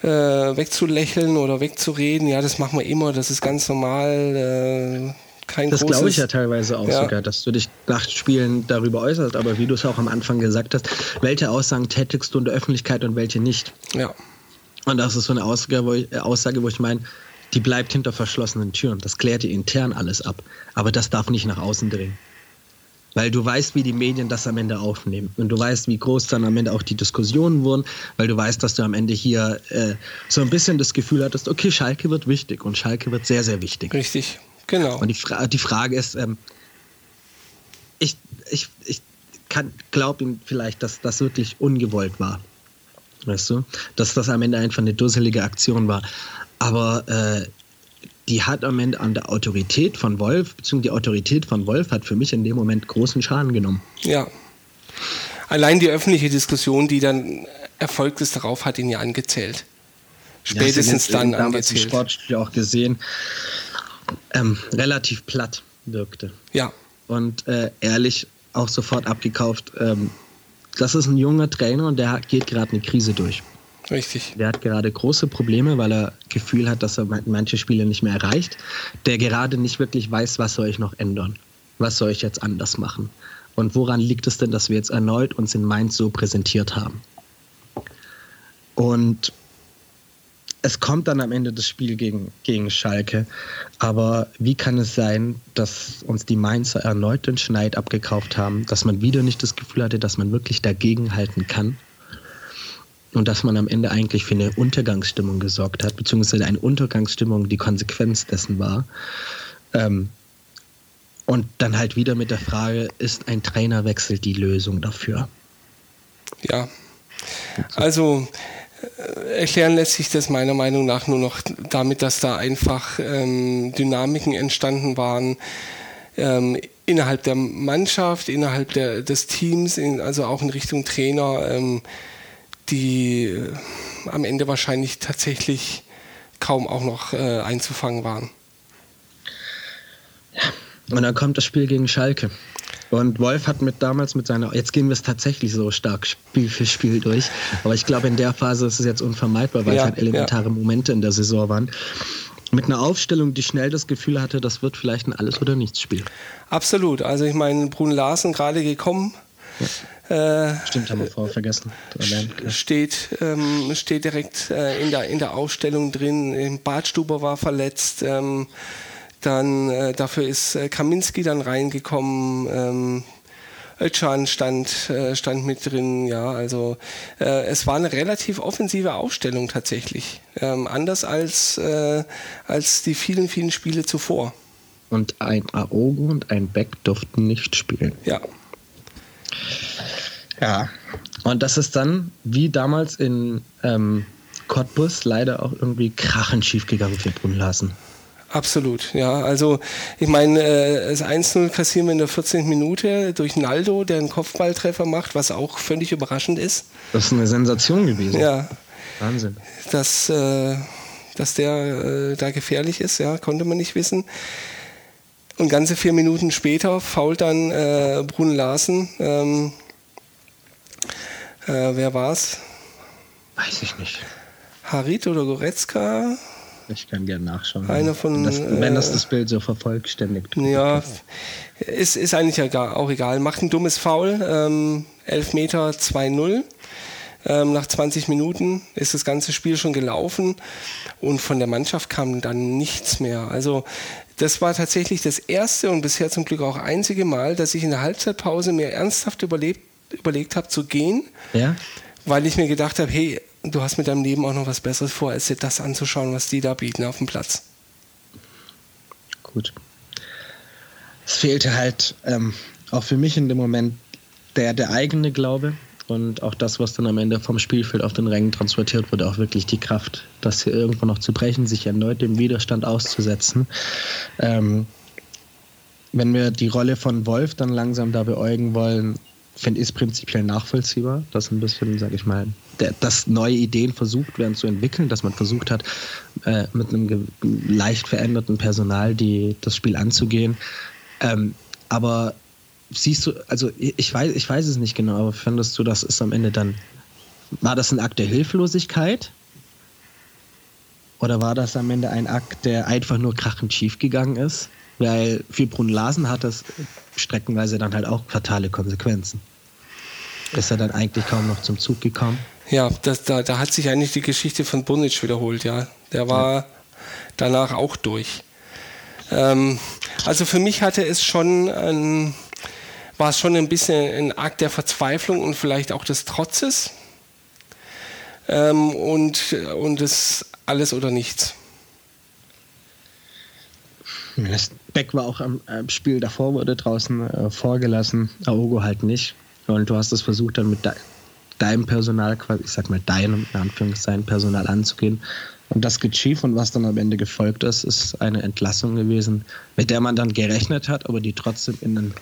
Speaker 1: äh, wegzulächeln oder wegzureden. Ja, das machen wir immer, das ist ganz normal. Äh, kein
Speaker 2: das glaube ich ja teilweise auch ja. sogar, dass du dich nach Spielen darüber äußerst, aber wie du es auch am Anfang gesagt hast, welche Aussagen tätigst du in der Öffentlichkeit und welche nicht?
Speaker 1: Ja.
Speaker 2: Und das ist so eine Aussage, wo ich, äh, Aussage, wo ich meine, die bleibt hinter verschlossenen Türen. Das klärt ihr intern alles ab. Aber das darf nicht nach außen dringen weil du weißt, wie die Medien das am Ende aufnehmen und du weißt, wie groß dann am Ende auch die Diskussionen wurden, weil du weißt, dass du am Ende hier äh, so ein bisschen das Gefühl hattest, okay, Schalke wird wichtig und Schalke wird sehr, sehr wichtig.
Speaker 1: Richtig, genau.
Speaker 2: Und die, Fra die Frage ist, ähm, ich, ich, ich glaube ihm vielleicht, dass das wirklich ungewollt war. Weißt du? Dass das am Ende einfach eine dusselige Aktion war. Aber äh, die hat am Ende an der Autorität von Wolf, beziehungsweise die Autorität von Wolf hat für mich in dem Moment großen Schaden genommen.
Speaker 1: Ja. Allein die öffentliche Diskussion, die dann erfolgt ist, darauf hat ihn ja angezählt. Spätestens ja, dann
Speaker 2: angezählt. Im Sportstudio auch gesehen. ähm, relativ platt wirkte.
Speaker 1: Ja.
Speaker 2: Und äh, ehrlich auch sofort abgekauft. Ähm, das ist ein junger Trainer und der geht gerade eine Krise durch.
Speaker 1: Richtig.
Speaker 2: Der hat gerade große Probleme, weil er Gefühl hat, dass er manche Spiele nicht mehr erreicht. Der gerade nicht wirklich weiß, was soll ich noch ändern? Was soll ich jetzt anders machen? Und woran liegt es denn, dass wir jetzt erneut uns in Mainz so präsentiert haben? Und es kommt dann am Ende das Spiel gegen, gegen Schalke. Aber wie kann es sein, dass uns die Mainzer erneut den Schneid abgekauft haben, dass man wieder nicht das Gefühl hatte, dass man wirklich dagegenhalten kann? Und dass man am Ende eigentlich für eine Untergangsstimmung gesorgt hat, beziehungsweise eine Untergangsstimmung die Konsequenz dessen war. Ähm, und dann halt wieder mit der Frage, ist ein Trainerwechsel die Lösung dafür?
Speaker 1: Ja. Also äh, erklären lässt sich das meiner Meinung nach nur noch damit, dass da einfach ähm, Dynamiken entstanden waren ähm, innerhalb der Mannschaft, innerhalb der, des Teams, in, also auch in Richtung Trainer, ähm, die äh, am Ende wahrscheinlich tatsächlich kaum auch noch äh, einzufangen waren.
Speaker 2: Und dann kommt das Spiel gegen Schalke. Und Wolf hat mit damals mit seiner, jetzt gehen wir es tatsächlich so stark Spiel für Spiel durch, aber ich glaube, in der Phase ist es jetzt unvermeidbar, weil ja, es halt elementare ja. Momente in der Saison waren. Mit einer Aufstellung, die schnell das Gefühl hatte, das wird vielleicht ein Alles- oder Nichts-Spiel.
Speaker 1: Absolut. Also ich meine, Brun Larsen gerade gekommen.
Speaker 2: Ja. Äh, Stimmt, haben wir vorher vergessen.
Speaker 1: Steht, ähm, steht direkt äh, in, der, in der Ausstellung drin. Badstuber war verletzt. Ähm, dann äh, dafür ist äh, Kaminski dann reingekommen. Ähm, Özcan stand, äh, stand mit drin, ja, also äh, es war eine relativ offensive Aufstellung tatsächlich. Ähm, anders als, äh, als die vielen, vielen Spiele zuvor.
Speaker 2: Und ein Aogo und ein Beck durften nicht spielen.
Speaker 1: Ja.
Speaker 2: Ja. Und das ist dann, wie damals in ähm, Cottbus, leider auch irgendwie krachend schief gegangen für Brunlasen.
Speaker 1: Absolut, ja. Also ich meine, äh, das 1-0 kassieren wir in der 14. Minute durch Naldo, der einen Kopfballtreffer macht, was auch völlig überraschend ist.
Speaker 2: Das ist eine Sensation gewesen.
Speaker 1: Ja.
Speaker 2: Wahnsinn.
Speaker 1: Dass, äh, dass der äh, da gefährlich ist, ja, konnte man nicht wissen. Und ganze vier Minuten später fault dann äh, Brun Larsen. Ähm, äh, wer war's?
Speaker 2: Weiß ich nicht.
Speaker 1: Harit oder Goretzka?
Speaker 2: Ich kann gerne nachschauen.
Speaker 1: Einer von,
Speaker 2: wenn, das, wenn das, das Bild so vervollständigt.
Speaker 1: Ja, ist, ist eigentlich auch egal. Macht ein dummes Foul. Ähm, 11 Meter 2-0. Ähm, nach 20 Minuten ist das ganze Spiel schon gelaufen und von der Mannschaft kam dann nichts mehr. Also das war tatsächlich das erste und bisher zum Glück auch einzige Mal, dass ich in der Halbzeitpause mir ernsthaft überlebt, überlegt habe zu gehen,
Speaker 2: ja?
Speaker 1: weil ich mir gedacht habe, hey, du hast mit deinem Leben auch noch was Besseres vor, als dir das anzuschauen, was die da bieten auf dem Platz.
Speaker 2: Gut. Es fehlte halt ähm, auch für mich in dem Moment der, der eigene Glaube und auch das, was dann am Ende vom Spielfeld auf den Rängen transportiert wurde, auch wirklich die Kraft, das hier irgendwo noch zu brechen, sich erneut dem Widerstand auszusetzen. Ähm, wenn wir die Rolle von Wolf dann langsam da beäugen wollen, finde ich es prinzipiell nachvollziehbar, dass ein bisschen, sage ich mal, der, dass neue Ideen versucht werden zu entwickeln, dass man versucht hat, äh, mit einem leicht veränderten Personal die, das Spiel anzugehen. Ähm, aber siehst du, also ich weiß, ich weiß es nicht genau, aber findest du, das ist am Ende dann, war das ein Akt der Hilflosigkeit? Oder war das am Ende ein Akt, der einfach nur krachend schief gegangen ist? Weil für Brun Larsen hat das streckenweise dann halt auch fatale Konsequenzen. Ist er dann eigentlich kaum noch zum Zug gekommen?
Speaker 1: Ja, das, da, da hat sich eigentlich die Geschichte von Bunic wiederholt, ja. Der war ja. danach auch durch. Ähm, also für mich hatte es schon ein, war es schon ein bisschen ein Akt der Verzweiflung und vielleicht auch des Trotzes. Ähm, und, und das alles oder nichts.
Speaker 2: Das Beck war auch am, Spiel davor, wurde draußen äh, vorgelassen, Aogo halt nicht. Und du hast es versucht, dann mit de deinem Personal, ich sag mal deinem, in Anführungszeichen, Personal anzugehen. Und das geht schief und was dann am Ende gefolgt ist, ist eine Entlassung gewesen, mit der man dann gerechnet hat, aber die trotzdem in einen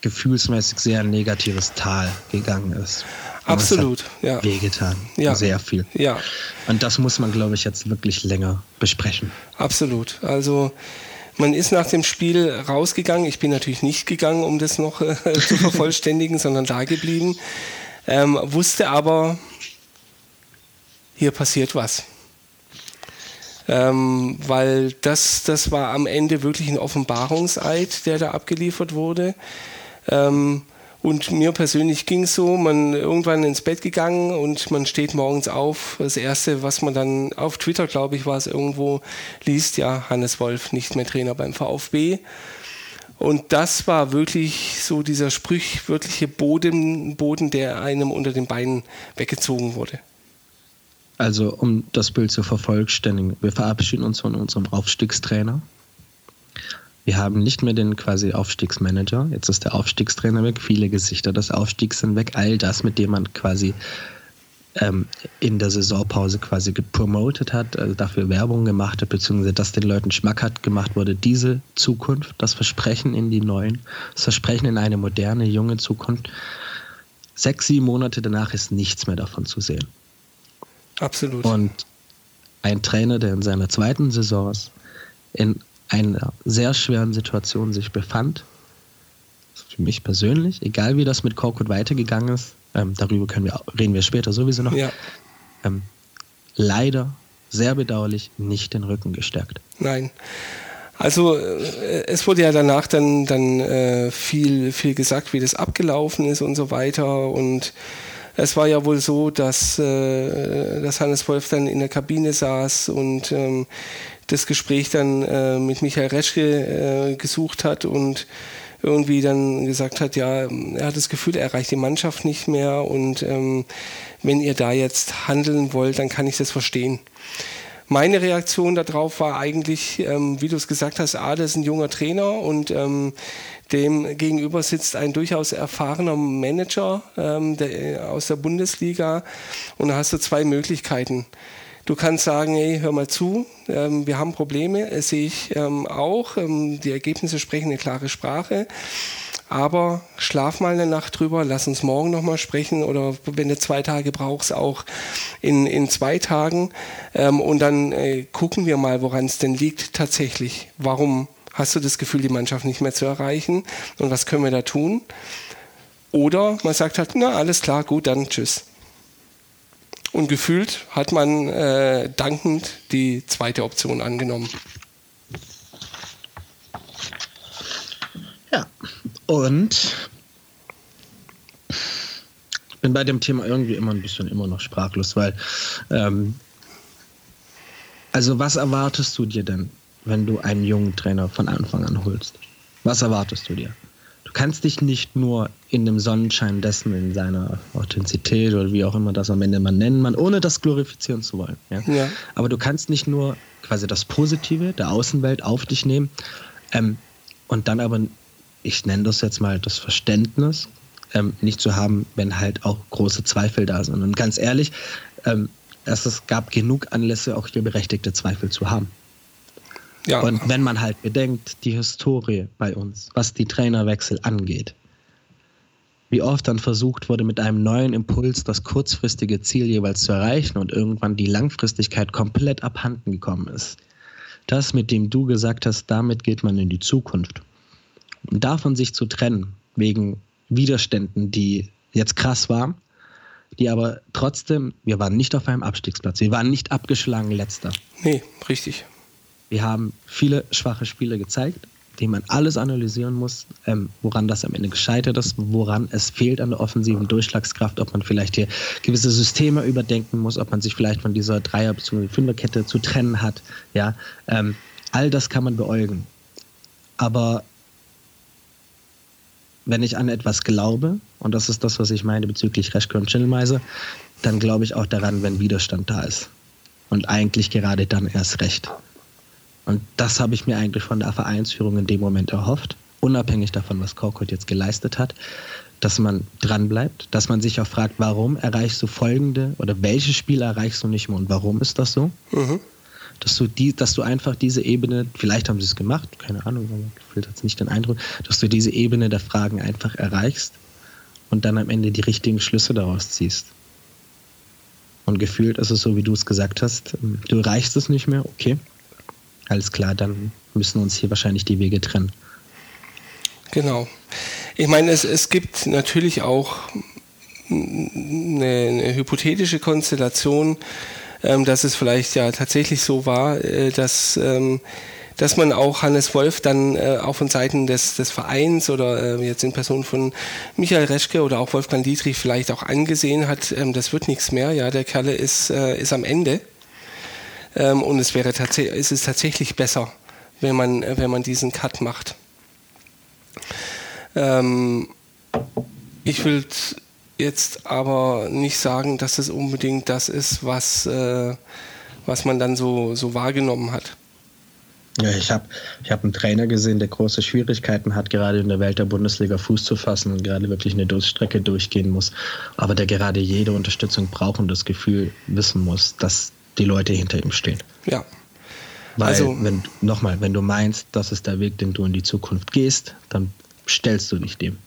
Speaker 2: gefühlsmäßig sehr negatives Tal gegangen ist.
Speaker 1: Absolut, ja.
Speaker 2: Wehgetan.
Speaker 1: Ja.
Speaker 2: Sehr viel.
Speaker 1: Ja.
Speaker 2: Und das muss man, glaube ich, jetzt wirklich länger besprechen.
Speaker 1: Absolut. Also man ist nach dem Spiel rausgegangen. Ich bin natürlich nicht gegangen, um das noch äh, zu vervollständigen, sondern da geblieben. Ähm, wusste aber, hier passiert was. Ähm, weil das, das war am Ende wirklich ein Offenbarungseid, der da abgeliefert wurde. Ähm, und mir persönlich ging es so, man irgendwann ins Bett gegangen und man steht morgens auf. Das Erste, was man dann auf Twitter, glaube ich, war es irgendwo, liest, ja, Hannes Wolf nicht mehr Trainer beim VfB. Und das war wirklich so dieser sprichwörtliche Boden, Boden, der einem unter den Beinen weggezogen wurde.
Speaker 2: Also, um das Bild zu vervollständigen, wir verabschieden uns von unserem Aufstiegstrainer. Wir haben nicht mehr den quasi Aufstiegsmanager. Jetzt ist der Aufstiegstrainer weg. Viele Gesichter des Aufstiegs sind weg. All das, mit dem man quasi ähm, in der Saisonpause quasi gepromotet hat, also dafür Werbung gemacht hat, beziehungsweise dass den Leuten schmackhaft gemacht wurde, diese Zukunft, das Versprechen in die neuen, das Versprechen in eine moderne, junge Zukunft. Sechs, sieben Monate danach ist nichts mehr davon zu sehen.
Speaker 1: Absolut.
Speaker 2: Und ein Trainer, der in seiner zweiten Saison in einer sehr schweren Situation sich befand. Für mich persönlich, egal wie das mit Korkut weitergegangen ist, ähm, darüber können wir, reden wir später sowieso noch,
Speaker 1: ja.
Speaker 2: ähm, leider sehr bedauerlich nicht den Rücken gestärkt.
Speaker 1: Nein. Also äh, es wurde ja danach dann, dann äh, viel, viel gesagt, wie das abgelaufen ist und so weiter. Und es war ja wohl so, dass, äh, dass Hannes Wolf dann in der Kabine saß und ähm, das Gespräch dann äh, mit Michael Reschke äh, gesucht hat und irgendwie dann gesagt hat, ja, er hat das Gefühl, er erreicht die Mannschaft nicht mehr und ähm, wenn ihr da jetzt handeln wollt, dann kann ich das verstehen. Meine Reaktion darauf war eigentlich, ähm, wie du es gesagt hast, A, das ist ein junger Trainer und ähm, dem gegenüber sitzt ein durchaus erfahrener Manager ähm, der, aus der Bundesliga und da hast du zwei Möglichkeiten. Du kannst sagen, hey, hör mal zu, ähm, wir haben Probleme, das sehe ich ähm, auch. Ähm, die Ergebnisse sprechen eine klare Sprache. Aber schlaf mal eine Nacht drüber, lass uns morgen nochmal sprechen oder wenn du zwei Tage brauchst, auch in, in zwei Tagen. Ähm, und dann äh, gucken wir mal, woran es denn liegt tatsächlich. Warum hast du das Gefühl, die Mannschaft nicht mehr zu erreichen? Und was können wir da tun? Oder man sagt halt, na alles klar, gut, dann tschüss. Und gefühlt hat man äh, dankend die zweite Option angenommen.
Speaker 2: Ja, und ich bin bei dem Thema irgendwie immer ein bisschen immer noch sprachlos, weil ähm, also was erwartest du dir denn, wenn du einen jungen Trainer von Anfang an holst? Was erwartest du dir? Du kannst dich nicht nur in dem Sonnenschein dessen, in seiner Authentizität oder wie auch immer das am Ende man nennen man, ohne das glorifizieren zu wollen. Ja?
Speaker 1: Ja.
Speaker 2: Aber du kannst nicht nur quasi das Positive der Außenwelt auf dich nehmen ähm, und dann aber, ich nenne das jetzt mal das Verständnis, ähm, nicht zu haben, wenn halt auch große Zweifel da sind. Und ganz ehrlich, ähm, es gab genug Anlässe, auch hier berechtigte Zweifel zu haben.
Speaker 1: Ja.
Speaker 2: Und wenn man halt bedenkt, die Historie bei uns, was die Trainerwechsel angeht, wie oft dann versucht wurde, mit einem neuen Impuls das kurzfristige Ziel jeweils zu erreichen und irgendwann die Langfristigkeit komplett abhanden gekommen ist. Das, mit dem du gesagt hast, damit geht man in die Zukunft. Und davon sich zu trennen, wegen Widerständen, die jetzt krass waren, die aber trotzdem, wir waren nicht auf einem Abstiegsplatz, wir waren nicht abgeschlagen letzter.
Speaker 1: Nee, richtig.
Speaker 2: Wir haben viele schwache Spiele gezeigt, die man alles analysieren muss, ähm, woran das am Ende gescheitert ist, woran es fehlt an der offensiven Durchschlagskraft, ob man vielleicht hier gewisse Systeme überdenken muss, ob man sich vielleicht von dieser Dreier- bzw. Fünferkette zu trennen hat. Ja, ähm, all das kann man beäugen. Aber wenn ich an etwas glaube, und das ist das, was ich meine bezüglich Reschke und Schindelmeiser, dann glaube ich auch daran, wenn Widerstand da ist. Und eigentlich gerade dann erst recht. Und das habe ich mir eigentlich von der Vereinsführung in dem Moment erhofft, unabhängig davon, was Korkut jetzt geleistet hat, dass man dranbleibt, dass man sich auch fragt, warum erreichst du folgende oder welche Spiele erreichst du nicht mehr und warum ist das so?
Speaker 1: Mhm.
Speaker 2: dass du die, dass du einfach diese Ebene, vielleicht haben sie es gemacht, keine Ahnung, aber gefühlt hat es nicht den Eindruck, dass du diese Ebene der Fragen einfach erreichst und dann am Ende die richtigen Schlüsse daraus ziehst. Und gefühlt ist es so, wie du es gesagt hast, du erreichst es nicht mehr, okay. Alles klar, dann müssen uns hier wahrscheinlich die Wege trennen.
Speaker 1: Genau. Ich meine, es, es gibt natürlich auch eine, eine hypothetische Konstellation, ähm, dass es vielleicht ja tatsächlich so war, äh, dass, ähm, dass man auch Hannes Wolf dann äh, auch von Seiten des, des Vereins oder äh, jetzt in Person von Michael Reschke oder auch Wolfgang Dietrich vielleicht auch angesehen hat, ähm, das wird nichts mehr, ja, der Kerle ist, äh, ist am Ende. Ähm, und es wäre tatsächlich, ist es tatsächlich besser, wenn man, wenn man diesen Cut macht. Ähm, ich will jetzt aber nicht sagen, dass es unbedingt das ist, was, äh, was man dann so, so wahrgenommen hat.
Speaker 2: Ja, ich habe ich hab einen Trainer gesehen, der große Schwierigkeiten hat, gerade in der Welt der Bundesliga Fuß zu fassen und gerade wirklich eine Durststrecke durchgehen muss, aber der gerade jede Unterstützung braucht und das Gefühl wissen muss, dass die Leute hinter ihm stehen.
Speaker 1: Ja.
Speaker 2: Weil, also, wenn, nochmal, wenn du meinst, das ist der Weg, den du in die Zukunft gehst, dann stellst du dich dem.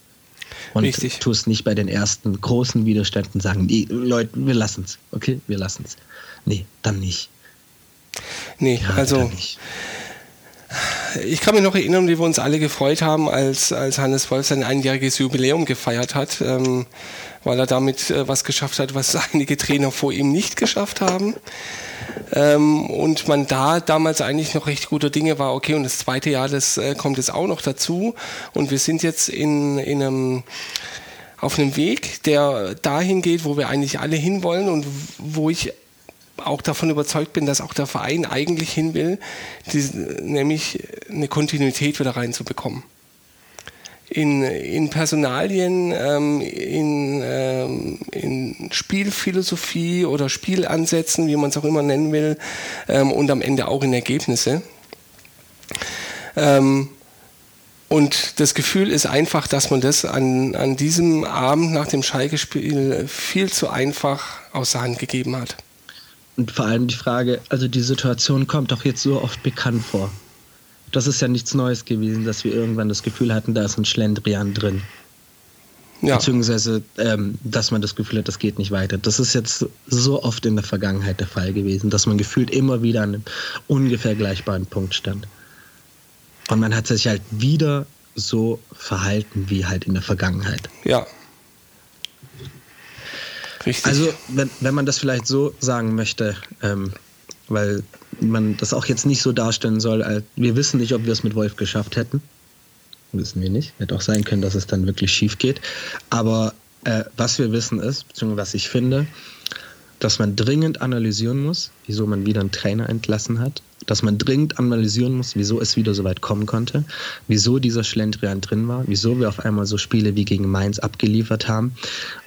Speaker 2: Und Richtig. tust nicht bei den ersten großen Widerständen sagen, die Leute, wir lassen es. Okay, wir lassen es. Nee, dann nicht.
Speaker 1: Nee, ja, also. Nicht. Ich kann mich noch erinnern, wie wir uns alle gefreut haben, als, als Hannes Wolf sein einjähriges Jubiläum gefeiert hat, ähm, weil er damit äh, was geschafft hat, was einige Trainer vor ihm nicht geschafft haben. Ähm, und man da damals eigentlich noch recht guter Dinge war, okay, und das zweite Jahr, das äh, kommt jetzt auch noch dazu. Und wir sind jetzt in, in einem auf einem Weg, der dahin geht, wo wir eigentlich alle hinwollen und wo ich auch davon überzeugt bin, dass auch der Verein eigentlich hin will, die, nämlich eine Kontinuität wieder reinzubekommen in, in Personalien, ähm, in, ähm, in Spielphilosophie oder Spielansätzen, wie man es auch immer nennen will, ähm, und am Ende auch in Ergebnisse. Ähm, und das Gefühl ist einfach, dass man das an, an diesem Abend nach dem Schalke-Spiel viel zu einfach aus der Hand gegeben hat.
Speaker 2: Und vor allem die Frage, also die Situation kommt doch jetzt so oft bekannt vor das ist ja nichts Neues gewesen, dass wir irgendwann das Gefühl hatten, da ist ein Schlendrian drin. Ja. Beziehungsweise, ähm, dass man das Gefühl hat, das geht nicht weiter. Das ist jetzt so oft in der Vergangenheit der Fall gewesen, dass man gefühlt immer wieder an einem ungefähr gleichbaren Punkt stand. Und man hat sich halt wieder so verhalten wie halt in der Vergangenheit.
Speaker 1: Ja. Richtig.
Speaker 2: Also, wenn, wenn man das vielleicht so sagen möchte, ähm, weil man das auch jetzt nicht so darstellen soll, als wir wissen nicht, ob wir es mit Wolf geschafft hätten. Wissen wir nicht. Hätte auch sein können, dass es dann wirklich schief geht. Aber äh, was wir wissen ist, beziehungsweise was ich finde, dass man dringend analysieren muss, wieso man wieder einen Trainer entlassen hat, dass man dringend analysieren muss, wieso es wieder so weit kommen konnte, wieso dieser Schlendrian drin war, wieso wir auf einmal so Spiele wie gegen Mainz abgeliefert haben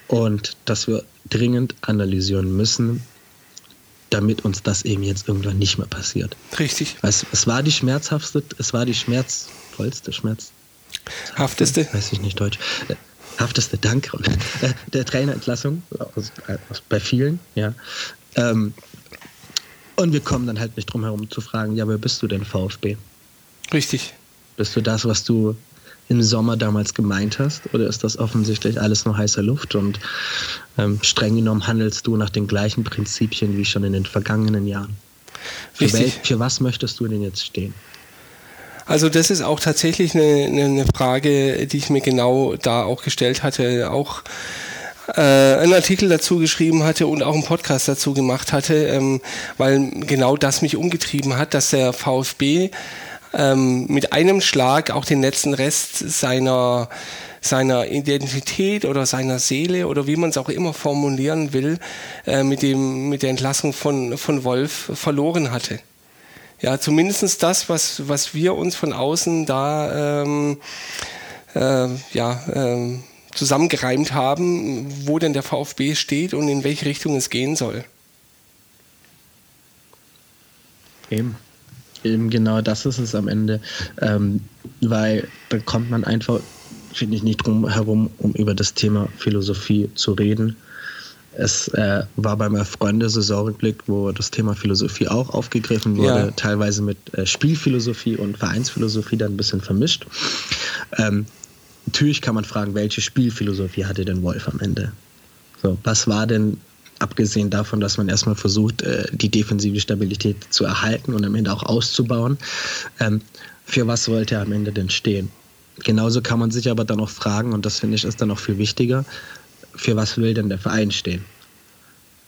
Speaker 2: und dass wir dringend analysieren müssen, damit uns das eben jetzt irgendwann nicht mehr passiert.
Speaker 1: Richtig.
Speaker 2: Es, es war die schmerzhaftste, es war die schmerzvollste, Schmerz.
Speaker 1: Hafteste?
Speaker 2: Weiß ich nicht Deutsch. Äh, hafteste, danke. Äh, der Trainerentlassung bei vielen, ja. Ähm, und wir kommen dann halt nicht drum herum zu fragen, ja, wer bist du denn VfB?
Speaker 1: Richtig.
Speaker 2: Bist du das, was du im Sommer damals gemeint hast? Oder ist das offensichtlich alles nur heiße Luft und ähm, streng genommen handelst du nach den gleichen Prinzipien wie schon in den vergangenen Jahren? Für, wel, für was möchtest du denn jetzt stehen?
Speaker 1: Also das ist auch tatsächlich eine, eine Frage, die ich mir genau da auch gestellt hatte, auch äh, einen Artikel dazu geschrieben hatte und auch einen Podcast dazu gemacht hatte, ähm, weil genau das mich umgetrieben hat, dass der VfB ähm, mit einem Schlag auch den letzten Rest seiner seiner Identität oder seiner Seele oder wie man es auch immer formulieren will, äh, mit, dem, mit der Entlassung von, von Wolf verloren hatte. Ja, zumindest das, was, was wir uns von außen da ähm, äh, ja, äh, zusammengereimt haben, wo denn der VfB steht und in welche Richtung es gehen soll.
Speaker 2: Eben eben genau das ist es am Ende, ähm, weil da kommt man einfach, finde ich, nicht drum herum, um über das Thema Philosophie zu reden. Es äh, war beim Freunde-Saisonrückblick, wo das Thema Philosophie auch aufgegriffen wurde, ja. teilweise mit äh, Spielphilosophie und Vereinsphilosophie dann ein bisschen vermischt. Ähm, natürlich kann man fragen, welche Spielphilosophie hatte denn Wolf am Ende? So, was war denn, abgesehen davon, dass man erstmal versucht, äh, die defensive Stabilität zu erhalten und am Ende auch auszubauen, ähm, für was wollte er am Ende denn stehen? Genauso kann man sich aber dann auch fragen, und das finde ich ist dann noch viel wichtiger, für was will denn der Verein stehen?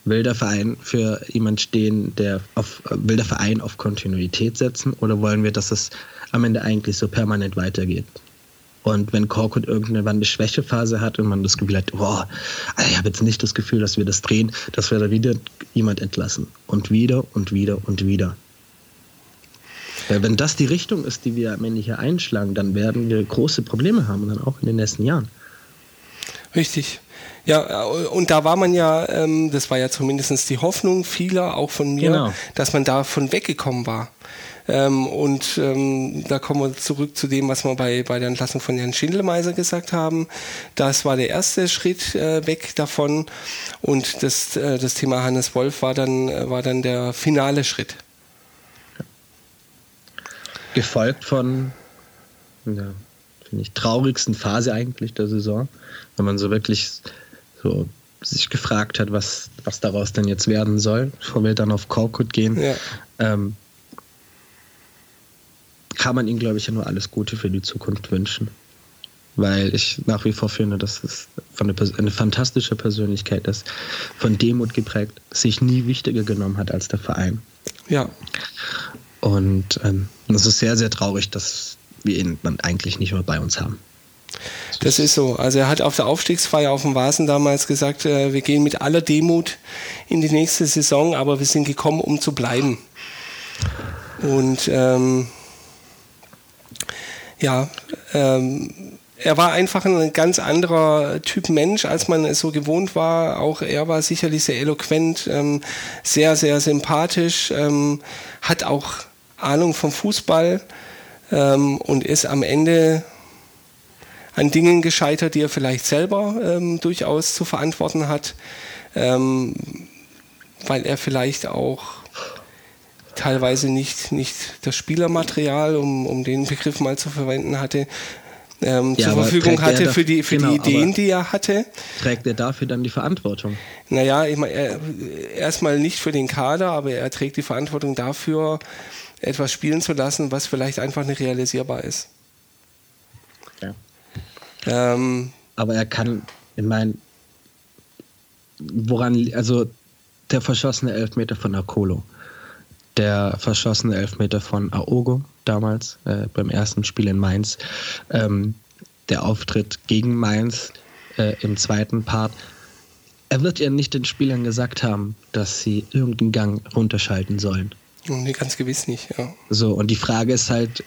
Speaker 2: Will der Verein für jemand stehen, der auf, will der Verein auf Kontinuität setzen oder wollen wir, dass es am Ende eigentlich so permanent weitergeht? Und wenn Korkut irgendwann eine Schwächephase hat und man das Gefühl hat, boah, ich habe jetzt nicht das Gefühl, dass wir das drehen, dass wir da wieder jemand entlassen. Und wieder und wieder und wieder. Weil wenn das die Richtung ist, die wir am Ende hier einschlagen, dann werden wir große Probleme haben, dann auch in den nächsten Jahren.
Speaker 1: Richtig. Ja, und da war man ja, ähm, das war ja zumindest die Hoffnung vieler, auch von mir, genau. dass man davon weggekommen war. Ähm, und ähm, da kommen wir zurück zu dem, was wir bei, bei der Entlassung von Herrn Schindelmeiser gesagt haben. Das war der erste Schritt äh, weg davon. Und das, äh, das Thema Hannes Wolf war dann, äh, war dann der finale Schritt.
Speaker 2: Gefolgt von ja, finde ich, traurigsten Phase eigentlich der Saison, wenn man so wirklich so sich gefragt hat, was, was daraus denn jetzt werden soll, bevor wir dann auf Korkut gehen, ja. ähm, kann man ihm, glaube ich, ja nur alles Gute für die Zukunft wünschen. Weil ich nach wie vor finde, dass es von eine, eine fantastische Persönlichkeit ist, von Demut geprägt, sich nie wichtiger genommen hat als der Verein.
Speaker 1: Ja.
Speaker 2: Und ähm, es ist sehr, sehr traurig, dass wir ihn dann eigentlich nicht mehr bei uns haben.
Speaker 1: Das ist so. Also er hat auf der Aufstiegsfeier auf dem Vasen damals gesagt, äh, wir gehen mit aller Demut in die nächste Saison, aber wir sind gekommen, um zu bleiben. Und ähm, ja, ähm, er war einfach ein ganz anderer Typ Mensch, als man es so gewohnt war. Auch er war sicherlich sehr eloquent, ähm, sehr, sehr sympathisch, ähm, hat auch Ahnung vom Fußball ähm, und ist am Ende an Dingen gescheitert, die er vielleicht selber ähm, durchaus zu verantworten hat, ähm, weil er vielleicht auch teilweise nicht, nicht das Spielermaterial, um, um den Begriff mal zu verwenden hatte, ähm, ja, zur Verfügung hatte für die, für genau, die Ideen, die er hatte.
Speaker 2: Trägt er dafür dann die Verantwortung?
Speaker 1: Naja, ich meine, erstmal nicht für den Kader, aber er trägt die Verantwortung dafür, etwas spielen zu lassen, was vielleicht einfach nicht realisierbar ist.
Speaker 2: Ähm, Aber er kann, ich meine, woran, also der verschossene Elfmeter von Akolo, der verschossene Elfmeter von Aogo damals äh, beim ersten Spiel in Mainz, ähm, der Auftritt gegen Mainz äh, im zweiten Part. Er wird ja nicht den Spielern gesagt haben, dass sie irgendeinen Gang runterschalten sollen.
Speaker 1: Nee, ganz gewiss nicht, ja.
Speaker 2: So, und die Frage ist halt,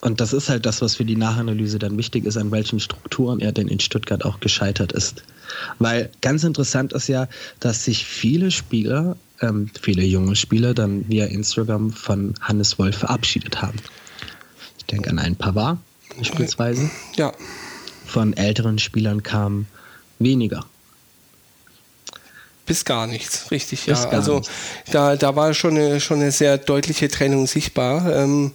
Speaker 2: und das ist halt das, was für die Nachanalyse dann wichtig ist, an welchen Strukturen er denn in Stuttgart auch gescheitert ist. Weil ganz interessant ist ja, dass sich viele Spieler, ähm, viele junge Spieler dann via Instagram von Hannes Wolf verabschiedet haben. Ich denke an einen Pavard beispielsweise.
Speaker 1: Ja.
Speaker 2: Von älteren Spielern kam weniger
Speaker 1: bis gar nichts, richtig, ja. Also da, da war schon eine, schon eine sehr deutliche Trennung sichtbar, ähm,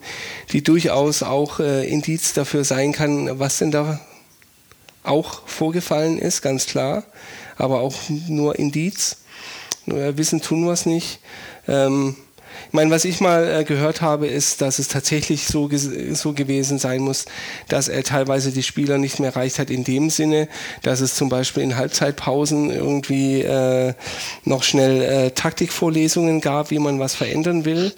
Speaker 1: die durchaus auch äh, Indiz dafür sein kann, was denn da auch vorgefallen ist, ganz klar, aber auch nur Indiz. Nur wissen tun wir es nicht. Ähm, ich meine, was ich mal äh, gehört habe, ist, dass es tatsächlich so, so gewesen sein muss, dass er teilweise die Spieler nicht mehr erreicht hat in dem Sinne, dass es zum Beispiel in Halbzeitpausen irgendwie äh, noch schnell äh, Taktikvorlesungen gab, wie man was verändern will.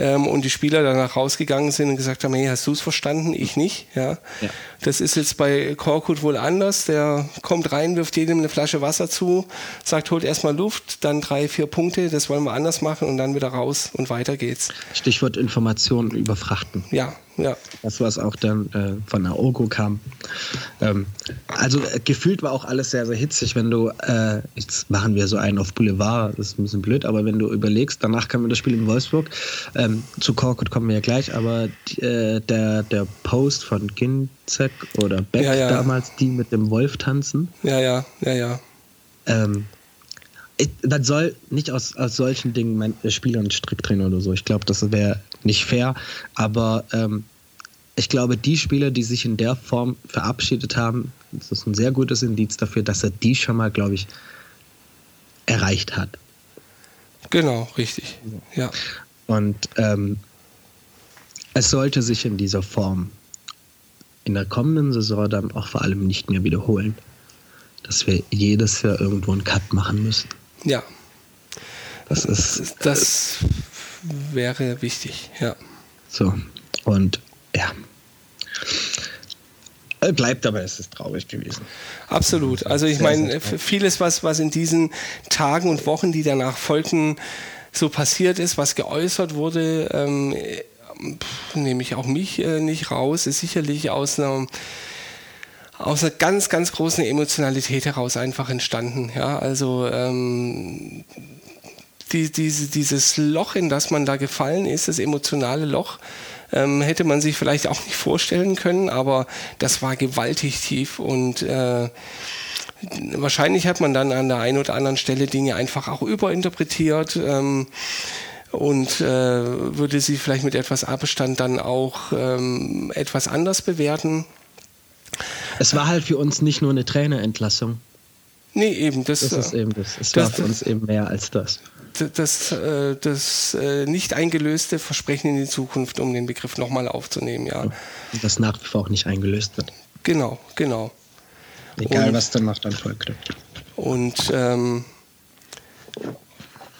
Speaker 1: Ähm, und die Spieler danach rausgegangen sind und gesagt haben, hey, hast du es verstanden? Ich nicht. Ja. ja. Das ist jetzt bei Korkut wohl anders. Der kommt rein, wirft jedem eine Flasche Wasser zu, sagt, holt erstmal Luft, dann drei, vier Punkte, das wollen wir anders machen und dann wieder raus und weiter geht's.
Speaker 2: Stichwort Informationen überfrachten.
Speaker 1: Ja, ja.
Speaker 2: Das, was auch dann äh, von Naogo kam. Ähm, also äh, gefühlt war auch alles sehr, sehr hitzig. Wenn du, äh, jetzt machen wir so einen auf Boulevard, das ist ein bisschen blöd, aber wenn du überlegst, danach kam das Spiel in Wolfsburg. Ähm, zu Korkut kommen wir ja gleich, aber äh, der, der Post von Ginzek oder Beck ja, ja. damals, die mit dem Wolf tanzen.
Speaker 1: Ja, ja, ja, ja.
Speaker 2: Ähm, man soll nicht aus, aus solchen Dingen äh, Spieler einen Strick drehen oder so. Ich glaube, das wäre nicht fair. Aber ähm, ich glaube, die Spieler, die sich in der Form verabschiedet haben, das ist ein sehr gutes Indiz dafür, dass er die schon mal, glaube ich, erreicht hat.
Speaker 1: Genau, richtig. Ja.
Speaker 2: Und ähm, es sollte sich in dieser Form in der kommenden Saison dann auch vor allem nicht mehr wiederholen. Dass wir jedes Jahr irgendwo einen Cut machen müssen.
Speaker 1: Ja.
Speaker 2: Das ist.
Speaker 1: Das wäre wichtig, ja.
Speaker 2: So. Und ja. Äh, bleibt aber, es ist traurig gewesen.
Speaker 1: Absolut. Also ich meine, vieles, was, was in diesen Tagen und Wochen, die danach folgten, so passiert ist, was geäußert wurde, ähm, nehme ich auch mich äh, nicht raus, ist sicherlich aus einer aus einer ganz, ganz großen Emotionalität heraus einfach entstanden. Ja, also ähm, die, diese, dieses Loch, in das man da gefallen ist, das emotionale Loch, ähm, hätte man sich vielleicht auch nicht vorstellen können, aber das war gewaltig tief und äh, wahrscheinlich hat man dann an der einen oder anderen Stelle Dinge einfach auch überinterpretiert. Ähm, und äh, würde sie vielleicht mit etwas Abstand dann auch ähm, etwas anders bewerten.
Speaker 2: Es war halt für uns nicht nur eine Trainerentlassung.
Speaker 1: Nee, eben. Das,
Speaker 2: das ist eben das. Es das, war für uns eben mehr als das.
Speaker 1: Das, das, äh, das äh, nicht eingelöste Versprechen in die Zukunft, um den Begriff nochmal aufzunehmen, ja. Und
Speaker 2: das nach wie vor auch nicht eingelöst wird.
Speaker 1: Genau, genau.
Speaker 2: Egal, und, was danach dann folgte.
Speaker 1: Und ähm,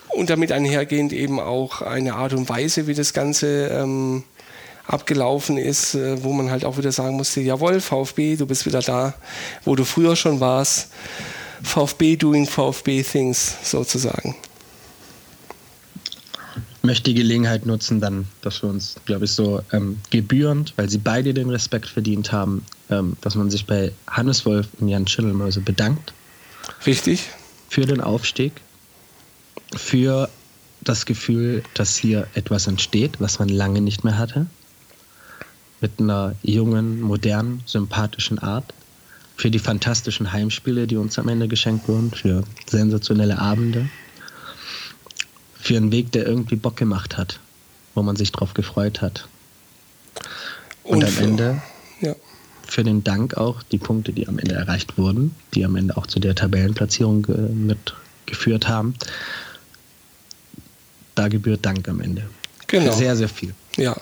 Speaker 1: und damit einhergehend eben auch eine Art und Weise, wie das Ganze ähm, abgelaufen ist, äh, wo man halt auch wieder sagen musste, jawohl, VfB, du bist wieder da, wo du früher schon warst. VfB doing VfB things sozusagen.
Speaker 2: Ich möchte die Gelegenheit nutzen, dann, dass wir uns, glaube ich, so ähm, gebührend, weil sie beide den Respekt verdient haben, ähm, dass man sich bei Hannes Wolf und Jan Schimmelmäuse bedankt.
Speaker 1: Richtig.
Speaker 2: Für den Aufstieg für das Gefühl, dass hier etwas entsteht, was man lange nicht mehr hatte. Mit einer jungen, modernen, sympathischen Art. Für die fantastischen Heimspiele, die uns am Ende geschenkt wurden. Für sensationelle Abende. Für einen Weg, der irgendwie Bock gemacht hat. Wo man sich drauf gefreut hat. Und, Und am für, Ende ja. für den Dank auch die Punkte, die am Ende erreicht wurden, die am Ende auch zu der Tabellenplatzierung mitgeführt haben da gebührt Dank am Ende.
Speaker 1: Genau.
Speaker 2: Sehr, sehr viel.
Speaker 1: Ja.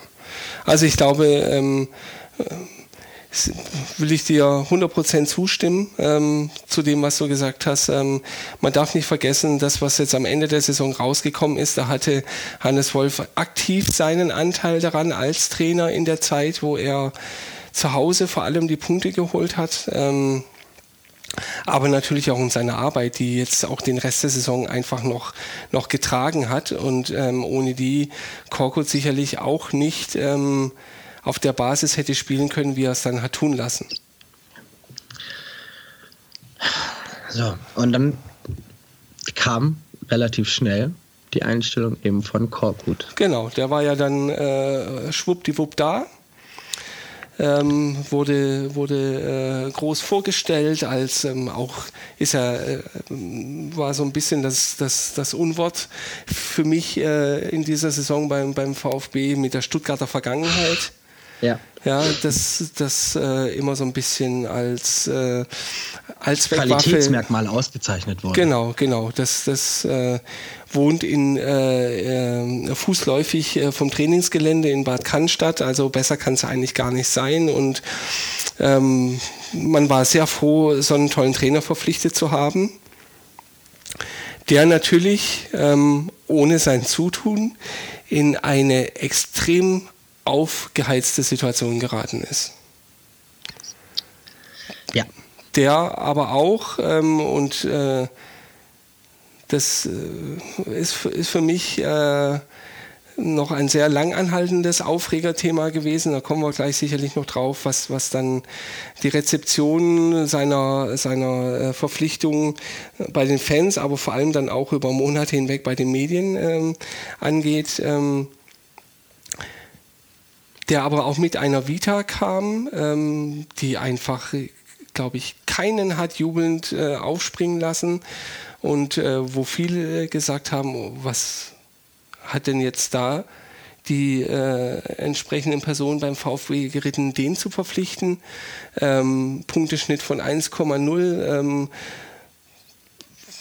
Speaker 1: Also ich glaube, ähm, will ich dir 100% zustimmen ähm, zu dem, was du gesagt hast. Ähm, man darf nicht vergessen, das, was jetzt am Ende der Saison rausgekommen ist, da hatte Hannes Wolf aktiv seinen Anteil daran als Trainer in der Zeit, wo er zu Hause vor allem die Punkte geholt hat. Ähm, aber natürlich auch um seine Arbeit, die jetzt auch den Rest der Saison einfach noch, noch getragen hat und ähm, ohne die Korkut sicherlich auch nicht ähm, auf der Basis hätte spielen können, wie er es dann hat tun lassen.
Speaker 2: So, und dann kam relativ schnell die Einstellung eben von Korkut.
Speaker 1: Genau, der war ja dann äh, schwuppdiwupp da ähm, wurde, wurde äh, groß vorgestellt, als ähm, auch ist er, äh, war so ein bisschen das, das, das Unwort für mich äh, in dieser Saison beim, beim VfB mit der Stuttgarter Vergangenheit.
Speaker 2: Ja.
Speaker 1: Ja, das, das äh, immer so ein bisschen als, äh, als
Speaker 2: Qualitätsmerkmal ausgezeichnet worden.
Speaker 1: Genau, genau. Das, das äh, wohnt in äh, äh, fußläufig äh, vom Trainingsgelände in Bad Cannstatt, also besser kann es eigentlich gar nicht sein. Und ähm, man war sehr froh, so einen tollen Trainer verpflichtet zu haben, der natürlich ähm, ohne sein Zutun in eine extrem aufgeheizte Situation geraten ist.
Speaker 2: Ja.
Speaker 1: Der aber auch, ähm, und äh, das äh, ist, ist für mich äh, noch ein sehr lang anhaltendes Aufregerthema gewesen. Da kommen wir gleich sicherlich noch drauf, was, was dann die Rezeption seiner, seiner äh, Verpflichtung bei den Fans, aber vor allem dann auch über Monate hinweg bei den Medien ähm, angeht. Ähm, der aber auch mit einer Vita kam, ähm, die einfach, glaube ich, keinen hat jubelnd äh, aufspringen lassen und äh, wo viele gesagt haben, oh, was hat denn jetzt da die äh, entsprechenden Personen beim VfB geritten, den zu verpflichten. Ähm, Punkteschnitt von 1,0. Ähm,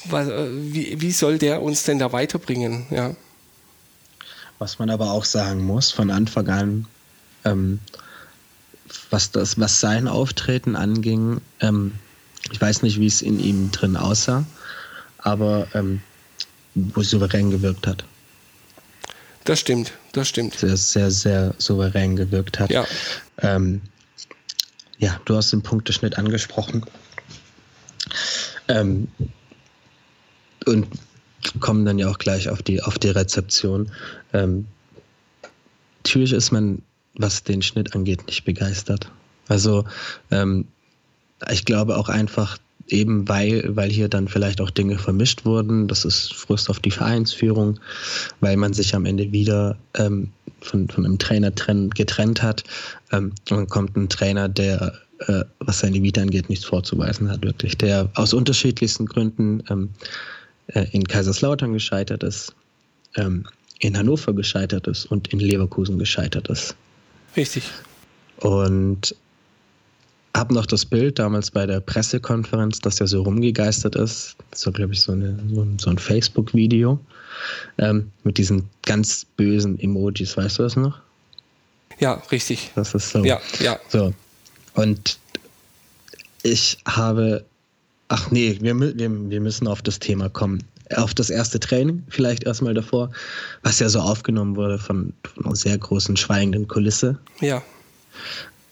Speaker 1: wie, wie soll der uns denn da weiterbringen? Ja.
Speaker 2: Was man aber auch sagen muss, von Anfang an, ähm, was, das, was sein Auftreten anging, ähm, ich weiß nicht, wie es in ihm drin aussah, aber ähm, wo souverän gewirkt hat.
Speaker 1: Das stimmt, das stimmt.
Speaker 2: Sehr, sehr, sehr souverän gewirkt hat.
Speaker 1: Ja.
Speaker 2: Ähm, ja, du hast den Punkteschnitt angesprochen. Ähm, und kommen dann ja auch gleich auf die, auf die Rezeption. Ähm, natürlich ist man, was den Schnitt angeht, nicht begeistert. Also ähm, ich glaube auch einfach, eben weil, weil hier dann vielleicht auch Dinge vermischt wurden. Das ist Frust auf die Vereinsführung, weil man sich am Ende wieder ähm, von, von einem Trainer trenn, getrennt hat. Ähm, und dann kommt ein Trainer, der, äh, was seine Vita angeht, nichts vorzuweisen hat, wirklich. Der aus unterschiedlichsten Gründen ähm, äh, in Kaiserslautern gescheitert ist, ähm, in Hannover gescheitert ist und in Leverkusen gescheitert ist.
Speaker 1: Richtig.
Speaker 2: Und habe noch das Bild damals bei der Pressekonferenz, das ja so rumgegeistert ist. Das war, glaube ich, so, eine, so ein, so ein Facebook-Video ähm, mit diesen ganz bösen Emojis. Weißt du das noch?
Speaker 1: Ja, richtig.
Speaker 2: Das ist so.
Speaker 1: Ja, ja.
Speaker 2: So. Und ich habe. Ach nee, wir, wir, wir müssen auf das Thema kommen. Auf das erste Training vielleicht erstmal davor, was ja so aufgenommen wurde von, von einer sehr großen schweigenden Kulisse.
Speaker 1: Ja.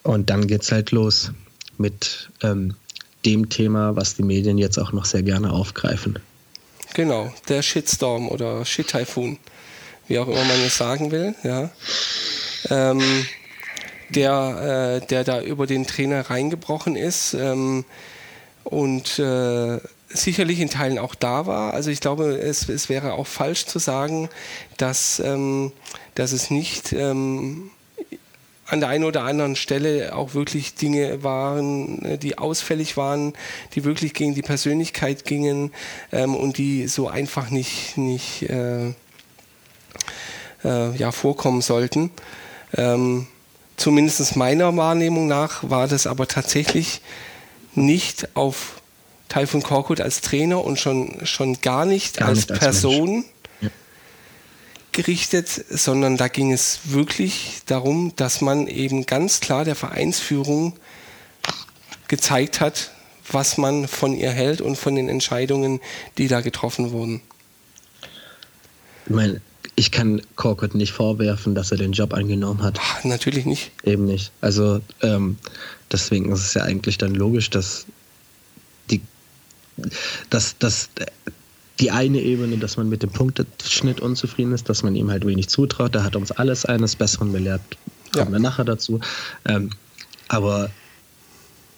Speaker 2: Und dann geht's halt los mit ähm, dem Thema, was die Medien jetzt auch noch sehr gerne aufgreifen.
Speaker 1: Genau, der Shitstorm oder Shit-Typhoon, wie auch immer man es sagen will, ja. Ähm, der, äh, der da über den Trainer reingebrochen ist ähm, und äh, sicherlich in Teilen auch da war. Also ich glaube, es, es wäre auch falsch zu sagen, dass, ähm, dass es nicht ähm, an der einen oder anderen Stelle auch wirklich Dinge waren, äh, die ausfällig waren, die wirklich gegen die Persönlichkeit gingen ähm, und die so einfach nicht, nicht äh, äh, ja, vorkommen sollten. Ähm, Zumindest meiner Wahrnehmung nach war das aber tatsächlich nicht auf Taifun Korkut als Trainer und schon, schon gar nicht gar als nicht als Person. Mensch gerichtet, sondern da ging es wirklich darum, dass man eben ganz klar der Vereinsführung gezeigt hat, was man von ihr hält und von den Entscheidungen, die da getroffen wurden.
Speaker 2: Ich meine, ich kann Korkut nicht vorwerfen, dass er den Job angenommen hat.
Speaker 1: Ach, natürlich nicht.
Speaker 2: Eben nicht. Also ähm, deswegen ist es ja eigentlich dann logisch, dass die, dass, dass die eine Ebene, dass man mit dem Punkteschnitt unzufrieden ist, dass man ihm halt wenig zutraut. Da hat uns alles eines Besseren belehrt. Kommen ja. wir nachher dazu. Ähm, aber,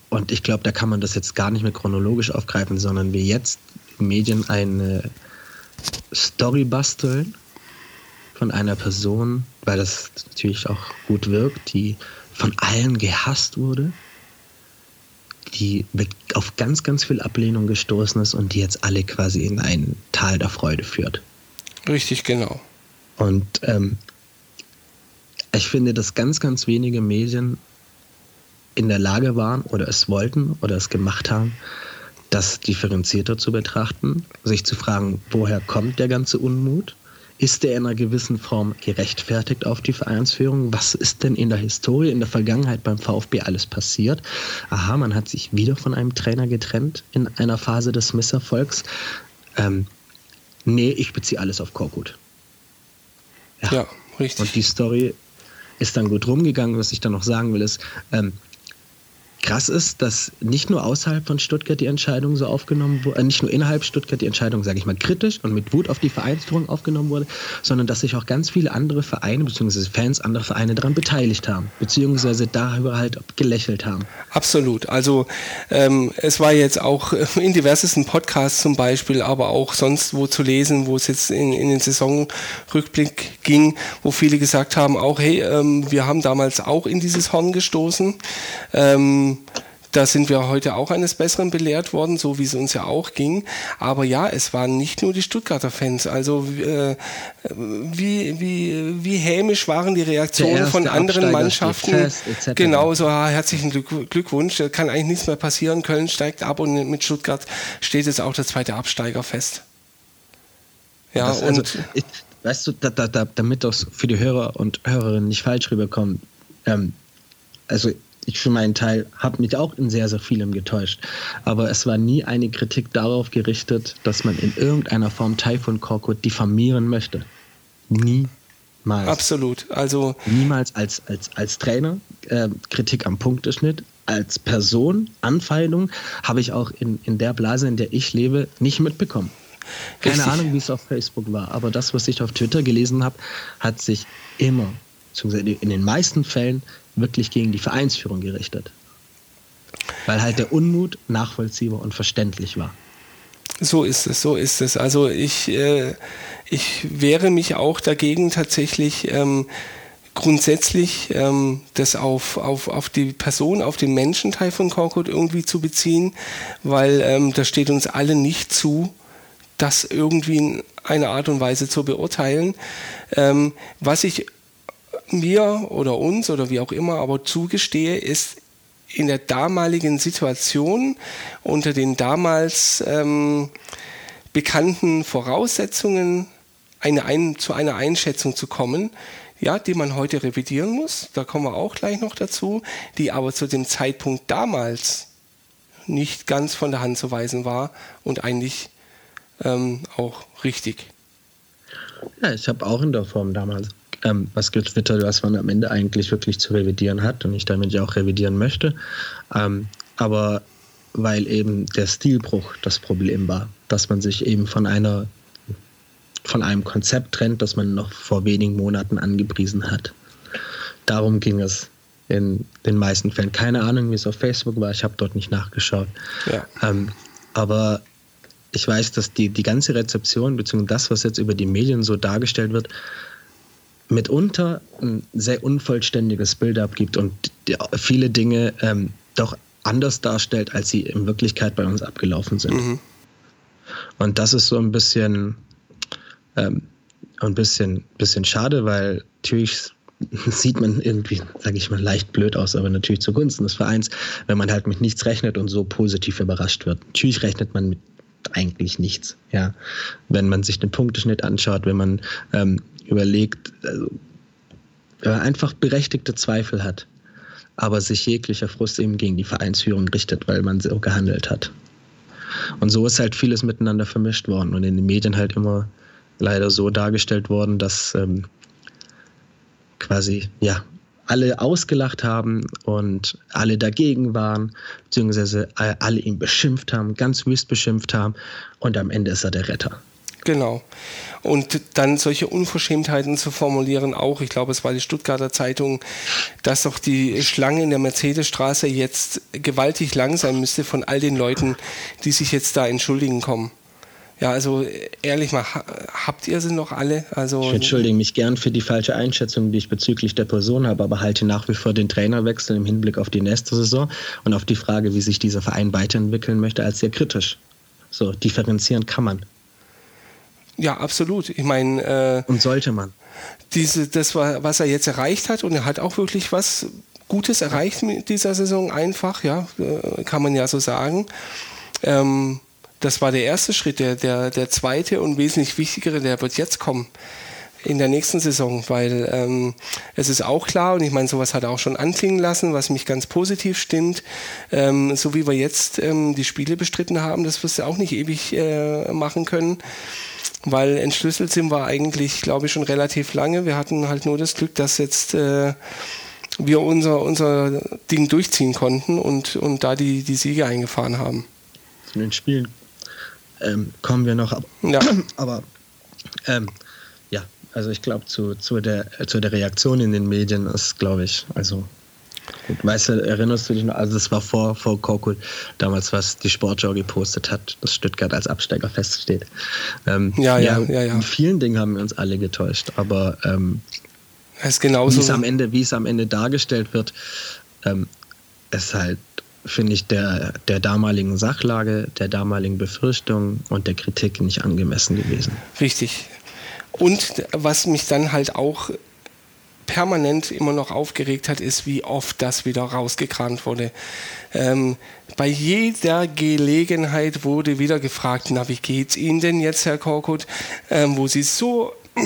Speaker 2: und ich glaube, da kann man das jetzt gar nicht mehr chronologisch aufgreifen, sondern wir jetzt Medien eine Story basteln von einer Person, weil das natürlich auch gut wirkt, die von allen gehasst wurde, die auf ganz, ganz viel Ablehnung gestoßen ist und die jetzt alle quasi in ein Tal der Freude führt.
Speaker 1: Richtig, genau.
Speaker 2: Und ähm, ich finde, dass ganz, ganz wenige Medien in der Lage waren oder es wollten oder es gemacht haben, das differenzierter zu betrachten, sich zu fragen, woher kommt der ganze Unmut ist der in einer gewissen Form gerechtfertigt auf die Vereinsführung? Was ist denn in der Historie, in der Vergangenheit beim VfB alles passiert? Aha, man hat sich wieder von einem Trainer getrennt in einer Phase des Misserfolgs. Ähm, nee, ich beziehe alles auf Korkut.
Speaker 1: Ja, ja, richtig.
Speaker 2: Und die Story ist dann gut rumgegangen. Was ich dann noch sagen will, ist, ähm, krass ist, dass nicht nur außerhalb von Stuttgart die Entscheidung so aufgenommen wurde, äh, nicht nur innerhalb Stuttgart die Entscheidung, sage ich mal, kritisch und mit Wut auf die Vereinsführung aufgenommen wurde, sondern dass sich auch ganz viele andere Vereine bzw. Fans anderer Vereine daran beteiligt haben, beziehungsweise darüber halt gelächelt haben.
Speaker 1: Absolut. Also ähm, es war jetzt auch in diversesten Podcasts zum Beispiel, aber auch sonst wo zu lesen, wo es jetzt in, in den Saisonrückblick ging, wo viele gesagt haben, auch hey, ähm, wir haben damals auch in dieses Horn gestoßen. Ähm, da sind wir heute auch eines Besseren belehrt worden, so wie es uns ja auch ging. Aber ja, es waren nicht nur die Stuttgarter Fans. Also äh, wie, wie, wie hämisch waren die Reaktionen von anderen Mannschaften. Fest, genau, so ah, herzlichen Glückwunsch. Kann eigentlich nichts mehr passieren. Köln steigt ab und mit Stuttgart steht jetzt auch der zweite Absteiger fest.
Speaker 2: Ja, das, also, und ich, weißt du, da, da, damit das für die Hörer und Hörerinnen nicht falsch rüberkommt, ähm, also ich für meinen Teil habe mich auch in sehr, sehr vielem getäuscht. Aber es war nie eine Kritik darauf gerichtet, dass man in irgendeiner Form Taifun Korkut diffamieren möchte. Niemals.
Speaker 1: Absolut. Also
Speaker 2: niemals als, als, als Trainer äh, Kritik am Punkteschnitt, als Person Anfeindung habe ich auch in, in der Blase, in der ich lebe, nicht mitbekommen. Keine Richtig. Ahnung, wie es auf Facebook war, aber das, was ich auf Twitter gelesen habe, hat sich immer, in den meisten Fällen, wirklich gegen die Vereinsführung gerichtet. Weil halt der Unmut nachvollziehbar und verständlich war.
Speaker 1: So ist es, so ist es. Also ich, äh, ich wehre mich auch dagegen tatsächlich ähm, grundsätzlich ähm, das auf, auf, auf die Person, auf den Menschenteil von Korkut irgendwie zu beziehen, weil ähm, das steht uns alle nicht zu, das irgendwie in einer Art und Weise zu beurteilen. Ähm, was ich mir oder uns oder wie auch immer aber zugestehe, ist in der damaligen Situation unter den damals ähm, bekannten Voraussetzungen eine ein, zu einer Einschätzung zu kommen, ja, die man heute revidieren muss, da kommen wir auch gleich noch dazu, die aber zu dem Zeitpunkt damals nicht ganz von der Hand zu weisen war und eigentlich ähm, auch richtig.
Speaker 2: Ja, ich habe auch in der Form damals ähm, was getwittert, was man am Ende eigentlich wirklich zu revidieren hat und ich damit ja auch revidieren möchte. Ähm, aber weil eben der Stilbruch das Problem war, dass man sich eben von einer von einem Konzept trennt, das man noch vor wenigen Monaten angepriesen hat. Darum ging es in den meisten Fällen. Keine Ahnung, wie es auf Facebook war, ich habe dort nicht nachgeschaut. Ja. Ähm, aber ich weiß, dass die, die ganze Rezeption, beziehungsweise das, was jetzt über die Medien so dargestellt wird, mitunter ein sehr unvollständiges Bild abgibt und viele Dinge ähm, doch anders darstellt, als sie in Wirklichkeit bei uns abgelaufen sind. Mhm. Und das ist so ein bisschen, ähm, ein bisschen, bisschen schade, weil natürlich sieht man irgendwie, sage ich mal, leicht blöd aus, aber natürlich zugunsten des Vereins, wenn man halt mit nichts rechnet und so positiv überrascht wird. Natürlich rechnet man mit eigentlich nichts. Ja, wenn man sich den Punkteschnitt anschaut, wenn man ähm, überlegt, also, wenn man einfach berechtigte Zweifel hat, aber sich jeglicher Frust eben gegen die Vereinsführung richtet, weil man so gehandelt hat. Und so ist halt vieles miteinander vermischt worden und in den Medien halt immer leider so dargestellt worden, dass ähm, quasi ja alle ausgelacht haben und alle dagegen waren, beziehungsweise alle ihn beschimpft haben, ganz wüst beschimpft haben und am Ende ist er der Retter.
Speaker 1: Genau. Und dann solche Unverschämtheiten zu formulieren, auch, ich glaube, es war die Stuttgarter Zeitung, dass doch die Schlange in der Mercedesstraße jetzt gewaltig lang sein müsste von all den Leuten, die sich jetzt da entschuldigen kommen. Ja, also ehrlich mal, habt ihr sie noch alle? Also,
Speaker 2: ich entschuldige mich gern für die falsche Einschätzung, die ich bezüglich der Person habe, aber halte nach wie vor den Trainerwechsel im Hinblick auf die nächste Saison und auf die Frage, wie sich dieser Verein weiterentwickeln möchte, als sehr kritisch. So, differenzieren kann man.
Speaker 1: Ja, absolut. Ich meine.
Speaker 2: Äh, und sollte man.
Speaker 1: Diese, das, was er jetzt erreicht hat, und er hat auch wirklich was Gutes erreicht mit dieser Saison, einfach, ja, äh, kann man ja so sagen. Ähm, das war der erste Schritt. Der, der, der zweite und wesentlich wichtigere, der wird jetzt kommen in der nächsten Saison, weil ähm, es ist auch klar, und ich meine, sowas hat er auch schon anklingen lassen, was mich ganz positiv stimmt, ähm, so wie wir jetzt ähm, die Spiele bestritten haben, das wirst du auch nicht ewig äh, machen können, weil entschlüsselt sind wir eigentlich, glaube ich, schon relativ lange. Wir hatten halt nur das Glück, dass jetzt äh, wir unser, unser Ding durchziehen konnten und, und da die, die Siege eingefahren haben.
Speaker 2: In den Spielen ähm, kommen wir noch. Aber, ja. aber ähm, also ich glaube, zu, zu, der, zu der Reaktion in den Medien ist, glaube ich, also Gut, weißt du, erinnerst du dich noch, also das war vor, vor Korkut, damals, was die Sportschau gepostet hat, dass Stuttgart als Absteiger feststeht. Ähm, ja, ja, ja, ja, In vielen Dingen haben wir uns alle getäuscht, aber ähm. Wie es am Ende, wie es am Ende dargestellt wird, ähm, ist halt finde ich, der, der damaligen Sachlage, der damaligen Befürchtungen und der Kritik nicht angemessen gewesen.
Speaker 1: Richtig. Und was mich dann halt auch permanent immer noch aufgeregt hat, ist, wie oft das wieder rausgekramt wurde. Ähm, bei jeder Gelegenheit wurde wieder gefragt, na, wie geht's Ihnen denn jetzt, Herr Korkut, ähm, wo Sie so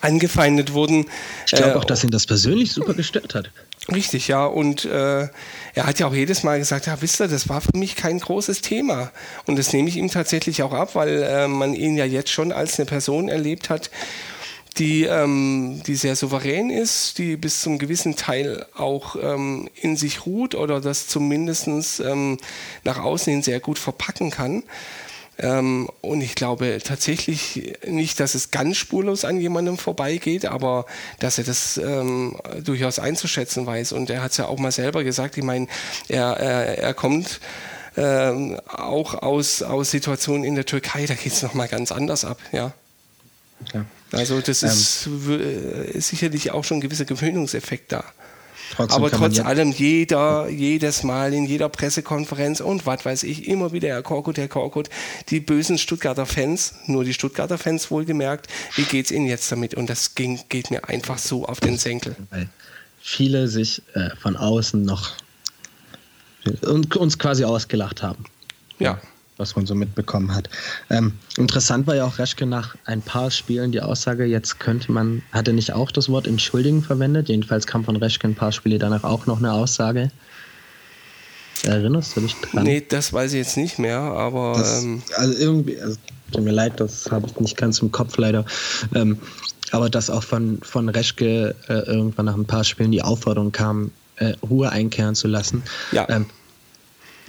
Speaker 1: angefeindet wurden.
Speaker 2: Ich glaube äh, auch, dass ihn das persönlich super gestört hat.
Speaker 1: Richtig, ja. Und äh, er hat ja auch jedes Mal gesagt, ja, wisst ihr, das war für mich kein großes Thema. Und das nehme ich ihm tatsächlich auch ab, weil äh, man ihn ja jetzt schon als eine Person erlebt hat, die, ähm, die sehr souverän ist, die bis zum gewissen Teil auch ähm, in sich ruht oder das zumindest ähm, nach außen hin sehr gut verpacken kann. Ähm, und ich glaube tatsächlich nicht, dass es ganz spurlos an jemandem vorbeigeht, aber dass er das ähm, durchaus einzuschätzen weiß. Und er hat es ja auch mal selber gesagt, ich meine, er, er, er kommt ähm, auch aus, aus Situationen in der Türkei, da geht es nochmal ganz anders ab, ja. ja. Also das ist, ähm, ist sicherlich auch schon ein gewisser Gewöhnungseffekt da. Trotzdem Aber trotz allem, jeder, jedes Mal in jeder Pressekonferenz und was weiß ich, immer wieder Herr Korkut, Herr Korkut, die bösen Stuttgarter Fans, nur die Stuttgarter Fans wohlgemerkt, wie geht es Ihnen jetzt damit? Und das ging, geht mir einfach so auf den Senkel.
Speaker 2: Weil viele sich äh, von außen noch uns quasi ausgelacht haben.
Speaker 1: Ja
Speaker 2: was man so mitbekommen hat. Ähm, interessant war ja auch Reschke nach ein paar Spielen die Aussage, jetzt könnte man, hat er nicht auch das Wort entschuldigen verwendet? Jedenfalls kam von Reschke ein paar Spiele danach auch noch eine Aussage. Erinnerst du dich dran?
Speaker 1: Nee, das weiß ich jetzt nicht mehr, aber.
Speaker 2: Das, ähm, also irgendwie, also, tut mir leid, das habe ich nicht ganz im Kopf leider. Ähm, aber dass auch von, von Reschke äh, irgendwann nach ein paar Spielen die Aufforderung kam, äh, Ruhe einkehren zu lassen.
Speaker 1: Ja. Ähm,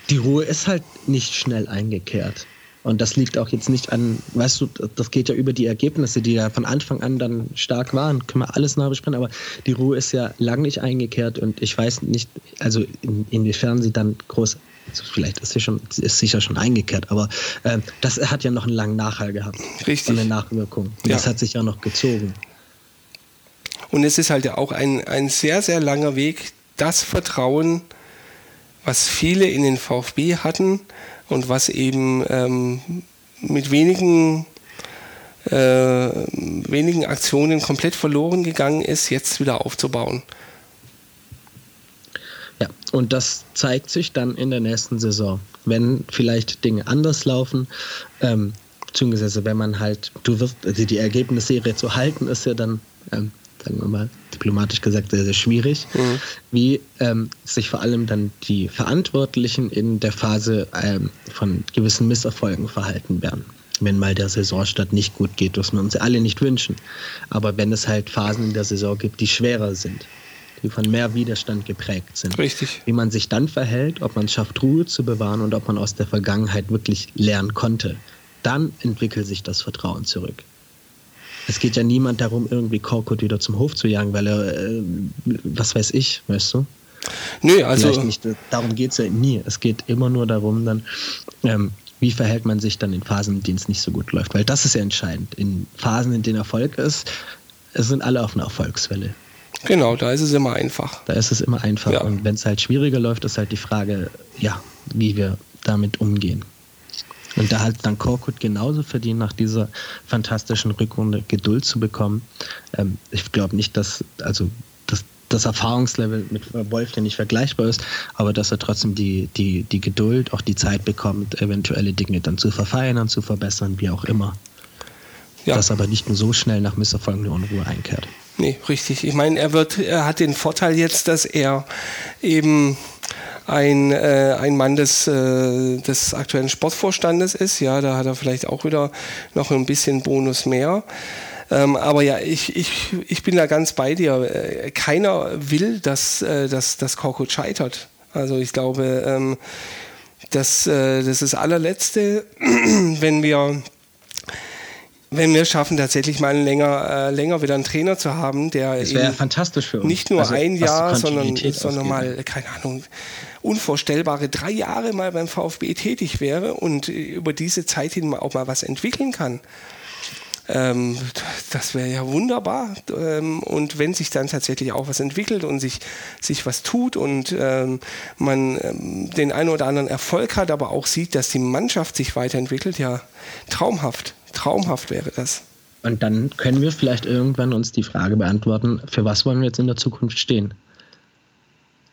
Speaker 2: die Ruhe ist halt nicht schnell eingekehrt. Und das liegt auch jetzt nicht an, weißt du, das geht ja über die Ergebnisse, die ja von Anfang an dann stark waren. Können wir alles nachbesprechen, aber die Ruhe ist ja lang nicht eingekehrt und ich weiß nicht, also in, inwiefern sie dann groß, also vielleicht ist sie schon, ist sicher schon eingekehrt, aber äh, das hat ja noch einen langen Nachhall gehabt.
Speaker 1: Richtig.
Speaker 2: Von der Nachwirkung. Und ja. Das hat sich ja noch gezogen.
Speaker 1: Und es ist halt ja auch ein, ein sehr, sehr langer Weg, das Vertrauen was viele in den VfB hatten und was eben ähm, mit wenigen, äh, wenigen Aktionen komplett verloren gegangen ist, jetzt wieder aufzubauen.
Speaker 2: Ja, und das zeigt sich dann in der nächsten Saison. Wenn vielleicht Dinge anders laufen, ähm, beziehungsweise wenn man halt, du wirst, also die Ergebnisserie zu halten, ist ja dann ähm, sagen wir mal diplomatisch gesagt, sehr, sehr schwierig, mhm. wie ähm, sich vor allem dann die Verantwortlichen in der Phase ähm, von gewissen Misserfolgen verhalten werden. Wenn mal der Saisonstart nicht gut geht, was wir uns alle nicht wünschen. Aber wenn es halt Phasen in der Saison gibt, die schwerer sind, die von mehr Widerstand geprägt sind.
Speaker 1: Richtig.
Speaker 2: Wie man sich dann verhält, ob man es schafft, Ruhe zu bewahren und ob man aus der Vergangenheit wirklich lernen konnte. Dann entwickelt sich das Vertrauen zurück es geht ja niemand darum, irgendwie Korkut wieder zum Hof zu jagen, weil er, äh, was weiß ich, weißt du?
Speaker 1: Nö, also.
Speaker 2: Nicht, darum geht es ja nie. Es geht immer nur darum, dann, ähm, wie verhält man sich dann in Phasen, in denen es nicht so gut läuft? Weil das ist ja entscheidend. In Phasen, in denen Erfolg ist, es sind alle auf einer Erfolgswelle.
Speaker 1: Genau, da ist es immer einfach.
Speaker 2: Da ist es immer einfach. Ja. Und wenn es halt schwieriger läuft, ist halt die Frage, ja, wie wir damit umgehen. Und da hat dann Korkut genauso verdient, nach dieser fantastischen Rückrunde Geduld zu bekommen. Ähm, ich glaube nicht, dass, also das Erfahrungslevel mit Wolf der nicht vergleichbar ist, aber dass er trotzdem die, die, die Geduld, auch die Zeit bekommt, eventuelle Dinge dann zu verfeinern, zu verbessern, wie auch immer. Ja. Dass aber nicht nur so schnell nach Misserfolgen eine Unruhe einkehrt.
Speaker 1: Nee, richtig. Ich meine, er wird, er hat den Vorteil jetzt, dass er eben ein, äh, ein Mann des, äh, des aktuellen Sportvorstandes ist. Ja, da hat er vielleicht auch wieder noch ein bisschen Bonus mehr. Ähm, aber ja, ich, ich, ich bin da ganz bei dir. Äh, keiner will, dass, äh, dass, dass Korkut scheitert. Also ich glaube, ähm, das, äh, das ist das allerletzte, wenn wir wenn wir schaffen, tatsächlich mal länger, äh, länger wieder einen Trainer zu haben, der
Speaker 2: das wäre fantastisch für uns.
Speaker 1: nicht nur also, ein Jahr, sondern, sondern mal, keine Ahnung, unvorstellbare drei Jahre mal beim VfB tätig wäre und über diese Zeit hin auch mal was entwickeln kann. Ähm, das wäre ja wunderbar. Ähm, und wenn sich dann tatsächlich auch was entwickelt und sich, sich was tut und ähm, man ähm, den einen oder anderen Erfolg hat, aber auch sieht, dass die Mannschaft sich weiterentwickelt, ja, traumhaft. Traumhaft wäre das.
Speaker 2: Und dann können wir vielleicht irgendwann uns die Frage beantworten, für was wollen wir jetzt in der Zukunft stehen?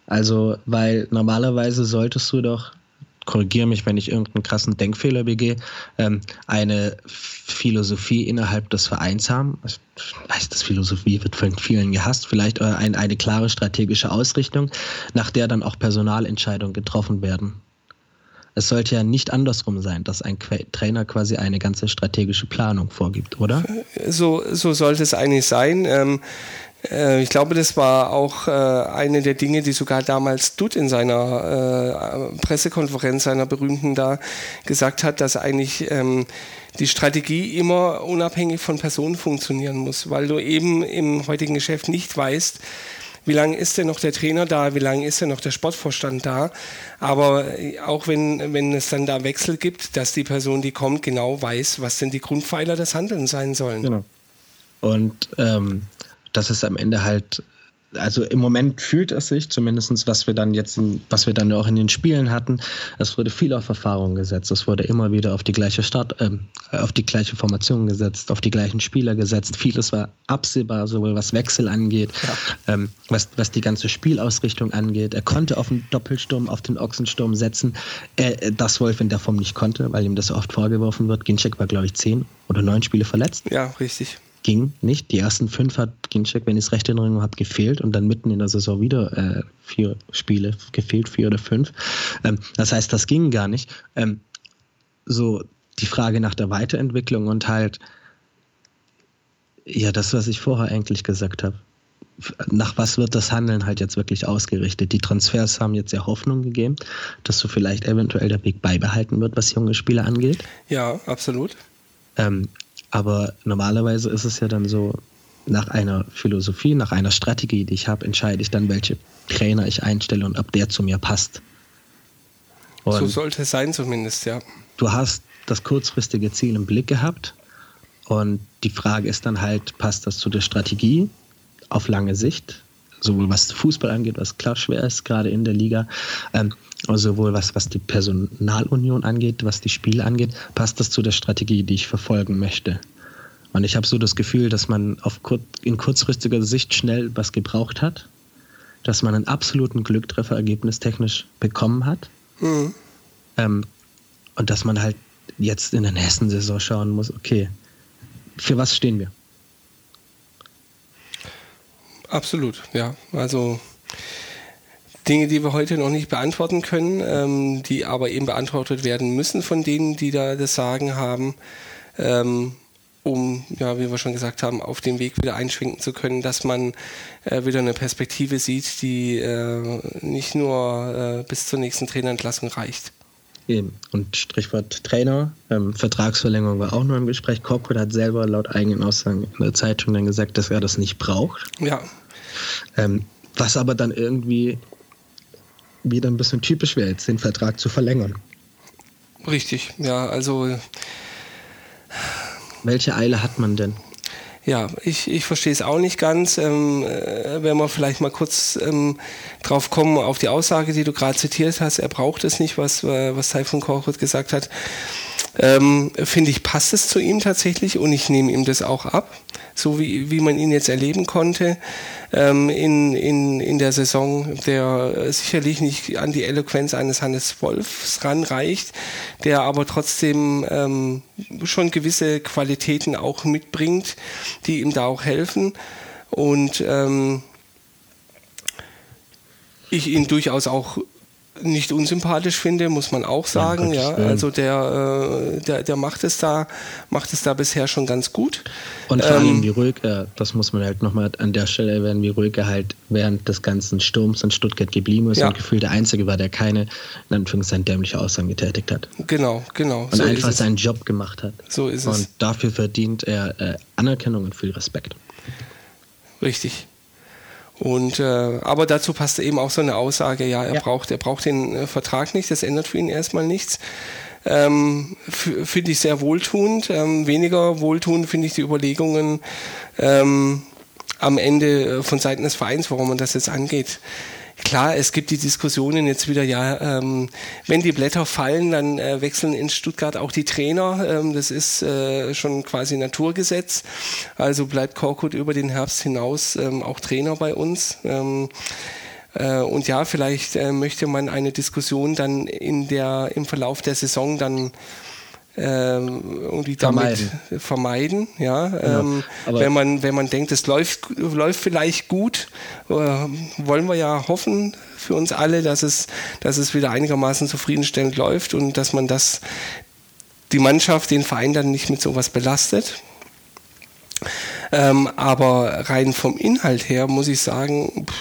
Speaker 2: Also, weil normalerweise solltest du doch, korrigiere mich, wenn ich irgendeinen krassen Denkfehler begehe, ähm, eine Philosophie innerhalb des Vereins haben. Ich weiß, das Philosophie wird von vielen gehasst, vielleicht ein, eine klare strategische Ausrichtung, nach der dann auch Personalentscheidungen getroffen werden. Es sollte ja nicht andersrum sein, dass ein Trainer quasi eine ganze strategische Planung vorgibt, oder?
Speaker 1: So, so sollte es eigentlich sein. Ähm, äh, ich glaube, das war auch äh, eine der Dinge, die sogar damals Dutt in seiner äh, Pressekonferenz, seiner berühmten da, gesagt hat, dass eigentlich ähm, die Strategie immer unabhängig von Personen funktionieren muss, weil du eben im heutigen Geschäft nicht weißt, wie lange ist denn noch der Trainer da, wie lange ist denn noch der Sportvorstand da. Aber äh, auch wenn, wenn es dann da Wechsel gibt, dass die Person, die kommt, genau weiß, was denn die Grundpfeiler des Handelns sein sollen. Genau.
Speaker 2: Und ähm, das ist am Ende halt also im Moment fühlt es sich, zumindest was wir dann jetzt, in, was wir dann auch in den Spielen hatten, es wurde viel auf Erfahrung gesetzt. Es wurde immer wieder auf die gleiche Start, äh, auf die gleiche Formation gesetzt, auf die gleichen Spieler gesetzt. Vieles war absehbar, sowohl was Wechsel angeht, ja. ähm, was, was die ganze Spielausrichtung angeht. Er konnte auf den Doppelsturm, auf den Ochsensturm setzen, äh, das Wolf in der Form nicht konnte, weil ihm das oft vorgeworfen wird. Ginczek war, glaube ich, zehn oder neun Spiele verletzt.
Speaker 1: Ja, richtig
Speaker 2: ging nicht. Die ersten fünf hat Ginczek, wenn ich es recht in Erinnerung habe, gefehlt und dann mitten in der Saison wieder äh, vier Spiele gefehlt, vier oder fünf. Ähm, das heißt, das ging gar nicht. Ähm, so die Frage nach der Weiterentwicklung und halt, ja, das, was ich vorher eigentlich gesagt habe. Nach was wird das Handeln halt jetzt wirklich ausgerichtet? Die Transfers haben jetzt ja Hoffnung gegeben, dass so vielleicht eventuell der Weg beibehalten wird, was junge Spieler angeht.
Speaker 1: Ja, absolut.
Speaker 2: Ähm, aber normalerweise ist es ja dann so, nach einer Philosophie, nach einer Strategie, die ich habe, entscheide ich dann, welche Trainer ich einstelle und ob der zu mir passt.
Speaker 1: Und so sollte es sein zumindest, ja.
Speaker 2: Du hast das kurzfristige Ziel im Blick gehabt und die Frage ist dann halt, passt das zu der Strategie auf lange Sicht? Sowohl was Fußball angeht, was klar schwer ist, gerade in der Liga, ähm, sowohl was, was die Personalunion angeht, was die Spiele angeht, passt das zu der Strategie, die ich verfolgen möchte. Und ich habe so das Gefühl, dass man auf kur in kurzfristiger Sicht schnell was gebraucht hat, dass man einen absoluten Glücktreffer ergebnistechnisch bekommen hat. Mhm. Ähm, und dass man halt jetzt in der nächsten Saison schauen muss, okay, für was stehen wir?
Speaker 1: Absolut, ja. Also Dinge, die wir heute noch nicht beantworten können, ähm, die aber eben beantwortet werden müssen von denen, die da das Sagen haben, ähm, um, ja, wie wir schon gesagt haben, auf den Weg wieder einschwenken zu können, dass man äh, wieder eine Perspektive sieht, die äh, nicht nur äh, bis zur nächsten Trainerentlassung reicht.
Speaker 2: Eben. Und Strichwort Trainer, ähm, Vertragsverlängerung war auch nur im Gespräch. Korkut hat selber laut eigenen Aussagen in der Zeitung dann gesagt, dass er das nicht braucht.
Speaker 1: Ja.
Speaker 2: Ähm, was aber dann irgendwie wieder ein bisschen typisch wäre, jetzt den Vertrag zu verlängern.
Speaker 1: Richtig, ja, also.
Speaker 2: Welche Eile hat man denn?
Speaker 1: Ja, ich, ich verstehe es auch nicht ganz. Ähm, äh, wenn wir vielleicht mal kurz ähm, drauf kommen, auf die Aussage, die du gerade zitiert hast, er braucht es nicht, was, äh, was Taifun Korkut gesagt hat. Ähm, Finde ich, passt es zu ihm tatsächlich und ich nehme ihm das auch ab so wie, wie man ihn jetzt erleben konnte ähm, in, in, in der Saison, der sicherlich nicht an die Eloquenz eines Hannes Wolfs ranreicht, der aber trotzdem ähm, schon gewisse Qualitäten auch mitbringt, die ihm da auch helfen. Und ähm, ich ihn durchaus auch nicht unsympathisch finde, muss man auch sagen. Ja, also der, äh, der, der macht es da, macht es da bisher schon ganz gut.
Speaker 2: Und vor allem, ähm, wie ruhig er, das muss man halt nochmal an der Stelle erwähnen, wie ruhig er halt während des ganzen Sturms in Stuttgart geblieben ist ja. und gefühlt der Einzige war, der keine, in Anführungszeichen, dämliche Aussagen getätigt hat.
Speaker 1: Genau, genau.
Speaker 2: Und so einfach seinen Job gemacht hat.
Speaker 1: So ist
Speaker 2: und
Speaker 1: es.
Speaker 2: Und dafür verdient er äh, Anerkennung und viel Respekt.
Speaker 1: Richtig. Und äh, aber dazu passt eben auch so eine Aussage, ja, er ja. braucht, er braucht den äh, Vertrag nicht, das ändert für ihn erstmal nichts. ähm, finde ich sehr wohltuend. Ähm, weniger wohltuend finde ich die Überlegungen ähm, am Ende äh, von Seiten des Vereins, warum man das jetzt angeht. Klar, es gibt die Diskussionen jetzt wieder, ja, ähm, wenn die Blätter fallen, dann äh, wechseln in Stuttgart auch die Trainer. Ähm, das ist äh, schon quasi Naturgesetz. Also bleibt Korkut über den Herbst hinaus ähm, auch Trainer bei uns. Ähm, äh, und ja, vielleicht äh, möchte man eine Diskussion dann in der, im Verlauf der Saison dann ähm, irgendwie damit vermeiden, vermeiden ja. Genau. Ähm, wenn man wenn man denkt, es läuft läuft vielleicht gut, äh, wollen wir ja hoffen für uns alle, dass es dass es wieder einigermaßen zufriedenstellend läuft und dass man das die Mannschaft, den Verein dann nicht mit sowas belastet. Ähm, aber rein vom Inhalt her muss ich sagen, pff,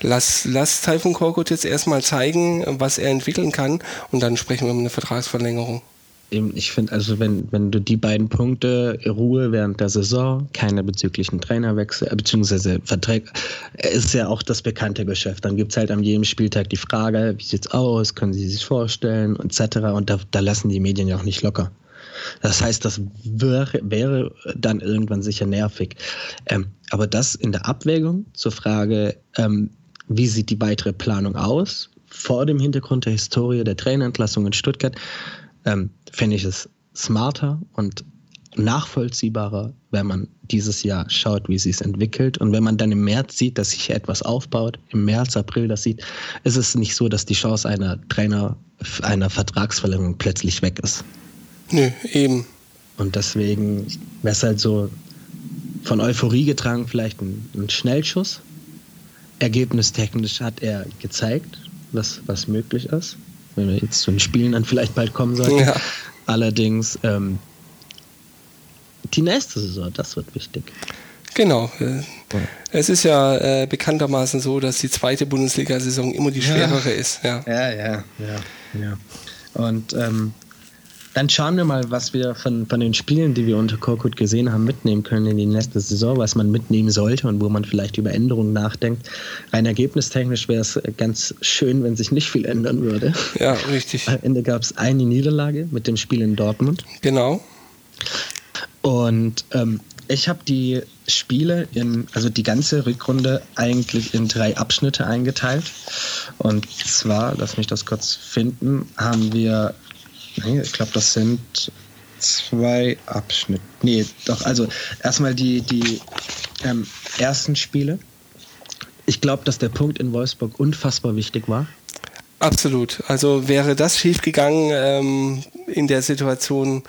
Speaker 1: lass, lass Taifun Korkut jetzt erstmal zeigen, was er entwickeln kann und dann sprechen wir über eine Vertragsverlängerung.
Speaker 2: Ich finde, also wenn, wenn du die beiden Punkte, Ruhe während der Saison, keine bezüglichen Trainerwechsel, äh, beziehungsweise Verträge, ist ja auch das bekannte Geschäft. Dann gibt es halt an jedem Spieltag die Frage, wie sieht's aus, können Sie sich vorstellen, etc. Und da, da lassen die Medien ja auch nicht locker. Das heißt, das wäre, wäre dann irgendwann sicher nervig. Ähm, aber das in der Abwägung zur Frage, ähm, wie sieht die weitere Planung aus, vor dem Hintergrund der Historie der Trainerentlassung in Stuttgart, ähm, fände ich es smarter und nachvollziehbarer, wenn man dieses Jahr schaut, wie es sich entwickelt. Und wenn man dann im März sieht, dass sich etwas aufbaut, im März, April das sieht, ist es nicht so, dass die Chance einer Trainer, einer Vertragsverlängerung plötzlich weg ist.
Speaker 1: Nö, eben.
Speaker 2: Und deswegen wäre es halt so von Euphorie getragen, vielleicht ein, ein Schnellschuss. Ergebnistechnisch hat er gezeigt, was, was möglich ist. Wenn wir jetzt zu den Spielen dann vielleicht bald kommen sollten. Ja. Allerdings ähm, die nächste Saison, das wird wichtig.
Speaker 1: Genau. Ja. Es ist ja äh, bekanntermaßen so, dass die zweite Bundesliga-Saison immer die schwerere
Speaker 2: ja.
Speaker 1: ist. Ja,
Speaker 2: ja, ja. ja, ja. Und ähm, dann schauen wir mal, was wir von, von den Spielen, die wir unter Korkut gesehen haben, mitnehmen können in die nächste Saison, was man mitnehmen sollte und wo man vielleicht über Änderungen nachdenkt. Rein ergebnistechnisch wäre es ganz schön, wenn sich nicht viel ändern würde.
Speaker 1: Ja, richtig.
Speaker 2: Am Ende gab es eine Niederlage mit dem Spiel in Dortmund.
Speaker 1: Genau.
Speaker 2: Und ähm, ich habe die Spiele in, also die ganze Rückrunde eigentlich in drei Abschnitte eingeteilt. Und zwar, lass mich das kurz finden, haben wir Nee, ich glaube, das sind zwei Abschnitte. Nee, doch, also erstmal die, die ähm, ersten Spiele. Ich glaube, dass der Punkt in Wolfsburg unfassbar wichtig war.
Speaker 1: Absolut. Also wäre das schiefgegangen ähm, in der Situation,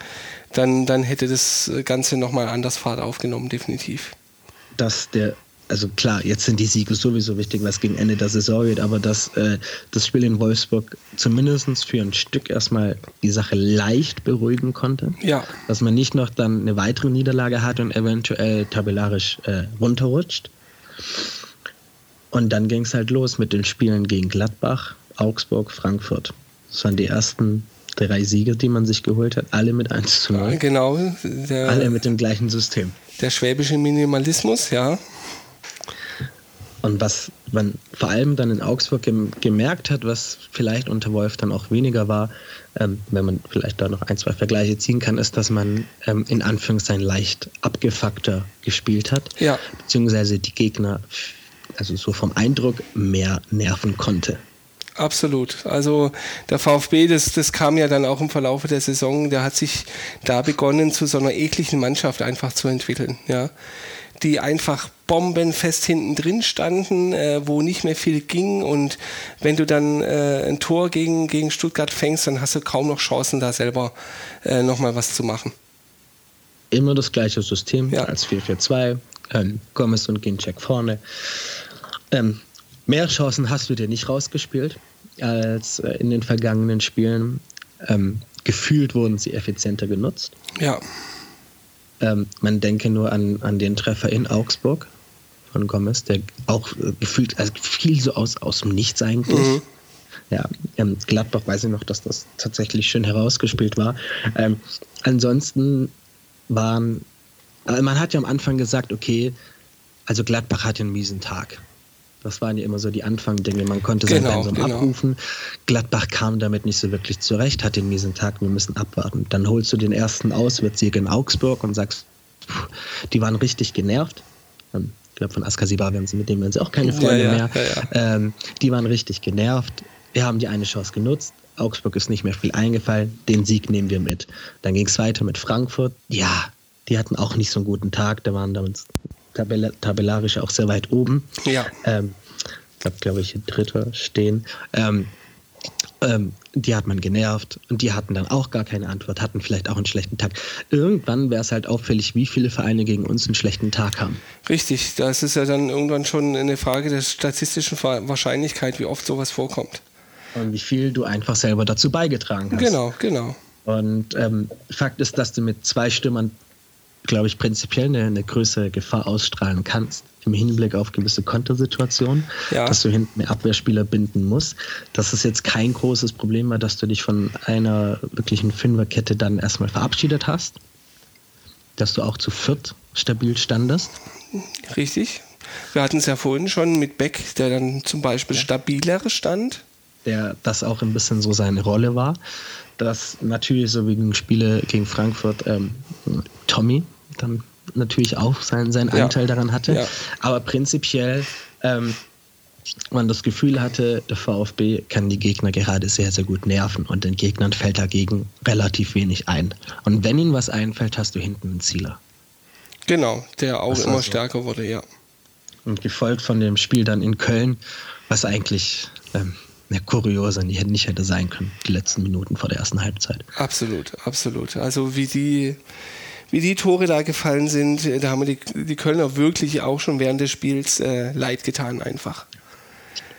Speaker 1: dann, dann hätte das Ganze nochmal anders Fahrt aufgenommen, definitiv.
Speaker 2: Dass der also klar, jetzt sind die Siege sowieso wichtig, was gegen Ende der Saison geht, aber dass äh, das Spiel in Wolfsburg zumindest für ein Stück erstmal die Sache leicht beruhigen konnte.
Speaker 1: Ja.
Speaker 2: Dass man nicht noch dann eine weitere Niederlage hat und eventuell tabellarisch äh, runterrutscht. Und dann ging es halt los mit den Spielen gegen Gladbach, Augsburg, Frankfurt. Das waren die ersten drei Siege, die man sich geholt hat, alle mit 1 zu 0.
Speaker 1: Genau.
Speaker 2: alle mit dem gleichen System.
Speaker 1: Der schwäbische Minimalismus, ja.
Speaker 2: Und was man vor allem dann in Augsburg gem gemerkt hat, was vielleicht unter Wolf dann auch weniger war, ähm, wenn man vielleicht da noch ein, zwei Vergleiche ziehen kann, ist, dass man ähm, in Anführungszeichen leicht abgefuckter gespielt hat,
Speaker 1: ja.
Speaker 2: beziehungsweise die Gegner, also so vom Eindruck, mehr nerven konnte.
Speaker 1: Absolut. Also der VfB, das, das kam ja dann auch im Verlauf der Saison, der hat sich da begonnen, zu so einer ekligen Mannschaft einfach zu entwickeln. Ja die einfach bombenfest hinten drin standen, äh, wo nicht mehr viel ging. Und wenn du dann äh, ein Tor gegen, gegen Stuttgart fängst, dann hast du kaum noch Chancen, da selber äh, nochmal was zu machen.
Speaker 2: Immer das gleiche System ja. als 4-4-2. Ähm, Gomez und Ginczek vorne. Ähm, mehr Chancen hast du dir nicht rausgespielt als äh, in den vergangenen Spielen. Ähm, gefühlt wurden sie effizienter genutzt.
Speaker 1: Ja.
Speaker 2: Ähm, man denke nur an, an den Treffer in Augsburg von Gomez, der auch äh, gefühlt, also fiel so aus, aus dem Nichts eigentlich. Mhm. Ja, ähm, Gladbach weiß ich noch, dass das tatsächlich schön herausgespielt war. Ähm, ansonsten waren, äh, man hat ja am Anfang gesagt, okay, also Gladbach hat einen miesen Tag. Das waren ja immer so die Anfangdinge. Man konnte sein genau, Pensum genau. abrufen. Gladbach kam damit nicht so wirklich zurecht, hat den miesen Tag, wir müssen abwarten. Dann holst du den ersten Auswärtssieg in Augsburg und sagst, pff, die waren richtig genervt. Ähm, ich glaube, von Askasiba werden sie, mit dem werden sie auch keine Freunde ja, ja, mehr. Ja, ähm, die waren richtig genervt. Wir haben die eine Chance genutzt. Augsburg ist nicht mehr viel eingefallen. Den Sieg nehmen wir mit. Dann ging es weiter mit Frankfurt. Ja, die hatten auch nicht so einen guten Tag. Da waren damals tabellarisch auch sehr weit oben.
Speaker 1: Ja.
Speaker 2: Ähm, ich glaube, glaube ich, Dritter stehen. Ähm, ähm, die hat man genervt und die hatten dann auch gar keine Antwort, hatten vielleicht auch einen schlechten Tag. Irgendwann wäre es halt auffällig, wie viele Vereine gegen uns einen schlechten Tag haben.
Speaker 1: Richtig, das ist ja dann irgendwann schon eine Frage der statistischen Wahrscheinlichkeit, wie oft sowas vorkommt.
Speaker 2: Und wie viel du einfach selber dazu beigetragen hast.
Speaker 1: Genau, genau.
Speaker 2: Und ähm, Fakt ist, dass du mit zwei Stimmern glaube ich, prinzipiell eine, eine, größere Gefahr ausstrahlen kannst im Hinblick auf gewisse Kontersituationen, ja. dass du hinten mehr Abwehrspieler binden musst. Das ist jetzt kein großes Problem mehr, dass du dich von einer wirklichen Fünferkette dann erstmal verabschiedet hast, dass du auch zu viert stabil standest.
Speaker 1: Richtig. Wir hatten es ja vorhin schon mit Beck, der dann zum Beispiel ja. stabiler stand.
Speaker 2: Der das auch ein bisschen so seine Rolle war dass natürlich so wegen Spiele gegen Frankfurt ähm, Tommy dann natürlich auch seinen, seinen ja. Anteil daran hatte. Ja. Aber prinzipiell ähm, man das Gefühl hatte, der VfB kann die Gegner gerade sehr, sehr gut nerven und den Gegnern fällt dagegen relativ wenig ein. Und wenn ihnen was einfällt, hast du hinten einen Zieler.
Speaker 1: Genau, der auch immer so. stärker wurde, ja.
Speaker 2: Und gefolgt von dem Spiel dann in Köln, was eigentlich ähm, kurioser nicht, nicht hätte sein können, die letzten Minuten vor der ersten Halbzeit.
Speaker 1: Absolut, absolut. Also wie die, wie die Tore da gefallen sind, da haben die, die Kölner wirklich auch schon während des Spiels äh, leid getan einfach.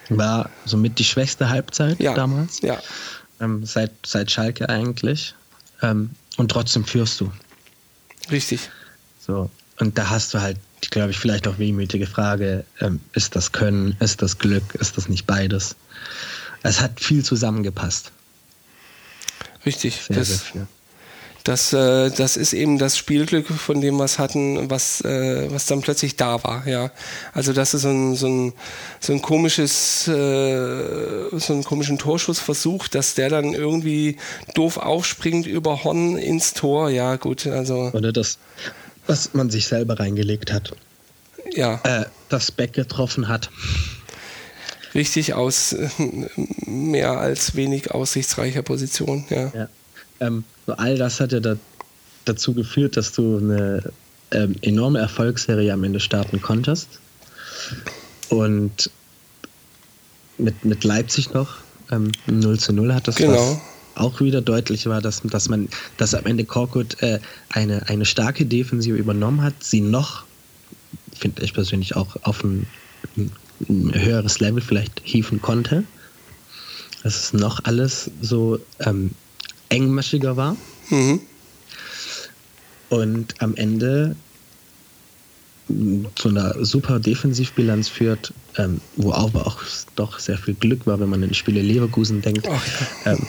Speaker 2: War somit die schwächste Halbzeit
Speaker 1: ja,
Speaker 2: damals.
Speaker 1: Ja.
Speaker 2: Ähm, seit, seit Schalke eigentlich. Ähm, und trotzdem führst du.
Speaker 1: Richtig.
Speaker 2: So. Und da hast du halt, glaube ich, vielleicht auch wehmütige Frage, ähm, ist das Können, ist das Glück, ist das nicht beides? Es hat viel zusammengepasst.
Speaker 1: Richtig. Sehr, das, sehr viel. Das, äh, das ist eben das Spielglück, von dem wir es hatten, was, äh, was dann plötzlich da war. Ja. Also das ist so ein, so ein, so ein komisches, äh, so einen komischen Torschussversuch, dass der dann irgendwie doof aufspringt über Horn ins Tor. Ja, gut. Also.
Speaker 2: Oder das, was man sich selber reingelegt hat.
Speaker 1: Ja.
Speaker 2: Äh, das Beck getroffen hat
Speaker 1: richtig aus mehr als wenig aussichtsreicher Position. Ja.
Speaker 2: ja. Ähm, so all das hat ja da, dazu geführt, dass du eine ähm, enorme Erfolgsserie am Ende starten konntest. Und mit, mit Leipzig noch ähm, 0 zu 0 hat das
Speaker 1: genau.
Speaker 2: Auch wieder deutlich war, dass, dass man, dass am Ende Korkut äh, eine, eine starke Defensive übernommen hat, sie noch, finde ich persönlich auch auf ein, ein höheres Level vielleicht hieven konnte. Dass es noch alles so ähm, engmaschiger war. Mhm. Und am Ende zu einer super Defensivbilanz führt, ähm, wo aber auch doch sehr viel Glück war, wenn man in Spiele Leverkusen denkt. Oh, ja. ähm,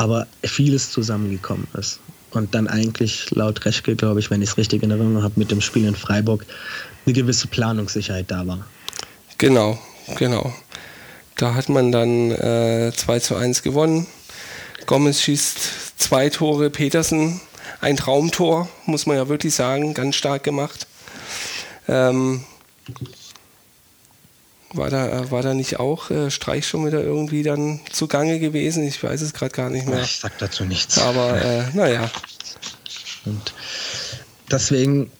Speaker 2: aber vieles zusammengekommen ist. Und dann eigentlich laut Reschke, glaube ich, wenn ich es richtig in Erinnerung habe, mit dem Spiel in Freiburg eine gewisse Planungssicherheit da war.
Speaker 1: Genau, genau. Da hat man dann äh, 2 zu 1 gewonnen. Gomez schießt zwei Tore, Petersen ein Traumtor, muss man ja wirklich sagen, ganz stark gemacht. Ähm, war da, war da nicht auch äh, Streich schon wieder irgendwie dann zugange gewesen? Ich weiß es gerade gar nicht mehr.
Speaker 2: Ich sag dazu nichts.
Speaker 1: Aber äh, naja.
Speaker 2: Und deswegen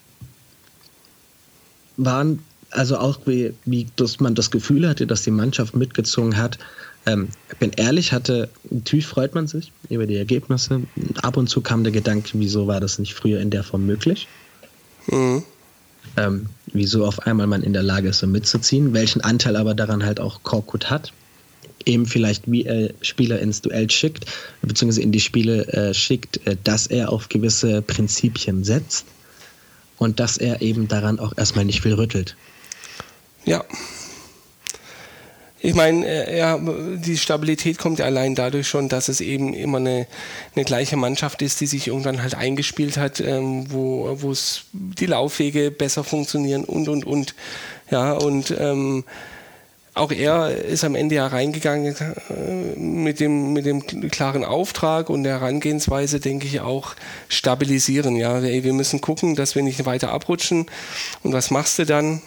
Speaker 2: waren also auch wie, wie dass man das Gefühl hatte, dass die Mannschaft mitgezogen hat. Ähm, ich bin ehrlich, hatte, natürlich freut man sich über die Ergebnisse. Ab und zu kam der Gedanke, wieso war das nicht früher in der Form möglich? Mhm. Ähm, wieso auf einmal man in der Lage ist, so mitzuziehen, welchen Anteil aber daran halt auch Korkut hat. Eben vielleicht, wie er Spieler ins Duell schickt, beziehungsweise in die Spiele äh, schickt, äh, dass er auf gewisse Prinzipien setzt und dass er eben daran auch erstmal nicht viel rüttelt.
Speaker 1: Ja. Ich meine, äh, ja, die Stabilität kommt ja allein dadurch schon, dass es eben immer eine, eine gleiche Mannschaft ist, die sich irgendwann halt eingespielt hat, ähm, wo es die Laufwege besser funktionieren und und und. Ja, und ähm, auch er ist am Ende ja reingegangen äh, mit dem, mit dem klaren Auftrag und der Herangehensweise, denke ich, auch stabilisieren. Ja, wir müssen gucken, dass wir nicht weiter abrutschen. Und was machst du dann?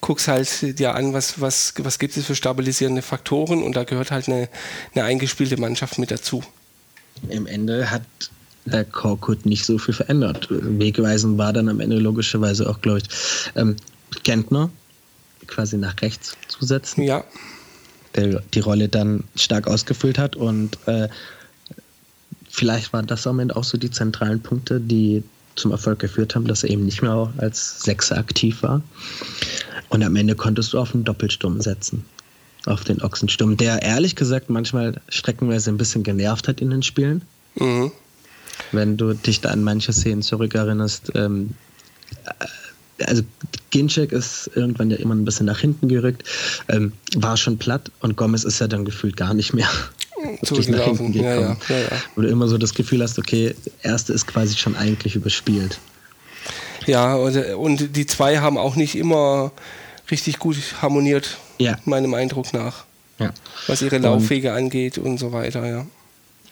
Speaker 1: Guckst halt dir an, was, was, was gibt es für stabilisierende Faktoren und da gehört halt eine, eine eingespielte Mannschaft mit dazu.
Speaker 2: Im Ende hat der Korkut nicht so viel verändert. Wegweisend war dann am Ende logischerweise auch, glaube ich, ähm, Gentner, quasi nach rechts zu setzen.
Speaker 1: Ja.
Speaker 2: Der die Rolle dann stark ausgefüllt hat und äh, vielleicht waren das am Ende auch so die zentralen Punkte, die zum Erfolg geführt haben, dass er eben nicht mehr als Sechser aktiv war. Und am Ende konntest du auf einen Doppelsturm setzen. Auf den Ochsensturm, der ehrlich gesagt manchmal streckenweise ein bisschen genervt hat in den Spielen. Mhm. Wenn du dich da an manche Szenen zurückerinnerst, ähm, also Ginczek ist irgendwann ja immer ein bisschen nach hinten gerückt, ähm, war schon platt und Gomez ist ja dann gefühlt gar nicht mehr
Speaker 1: hinten gekommen. Ja, ja, ja,
Speaker 2: Wo du immer so das Gefühl hast, okay, erste ist quasi schon eigentlich überspielt.
Speaker 1: Ja, und, die zwei haben auch nicht immer richtig gut harmoniert,
Speaker 2: ja.
Speaker 1: meinem Eindruck nach.
Speaker 2: Ja.
Speaker 1: Was ihre Laufwege und, angeht und so weiter, ja.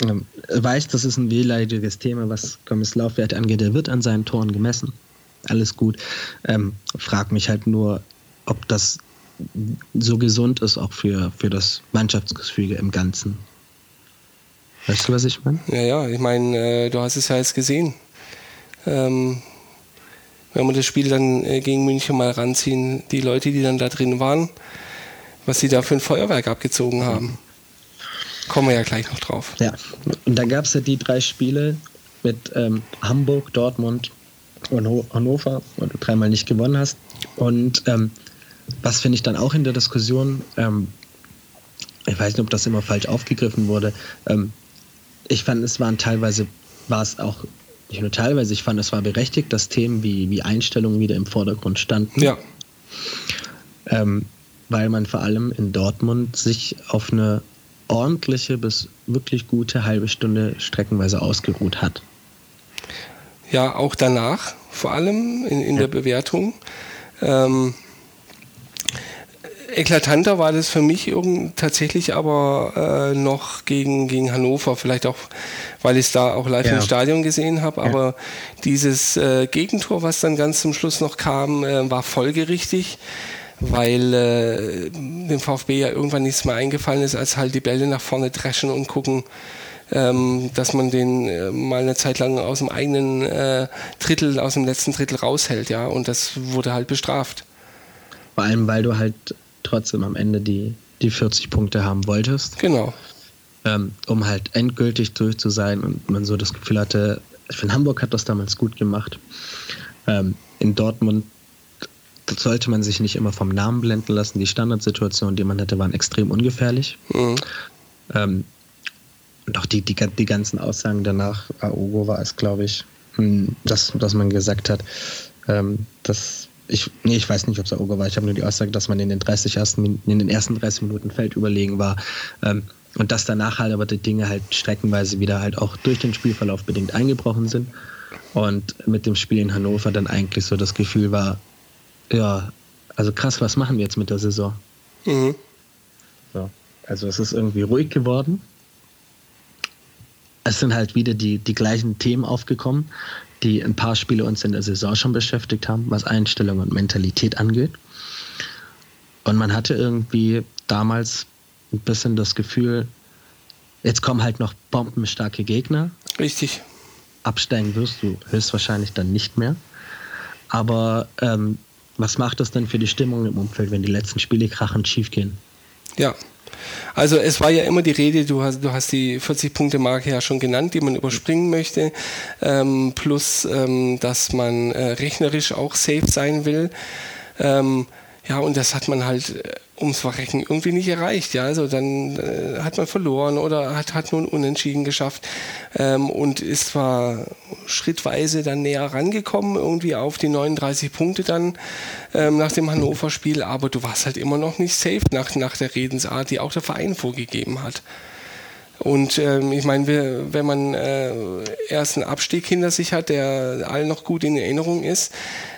Speaker 2: Ähm, weiß, das ist ein wehleidiges Thema, was Gomez Laufwert angeht. Er wird an seinen Toren gemessen alles gut. Ähm, frag mich halt nur, ob das so gesund ist, auch für, für das Mannschaftsgefüge im Ganzen. Weißt du, was ich meine?
Speaker 1: Ja, ja, ich meine, äh, du hast es ja jetzt gesehen. Ähm, wenn wir das Spiel dann äh, gegen München mal ranziehen, die Leute, die dann da drin waren, was sie da für ein Feuerwerk abgezogen haben. Kommen wir ja gleich noch drauf.
Speaker 2: Ja, und da gab es ja die drei Spiele mit ähm, Hamburg, Dortmund Hannover, wo du dreimal nicht gewonnen hast. Und ähm, was finde ich dann auch in der Diskussion, ähm, ich weiß nicht, ob das immer falsch aufgegriffen wurde, ähm, ich fand, es waren teilweise, war es auch, nicht nur teilweise, ich fand, es war berechtigt, dass Themen wie, wie Einstellungen wieder im Vordergrund standen.
Speaker 1: Ja.
Speaker 2: Ähm, weil man vor allem in Dortmund sich auf eine ordentliche bis wirklich gute halbe Stunde streckenweise ausgeruht hat
Speaker 1: ja auch danach, vor allem in, in der Bewertung. Ähm, eklatanter war das für mich irgend, tatsächlich aber äh, noch gegen, gegen Hannover, vielleicht auch, weil ich es da auch live ja. im Stadion gesehen habe, aber ja. dieses äh, Gegentor, was dann ganz zum Schluss noch kam, äh, war folgerichtig, weil äh, dem VfB ja irgendwann nichts mehr eingefallen ist, als halt die Bälle nach vorne dreschen und gucken, ähm, dass man den äh, mal eine Zeit lang aus dem eigenen äh, Drittel, aus dem letzten Drittel raushält, ja, und das wurde halt bestraft.
Speaker 2: Vor allem, weil du halt trotzdem am Ende die, die 40 Punkte haben wolltest.
Speaker 1: Genau.
Speaker 2: Ähm, um halt endgültig durch zu sein und man so das Gefühl hatte, ich finde, Hamburg hat das damals gut gemacht. Ähm, in Dortmund sollte man sich nicht immer vom Namen blenden lassen. Die Standardsituationen, die man hatte, waren extrem ungefährlich. Mhm. Ähm, und auch die, die, die ganzen Aussagen danach, Aogo war es, glaube ich, hm, dass, dass man gesagt hat, ähm, dass ich, nee, ich weiß nicht, ob es Aogo war. Ich habe nur die Aussage, dass man in den 30 ersten, in den ersten 30 Minuten Feld überlegen war. Ähm, und dass danach halt aber die Dinge halt streckenweise wieder halt auch durch den Spielverlauf bedingt eingebrochen sind. Und mit dem Spiel in Hannover dann eigentlich so das Gefühl war, ja, also krass, was machen wir jetzt mit der Saison? Mhm. So. Also es ist irgendwie ruhig geworden es sind halt wieder die, die gleichen Themen aufgekommen, die ein paar Spiele uns in der Saison schon beschäftigt haben, was Einstellung und Mentalität angeht. Und man hatte irgendwie damals ein bisschen das Gefühl, jetzt kommen halt noch bombenstarke Gegner.
Speaker 1: Richtig.
Speaker 2: Absteigen wirst du höchstwahrscheinlich dann nicht mehr. Aber ähm, was macht das denn für die Stimmung im Umfeld, wenn die letzten Spiele krachend schief gehen?
Speaker 1: Ja, also es war ja immer die Rede, du hast, du hast die 40-Punkte-Marke ja schon genannt, die man überspringen möchte, ähm, plus ähm, dass man äh, rechnerisch auch safe sein will. Ähm, ja, und das hat man halt äh, ums Verrecken irgendwie nicht erreicht. Ja, also dann äh, hat man verloren oder hat, hat nun unentschieden geschafft ähm, und ist zwar schrittweise dann näher rangekommen, irgendwie auf die 39 Punkte dann ähm, nach dem Hannover-Spiel, aber du warst halt immer noch nicht safe nach, nach der Redensart, die auch der Verein vorgegeben hat. Und ähm, ich meine, wenn man äh, erst einen Abstieg hinter sich hat, der allen noch gut in Erinnerung ist,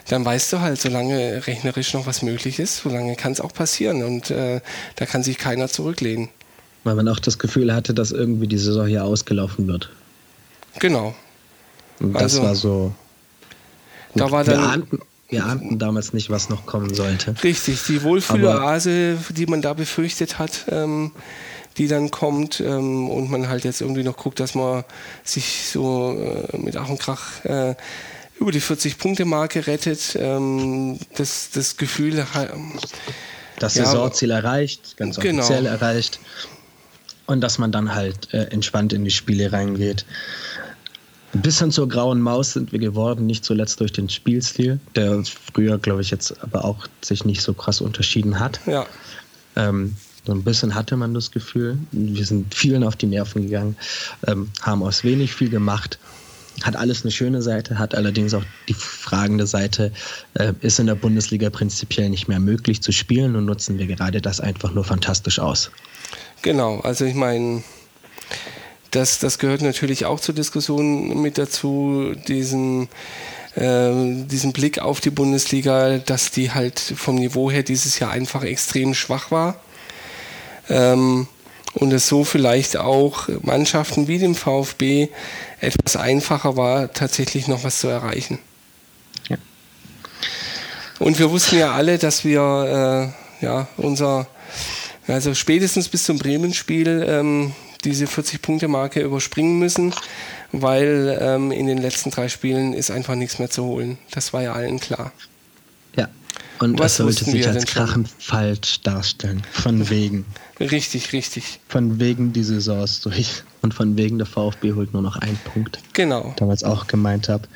Speaker 1: dann weißt du halt, solange rechnerisch noch was möglich ist, solange kann es auch passieren. Und äh, da kann sich keiner zurücklehnen.
Speaker 2: Weil man auch das Gefühl hatte, dass irgendwie die Saison hier ausgelaufen wird.
Speaker 1: Genau.
Speaker 2: Und das
Speaker 1: Also,
Speaker 2: war so.
Speaker 1: Da war
Speaker 2: wir,
Speaker 1: dann-
Speaker 2: ahnten, wir ahnten damals nicht, was noch kommen sollte.
Speaker 1: Richtig, die Wohlfühloase, die man da befürchtet hat, ähm, die dann kommt ähm, und man halt jetzt irgendwie noch guckt, dass man sich so äh, mit Ach und Krach äh, über die 40-Punkte-Marke rettet. Ähm, das, das Gefühl,
Speaker 2: Das
Speaker 1: Ja,
Speaker 2: Saisonziel erreicht, ganz
Speaker 1: Genau.
Speaker 2: offiziell erreicht. Und dass man dann halt äh, entspannt in die Spiele reingeht. Ein bisschen zur grauen Maus sind wir geworden, nicht zuletzt durch den Spielstil, der früher, glaube ich, jetzt aber auch sich nicht so krass unterschieden hat.
Speaker 1: ja,
Speaker 2: Ähm, so ein bisschen hatte man das Gefühl. Wir sind vielen auf die Nerven gegangen, ähm, haben aus wenig viel gemacht. Hat alles eine schöne Seite, hat allerdings auch die fragende Seite, äh, ist in der Bundesliga prinzipiell nicht mehr möglich zu spielen und nutzen wir gerade das einfach nur fantastisch aus.
Speaker 1: genau. Also ich meine, das, das gehört natürlich auch zur Diskussion mit dazu, diesen, äh, diesen Blick auf die Bundesliga, dass die halt vom Niveau her dieses Jahr einfach extrem schwach war. Ähm, und es so vielleicht auch Mannschaften wie dem VfB etwas einfacher war, tatsächlich noch was zu erreichen.
Speaker 2: Ja.
Speaker 1: Und wir wussten ja alle, dass wir äh, ja, unser, also spätestens bis zum Bremen-Spiel ähm, diese 40-Punkte-Marke überspringen müssen, weil ähm, in den letzten drei Spielen ist einfach nichts mehr zu holen. Das war ja allen klar.
Speaker 2: Ja. Und
Speaker 1: Was
Speaker 2: sollte sich als krachend falsch darstellen. Von wegen.
Speaker 1: Richtig, richtig.
Speaker 2: Von wegen die Saison ist durch. Und von wegen der VfB holt nur noch einen Punkt.
Speaker 1: Genau.
Speaker 2: damals auch gemeint habe.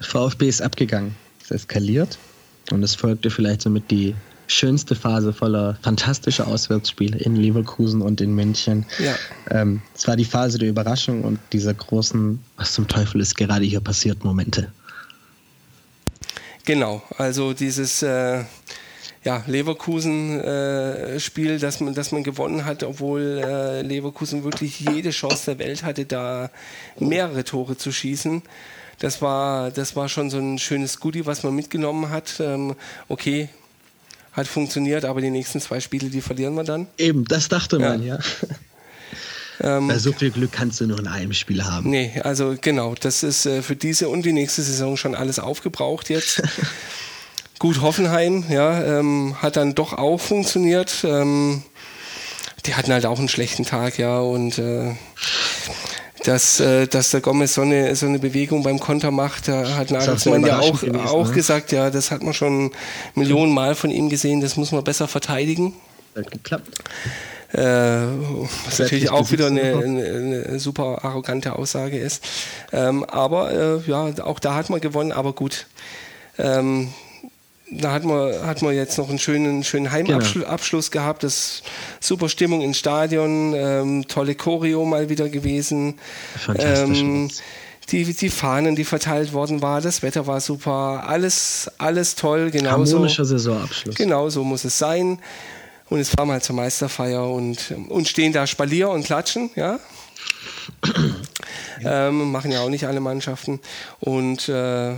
Speaker 2: VfB ist abgegangen, ist eskaliert und es folgte vielleicht somit die schönste Phase voller fantastischer Auswärtsspiele in Leverkusen und in München.
Speaker 1: Ja.
Speaker 2: Ähm, es war die Phase der Überraschung und dieser großen, was zum Teufel ist gerade hier passiert, Momente.
Speaker 1: Genau, also dieses äh, ja, Leverkusen-Spiel, das, man, das man gewonnen hat, obwohl äh, Leverkusen wirklich jede Chance der Welt hatte, da mehrere Tore zu schießen. Das war, das war schon so ein schönes Goodie, was man mitgenommen hat. Ähm, okay, hat funktioniert, aber die nächsten zwei Spiele, die verlieren wir dann.
Speaker 2: Eben, das dachte man, ja.
Speaker 1: Ähm,
Speaker 2: Weil so viel Glück kannst du nur in einem Spiel haben.
Speaker 1: Nee, also genau, das ist äh, für diese und die nächste Saison schon alles aufgebraucht jetzt. Gut, Hoffenheim, ja, ähm, hat dann doch auch funktioniert. Ähm, die hatten halt auch einen schlechten Tag, ja, und äh, dass, äh, dass der Gomez so eine, so eine Bewegung beim Konter macht, da hat Nagelsmann ja auch,
Speaker 2: gewesen,
Speaker 1: auch
Speaker 2: ne?
Speaker 1: gesagt, ja, das hat man schon Millionen Mal von ihm gesehen, das muss man besser verteidigen.
Speaker 2: Hat geklappt.
Speaker 1: Äh, was natürlich auch wieder eine, eine, eine super arrogante Aussage ist. Ähm, aber äh, ja, auch da hat man gewonnen, aber gut. Ähm, da hat man, hat man jetzt noch einen schönen, schönen Heimabschluss gehabt. Das super Stimmung im Stadion, ähm, tolle Choreo mal wieder gewesen.
Speaker 2: Fantastisch.
Speaker 1: Ähm, die, die Fahnen, die verteilt worden war, das Wetter war super, alles, alles toll, genauso.
Speaker 2: Harmonischer Saisonabschluss.
Speaker 1: Genau, so muss es sein. Und jetzt fahren wir halt zur Meisterfeier und, und stehen da Spalier und klatschen, ja. Ähm, machen ja auch nicht alle Mannschaften. Und äh,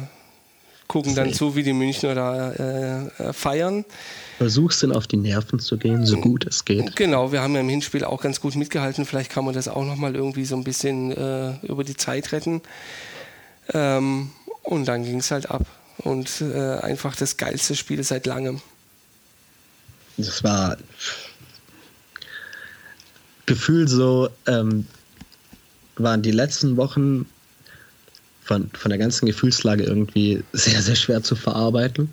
Speaker 1: gucken dann zu, wie die Münchner da äh, äh, feiern.
Speaker 2: Versuchst dann auf die Nerven zu gehen, so gut es geht.
Speaker 1: Genau, wir haben ja im Hinspiel auch ganz gut mitgehalten. Vielleicht kann man das auch nochmal irgendwie so ein bisschen äh, über die Zeit retten. Ähm, und dann ging es halt ab. Und äh, einfach das geilste Spiel seit langem.
Speaker 2: Das war gefühlt so, ähm, waren die letzten Wochen von, von der ganzen Gefühlslage irgendwie sehr, sehr schwer zu verarbeiten.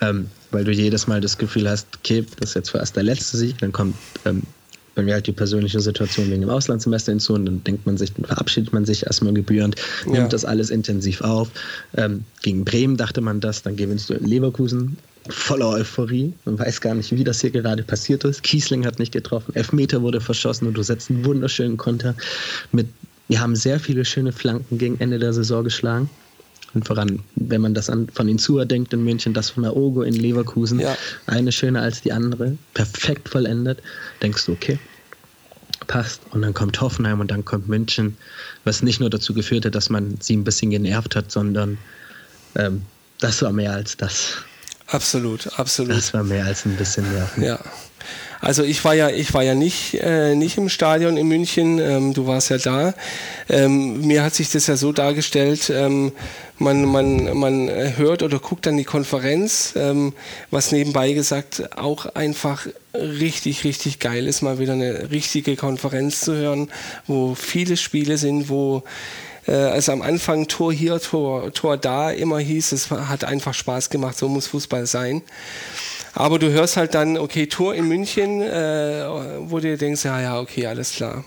Speaker 2: Ähm, weil du jedes Mal das Gefühl hast, okay, das ist jetzt vorerst der letzte Sieg, dann kommt ähm, bei mir halt die persönliche Situation wegen dem Auslandssemester hinzu und dann denkt man sich, dann verabschiedet man sich erstmal gebührend, nimmt
Speaker 1: Ja.
Speaker 2: das alles intensiv auf. Ähm, gegen Bremen dachte man das, dann gewinnst du in Leverkusen voller Euphorie. Man weiß gar nicht, wie das hier gerade passiert ist. Kiesling hat nicht getroffen, Elfmeter wurde verschossen und du setzt einen wunderschönen Konter mit, wir haben sehr viele schöne Flanken gegen Ende der Saison geschlagen. Und voran, wenn man das an, von Insua denkt in München, das von Aogo in Leverkusen,
Speaker 1: Ja.
Speaker 2: eine schöner als die andere, perfekt vollendet, denkst du, okay, passt. Und dann kommt Hoffenheim und dann kommt München, was nicht nur dazu geführt hat, dass man sie ein bisschen genervt hat, sondern ähm, das war mehr als das.
Speaker 1: Absolut, absolut.
Speaker 2: Das war mehr als ein bisschen nerven.
Speaker 1: Ja. Also ich war ja, ich war ja nicht, äh, nicht im Stadion in München, ähm, du warst ja da. Ähm, mir hat sich das ja so dargestellt, ähm, man, man, man hört oder guckt dann die Konferenz, ähm, was nebenbei gesagt auch einfach richtig, richtig geil ist, mal wieder eine richtige Konferenz zu hören, wo viele Spiele sind, wo äh, also am Anfang Tor hier, Tor, Tor da immer hieß, es hat einfach Spaß gemacht, so muss Fußball sein. Aber du hörst halt dann, okay, Tor in München, äh, wo du denkst, ja, ja, okay, alles klar.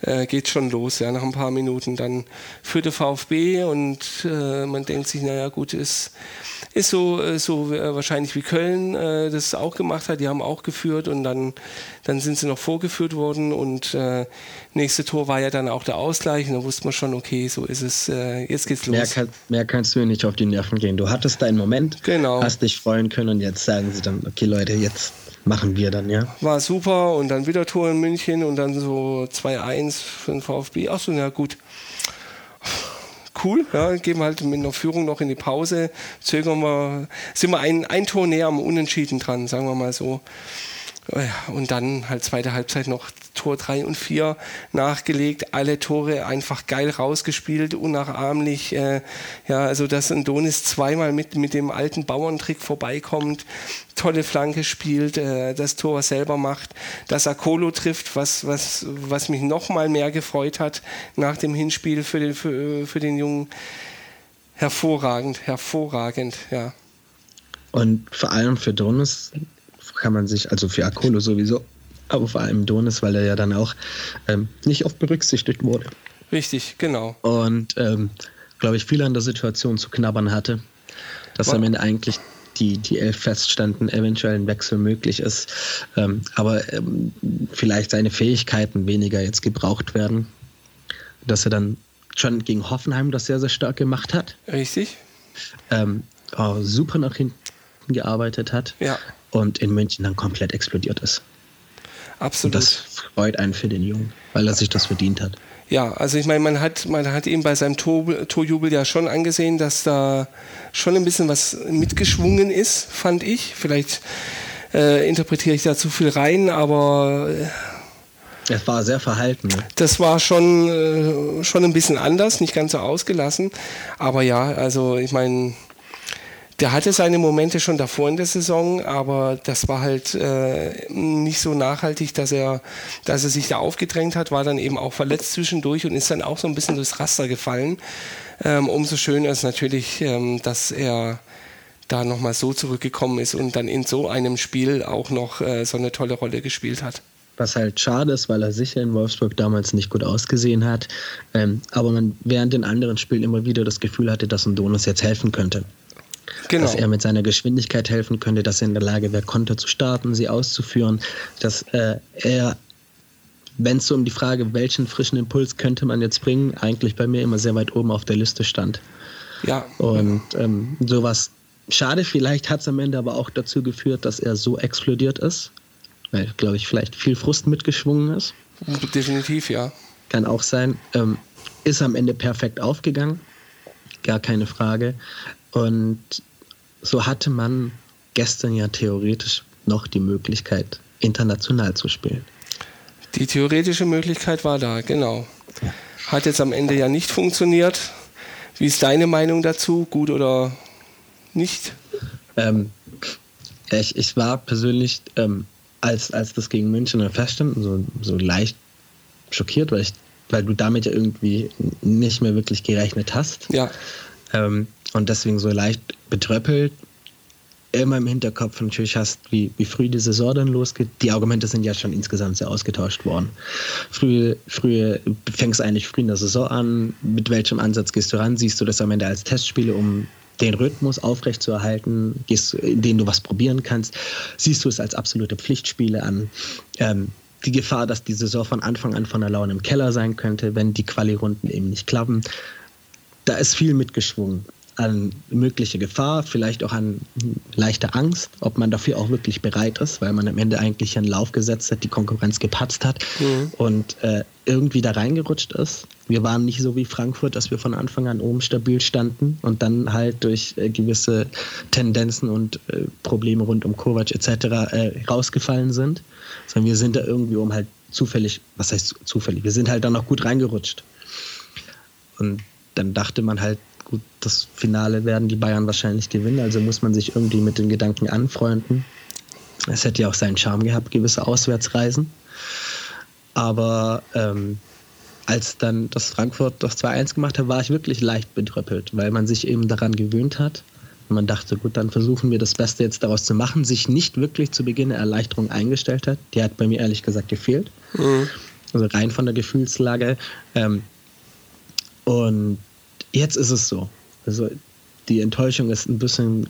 Speaker 1: Äh, geht schon los, ja, nach ein paar Minuten. Dann führt der VfB und äh, man denkt sich, naja, gut, ist ist so, äh, so äh, wahrscheinlich wie Köln äh, das auch gemacht hat. Die haben auch geführt und dann, dann sind sie noch vorgeführt worden und äh, nächste Tor war ja dann auch der Ausgleich und da wusste man schon, okay, so ist es, äh, jetzt geht's los.
Speaker 2: Mehr, kann, mehr kannst du nicht auf die Nerven gehen. Du hattest deinen Moment, genau. hast dich freuen können und jetzt sagen sie dann, okay Leute, jetzt machen wir dann, ja.
Speaker 1: War super und dann wieder Tor in München und dann so 2-1 für den VfB. Achso, na gut cool. Ja, gehen wir halt mit einer Führung noch in die Pause, zögern wir, sind wir ein, ein Tor näher am Unentschieden dran, sagen wir mal so. Und dann halt zweite Halbzeit noch Tor 3 und 4 nachgelegt, alle Tore einfach geil rausgespielt, unnachahmlich. Äh, ja, also dass ein Donis zweimal mit, mit dem alten Bauerntrick vorbeikommt, tolle Flanke spielt, äh, das Tor selber macht, dass Akolo trifft, was, was, was mich noch mal mehr gefreut hat nach dem Hinspiel für den, für, für den Jungen. Hervorragend, hervorragend, ja.
Speaker 2: Und vor allem für Donis kann man sich, also für Akolo sowieso, aber vor allem Donis, weil er ja dann auch ähm, nicht oft berücksichtigt wurde.
Speaker 1: Richtig, genau.
Speaker 2: Und ähm, glaube ich, viel an der Situation zu knabbern hatte, dass wow. am Ende eigentlich die, die elf feststanden, eventuell ein Wechsel möglich ist, ähm, aber ähm, vielleicht seine Fähigkeiten weniger jetzt gebraucht werden, dass er dann schon gegen Hoffenheim das sehr, sehr stark gemacht hat.
Speaker 1: Richtig.
Speaker 2: Ähm, super nach hinten gearbeitet hat.
Speaker 1: Ja
Speaker 2: und in München dann komplett explodiert ist.
Speaker 1: Absolut.
Speaker 2: Und das freut einen für den Jungen, weil er sich das verdient hat.
Speaker 1: Ja, also ich meine, man hat, man hat ihm bei seinem Tor, Torjubel ja schon angesehen, dass da schon ein bisschen was mitgeschwungen ist, fand ich. Vielleicht äh, interpretiere ich da zu viel rein, aber
Speaker 2: äh, es war sehr verhalten. Ne?
Speaker 1: Das war schon, äh, schon ein bisschen anders, nicht ganz so ausgelassen. Aber ja, also ich meine, der hatte seine Momente schon davor in der Saison, aber das war halt äh, nicht so nachhaltig, dass er, dass er sich da aufgedrängt hat, war dann eben auch verletzt zwischendurch und ist dann auch so ein bisschen durchs Raster gefallen. Ähm, umso schöner ist natürlich, ähm, dass er da nochmal so zurückgekommen ist und dann in so einem Spiel auch noch äh, so eine tolle Rolle gespielt hat.
Speaker 2: Was halt schade ist, weil er sicher in Wolfsburg damals nicht gut ausgesehen hat. Ähm, aber man während den anderen Spielen immer wieder das Gefühl hatte, dass ein Donis jetzt helfen könnte. Genau. Dass er mit seiner Geschwindigkeit helfen könnte, dass er in der Lage wäre, Konter zu starten, sie auszuführen, dass äh, er wenn es so um die Frage, welchen frischen Impuls könnte man jetzt bringen, eigentlich bei mir immer sehr weit oben auf der Liste stand.
Speaker 1: Ja.
Speaker 2: Und ähm, sowas schade, vielleicht hat es am Ende aber auch dazu geführt, dass er so explodiert ist, weil, glaube ich, vielleicht viel Frust mitgeschwungen ist.
Speaker 1: Definitiv, ja.
Speaker 2: Kann auch sein. Ähm, ist am Ende perfekt aufgegangen, gar keine Frage. Und so hatte man gestern ja theoretisch noch die Möglichkeit, international zu spielen.
Speaker 1: Die theoretische Möglichkeit war da, genau. Hat jetzt am Ende ja nicht funktioniert. Wie ist deine Meinung dazu? Gut oder nicht?
Speaker 2: Ähm, ich, ich war persönlich, ähm, als, als das gegen München feststand, so, so leicht schockiert, weil, ich, weil du damit ja irgendwie nicht mehr wirklich gerechnet hast.
Speaker 1: Ja.
Speaker 2: Ähm, und deswegen so leicht betröppelt. Immer im Hinterkopf natürlich hast, wie, wie früh die Saison dann losgeht. Die Argumente sind ja schon insgesamt sehr ausgetauscht worden. Früh, früh fängst du eigentlich früh in der Saison an. Mit welchem Ansatz gehst du ran? Siehst du das am Ende als Testspiele, um den Rhythmus aufrechtzuerhalten, gehst, in denen du was probieren kannst, siehst du es als absolute Pflichtspiele an. Ähm, die Gefahr, dass die Saison von Anfang an von der Laune im Keller sein könnte, wenn die Quali-Runden eben nicht klappen. Da ist viel mitgeschwungen. An mögliche Gefahr, vielleicht auch an leichte Angst, ob man dafür auch wirklich bereit ist, weil man am Ende eigentlich einen Lauf gesetzt hat, die Konkurrenz gepatzt hat mhm. und äh, irgendwie da reingerutscht ist. Wir waren nicht so wie Frankfurt, dass wir von Anfang an oben stabil standen und dann halt durch äh, gewisse Tendenzen und äh, Probleme rund um Kovac etc. Äh, rausgefallen sind, sondern wir sind da irgendwie um halt zufällig, was heißt zufällig, wir sind halt dann noch gut reingerutscht. Und dann dachte man halt, gut, das Finale werden die Bayern wahrscheinlich gewinnen, also muss man sich irgendwie mit den Gedanken anfreunden. Es hätte ja auch seinen Charme gehabt, gewisse Auswärtsreisen. Aber ähm, als dann das Frankfurt das 2-1 gemacht hat, war ich wirklich leicht bedröppelt, weil man sich eben daran gewöhnt hat. Und man dachte, gut, dann versuchen wir das Beste jetzt daraus zu machen, sich nicht wirklich zu Beginn eine Erleichterung eingestellt hat. Die hat bei mir ehrlich gesagt gefehlt. Mhm. Also rein von der Gefühlslage. Ähm, und jetzt ist es so. Also die Enttäuschung ist ein bisschen,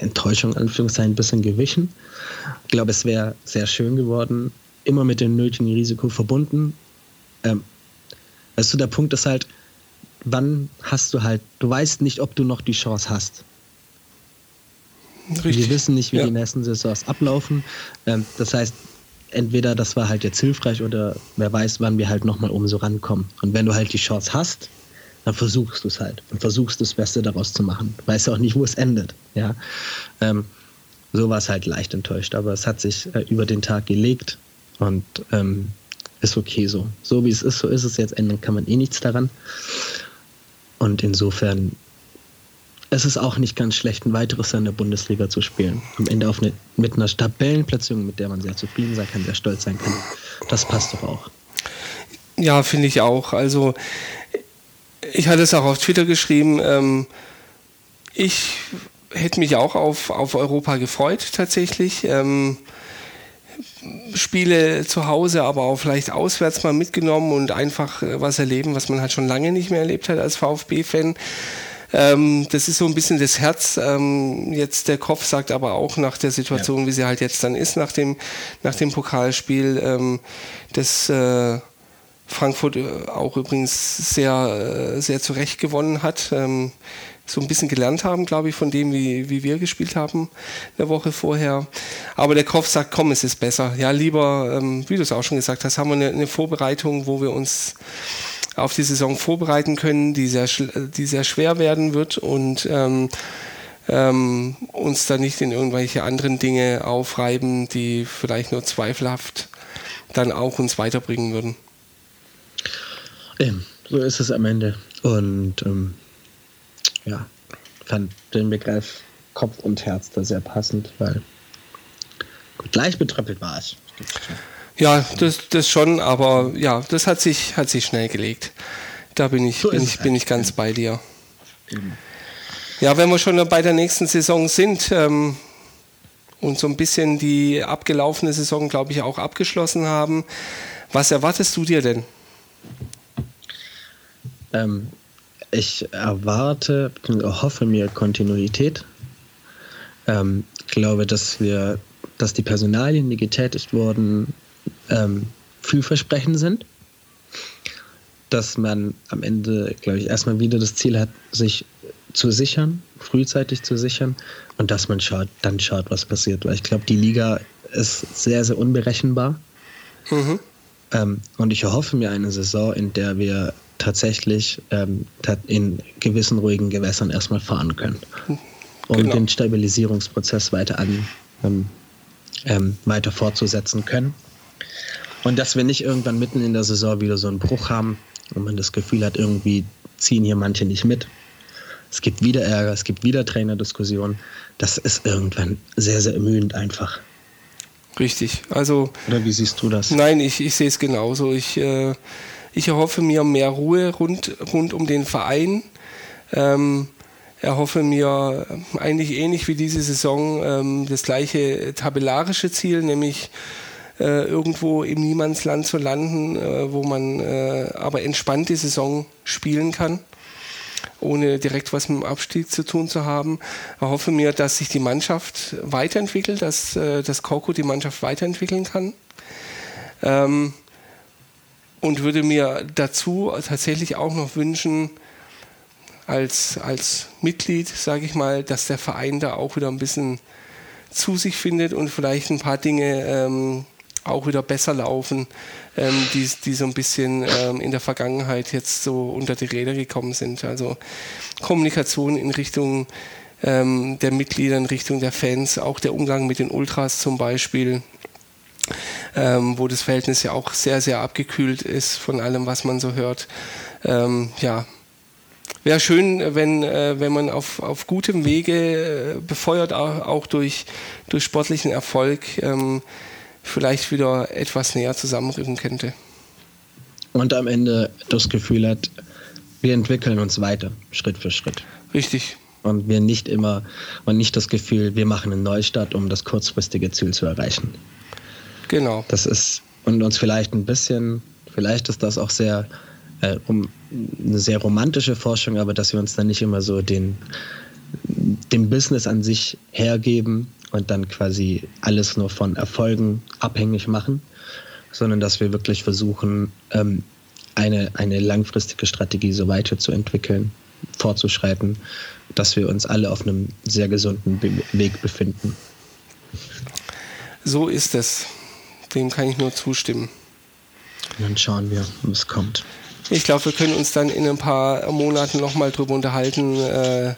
Speaker 2: Enttäuschung, Anführungszeichen, ein bisschen gewichen. Ich glaube, es wäre sehr schön geworden, immer mit dem nötigen Risiko verbunden. Ähm, weißt du, der Punkt ist halt, wann hast du halt, du weißt nicht, ob du noch die Chance hast. Richtig. Wir wissen nicht, wie ja. die nächsten Saisons ablaufen. Ähm, das heißt, entweder das war halt jetzt hilfreich oder wer weiß, wann wir halt nochmal oben so rankommen. Und wenn du halt die Chance hast, dann versuchst du es halt und versuchst das Beste daraus zu machen. Du weißt auch nicht, wo es endet. Ja? Ähm, so war es halt leicht enttäuscht, aber es hat sich äh, über den Tag gelegt und ähm, ist okay so. So wie es ist, so ist es jetzt. Ändern kann man eh nichts daran. Und insofern es ist auch nicht ganz schlecht, ein weiteres Jahr in der Bundesliga zu spielen. Am Ende eine, mit einer Tabellenplatzierung, mit der man sehr zufrieden sein kann, sehr stolz sein kann. Das passt doch auch.
Speaker 1: Ja, finde ich auch. Also ich hatte es auch auf Twitter geschrieben. Ähm, ich hätte mich auch auf, auf Europa gefreut, tatsächlich. Ähm, Spiele zu Hause, aber auch vielleicht auswärts mal mitgenommen und einfach äh, was erleben, was man halt schon lange nicht mehr erlebt hat als VfB-Fan. Ähm, das ist so ein bisschen das Herz. Ähm, jetzt der Kopf sagt aber auch nach der Situation, ja. wie sie halt jetzt dann ist, nach dem, nach dem Pokalspiel, ähm, das äh, Frankfurt äh, auch übrigens sehr, äh, sehr zurecht gewonnen hat. Ähm, so ein bisschen gelernt haben, glaube ich, von dem, wie, wie wir gespielt haben eine Woche vorher. Aber der Kopf sagt, komm, es ist besser. Ja, lieber, ähm, wie du es auch schon gesagt hast, haben wir eine, eine Vorbereitung, wo wir uns auf die Saison vorbereiten können, die sehr, die sehr schwer werden wird und ähm, ähm, uns da nicht in irgendwelche anderen Dinge aufreiben, die vielleicht nur zweifelhaft dann auch uns weiterbringen würden.
Speaker 2: Eben, so ist es am Ende. Und ähm, ja, fand den Begriff Kopf und Herz da sehr passend, weil gut, gleich betröppelt war es.
Speaker 1: Ja, das, das schon, aber ja, das hat sich, hat sich schnell gelegt. Da bin ich, so bin, ich, bin ich ganz bei dir. Eben. Ja, wenn wir schon bei der nächsten Saison sind ähm, und so ein bisschen die abgelaufene Saison, glaube ich, auch abgeschlossen haben, was erwartest du dir denn?
Speaker 2: Ähm, ich erwarte, hoffe mir Kontinuität. Ähm, ich glaube, dass wir, dass die Personalien, die getätigt wurden, ähm, vielversprechend sind. Dass man am Ende, glaube ich, erstmal wieder das Ziel hat, sich zu sichern, frühzeitig zu sichern und dass man schaut, dann schaut, was passiert. Weil ich glaube, die Liga ist sehr, sehr unberechenbar. Mhm. Ähm, und ich erhoffe mir eine Saison, in der wir tatsächlich ähm, in gewissen ruhigen Gewässern erstmal fahren können. Um genau. den Stabilisierungsprozess weiter an, ähm, ähm, weiter fortzusetzen können. Und dass wir nicht irgendwann mitten in der Saison wieder so einen Bruch haben und man das Gefühl hat, irgendwie ziehen hier manche nicht mit. Es gibt wieder Ärger, es gibt wieder Trainerdiskussionen. Das ist irgendwann sehr, sehr ermüdend einfach.
Speaker 1: Richtig. Also.
Speaker 2: Oder wie siehst du das?
Speaker 1: Nein, ich, ich sehe es genauso. Ich äh, ich erhoffe mir mehr Ruhe rund, rund um den Verein. Ähm, erhoffe mir eigentlich ähnlich wie diese Saison ähm, das gleiche tabellarische Ziel, nämlich äh, irgendwo im Niemandsland zu landen, äh, wo man äh, aber entspannt die Saison spielen kann, ohne direkt was mit dem Abstieg zu tun zu haben. Erhoffe mir, dass sich die Mannschaft weiterentwickelt, dass äh, das Koko die Mannschaft weiterentwickeln kann. Ähm, und würde mir dazu tatsächlich auch noch wünschen, als, als Mitglied, sage ich mal, dass der Verein da auch wieder ein bisschen zu sich findet und vielleicht ein paar Dinge ähm, auch wieder besser laufen, ähm, die, die so ein bisschen ähm, in der Vergangenheit jetzt so unter die Räder gekommen sind. Also Kommunikation in Richtung ähm, der Mitglieder, in Richtung der Fans, auch der Umgang mit den Ultras zum Beispiel. Ähm, wo das Verhältnis ja auch sehr, sehr abgekühlt ist von allem, was man so hört. Ähm, ja, wäre schön, wenn, äh, wenn man auf, auf gutem Wege, äh, befeuert auch, auch, durch, durch sportlichen Erfolg, ähm, vielleicht wieder etwas näher zusammenrücken könnte.
Speaker 2: Und am Ende das Gefühl hat, wir entwickeln uns weiter, Schritt für Schritt.
Speaker 1: Richtig.
Speaker 2: Und wir nicht immer und nicht das Gefühl, wir machen einen Neustart, um das kurzfristige Ziel zu erreichen.
Speaker 1: Genau.
Speaker 2: Das ist und uns vielleicht ein bisschen, vielleicht ist das auch sehr äh, um, eine sehr romantische Forschung, aber dass wir uns dann nicht immer so den dem Business an sich hergeben und dann quasi alles nur von Erfolgen abhängig machen, sondern dass wir wirklich versuchen, ähm, eine, eine langfristige Strategie so weiterzuentwickeln, fortzuschreiten, dass wir uns alle auf einem sehr gesunden Be Weg befinden.
Speaker 1: So ist es. Dem kann ich nur zustimmen.
Speaker 2: dann schauen wir, was kommt.
Speaker 1: Ich glaube, wir können uns dann in ein paar Monaten nochmal drüber unterhalten, äh,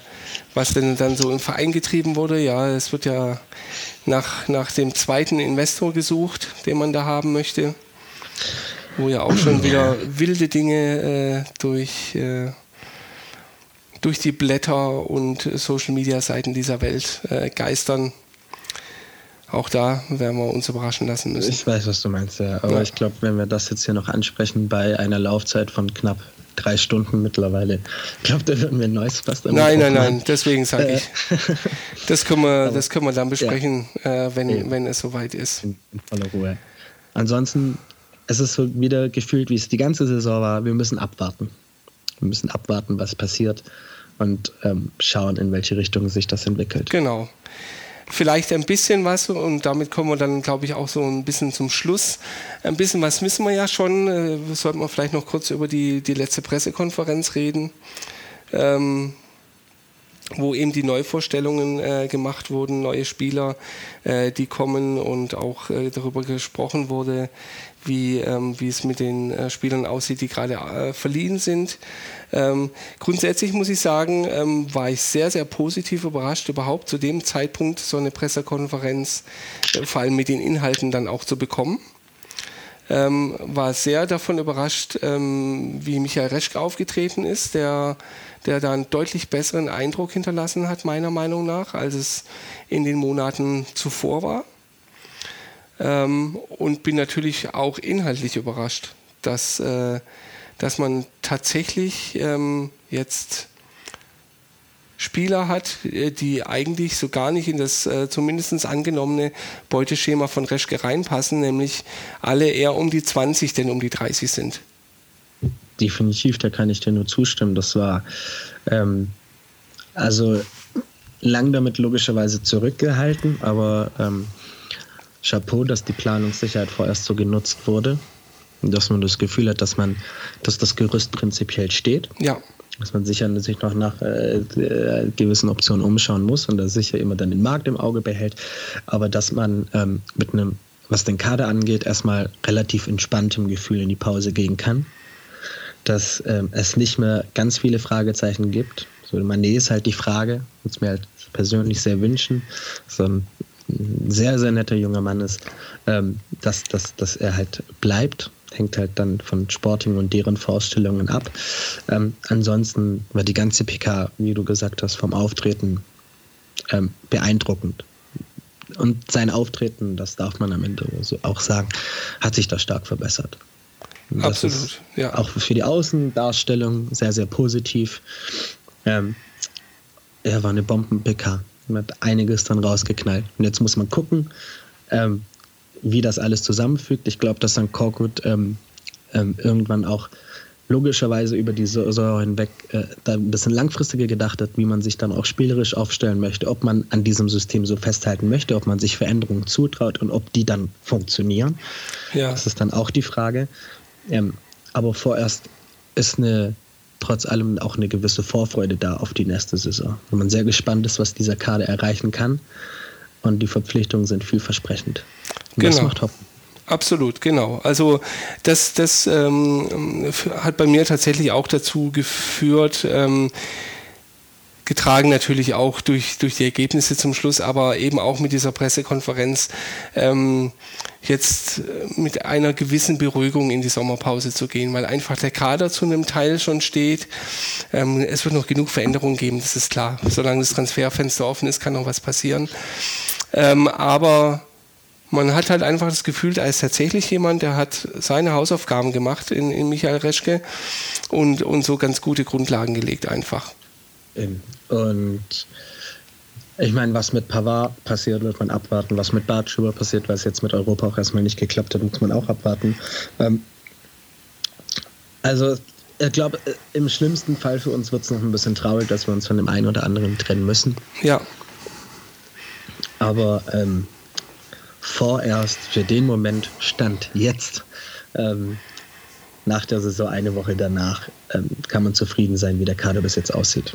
Speaker 1: was denn dann so im Verein getrieben wurde. Ja, es wird ja nach, nach dem zweiten Investor gesucht, den man da haben möchte, wo ja auch schon wieder wilde Dinge äh, durch, äh, durch die Blätter und Social-Media-Seiten dieser Welt äh, geistern. Auch da werden wir uns überraschen lassen müssen.
Speaker 2: Ich weiß, was du meinst, ja. Aber ja. ich glaube, wenn wir das jetzt hier noch ansprechen bei einer Laufzeit von knapp drei Stunden mittlerweile, ich glaube, da würden wir ein neues fast
Speaker 1: Nein, nein, nein, deswegen sage ich. Das können wir, das können wir dann besprechen, ja. äh, wenn, ja. wenn es soweit ist. In,
Speaker 2: in voller Ruhe. Ansonsten, es ist so wieder gefühlt, wie es die ganze Saison war. Wir müssen abwarten. Wir müssen abwarten, was passiert und ähm, schauen, in welche Richtung sich das entwickelt.
Speaker 1: Genau vielleicht ein bisschen was und damit kommen wir dann, glaube ich, auch so ein bisschen zum Schluss. Ein bisschen was wissen wir ja schon. Äh, sollten wir vielleicht noch kurz über die, die letzte Pressekonferenz reden. Ähm, wo eben die Neuvorstellungen äh, gemacht wurden, neue Spieler, äh, die kommen und auch äh, darüber gesprochen wurde, wie, ähm, es mit den äh, Spielern aussieht, die gerade äh, verliehen sind. Ähm, grundsätzlich muss ich sagen, ähm, war ich sehr, sehr positiv überrascht, überhaupt zu dem Zeitpunkt so eine Pressekonferenz, äh, vor allem mit den Inhalten dann auch zu bekommen. Ähm, war sehr davon überrascht, ähm, wie Michael Reschke aufgetreten ist, der, der da einen deutlich besseren Eindruck hinterlassen hat, meiner Meinung nach, als es in den Monaten zuvor war. Ähm, und bin natürlich auch inhaltlich überrascht, dass, äh, dass man tatsächlich ähm, jetzt Spieler hat, äh, die eigentlich so gar nicht in das äh, zumindest angenommene Beuteschema von Reschke reinpassen, nämlich alle eher um die 20, denn um die 30 sind.
Speaker 2: Definitiv, da kann ich dir nur zustimmen. Das war ähm, also lang damit logischerweise zurückgehalten, aber ähm, Chapeau, dass die Planungssicherheit vorerst so genutzt wurde. Dass man das Gefühl hat, dass man, dass das Gerüst prinzipiell steht.
Speaker 1: Ja.
Speaker 2: Dass man sicher sich noch nach äh, äh, gewissen Optionen umschauen muss und da sicher immer dann den Markt im Auge behält. Aber dass man ähm, mit einem, was den Kader angeht, erstmal relativ entspanntem Gefühl in die Pause gehen kann. Dass ähm, es nicht mehr ganz viele Fragezeichen gibt. So, Mané ist halt die Frage, würde es mir halt persönlich sehr wünschen. So ein sehr, sehr netter junger Mann ist, ähm, dass, dass, dass er halt bleibt. Hängt halt dann von Sporting und deren Vorstellungen ab. Ähm, ansonsten war die ganze PK, wie du gesagt hast, vom Auftreten ähm, beeindruckend. Und sein Auftreten, das darf man am Ende so auch sagen, hat sich da stark verbessert.
Speaker 1: Absolut, ja.
Speaker 2: Auch für die Außendarstellung sehr, sehr positiv. Ähm, er war eine Bomben-PK. Hat einiges dann rausgeknallt. Und jetzt muss man gucken, ähm, wie das alles zusammenfügt. Ich glaube, dass dann Korkut ähm, ähm, irgendwann auch logischerweise über die Saison hinweg äh, da ein bisschen langfristiger gedacht hat, wie man sich dann auch spielerisch aufstellen möchte, ob man an diesem System so festhalten möchte, ob man sich Veränderungen zutraut und ob die dann funktionieren. Ja. Das ist dann auch die Frage. Ähm, aber vorerst ist eine trotz allem auch eine gewisse Vorfreude da auf die nächste Saison. Und man sehr gespannt ist, was dieser Kader erreichen kann. Und die Verpflichtungen sind vielversprechend.
Speaker 1: Und genau. Das macht Hoffen. Absolut, genau. Also das, das ähm, hat bei mir tatsächlich auch dazu geführt, ähm, getragen natürlich auch durch, durch die Ergebnisse zum Schluss, aber eben auch mit dieser Pressekonferenz ähm, jetzt mit einer gewissen Beruhigung in die Sommerpause zu gehen, weil einfach der Kader zu einem Teil schon steht. Ähm, es wird noch genug Veränderungen geben, das ist klar. Solange das Transferfenster offen ist, kann noch was passieren. Ähm, aber man hat halt einfach das Gefühl, da ist tatsächlich jemand, der hat seine Hausaufgaben gemacht in, in Michael Reschke und, und so ganz gute Grundlagen gelegt einfach.
Speaker 2: Und ich meine, was mit Pavard passiert, wird man abwarten. Was mit Bartschuber passiert, was jetzt mit Europa auch erstmal nicht geklappt hat, muss man auch abwarten. Ähm, also, ich glaube, im schlimmsten Fall für uns wird es noch ein bisschen traurig, dass wir uns von dem einen oder anderen trennen müssen.
Speaker 1: Ja.
Speaker 2: Aber ähm, vorerst für den Moment stand jetzt. Ähm, nach der Saison, eine Woche danach, ähm, kann man zufrieden sein, wie der Kader bis jetzt aussieht.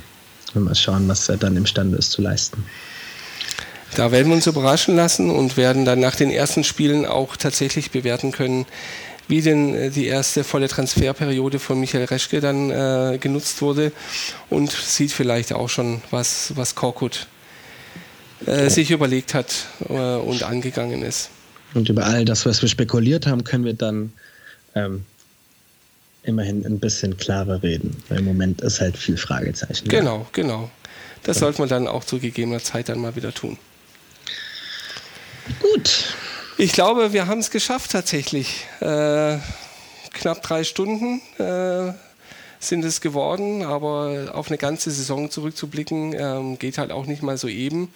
Speaker 2: Und mal schauen, was er dann imstande ist zu leisten.
Speaker 1: Da werden wir uns überraschen lassen und werden dann nach den ersten Spielen auch tatsächlich bewerten können, wie denn äh, die erste volle Transferperiode von Michael Reschke dann äh, genutzt wurde und sieht vielleicht auch schon, was, was Korkut äh, sich überlegt hat äh, und angegangen ist.
Speaker 2: Und über all das, was wir spekuliert haben, können wir dann ähm, immerhin ein bisschen klarer reden. Weil im Moment ist halt viel Fragezeichen.
Speaker 1: Genau, ja. genau. Das sollte man dann auch zu gegebener Zeit dann mal wieder tun.
Speaker 2: Gut.
Speaker 1: Ich glaube, wir haben es geschafft tatsächlich. Äh, knapp drei Stunden äh, sind es geworden, aber auf eine ganze Saison zurückzublicken, ähm, geht halt auch nicht mal so eben.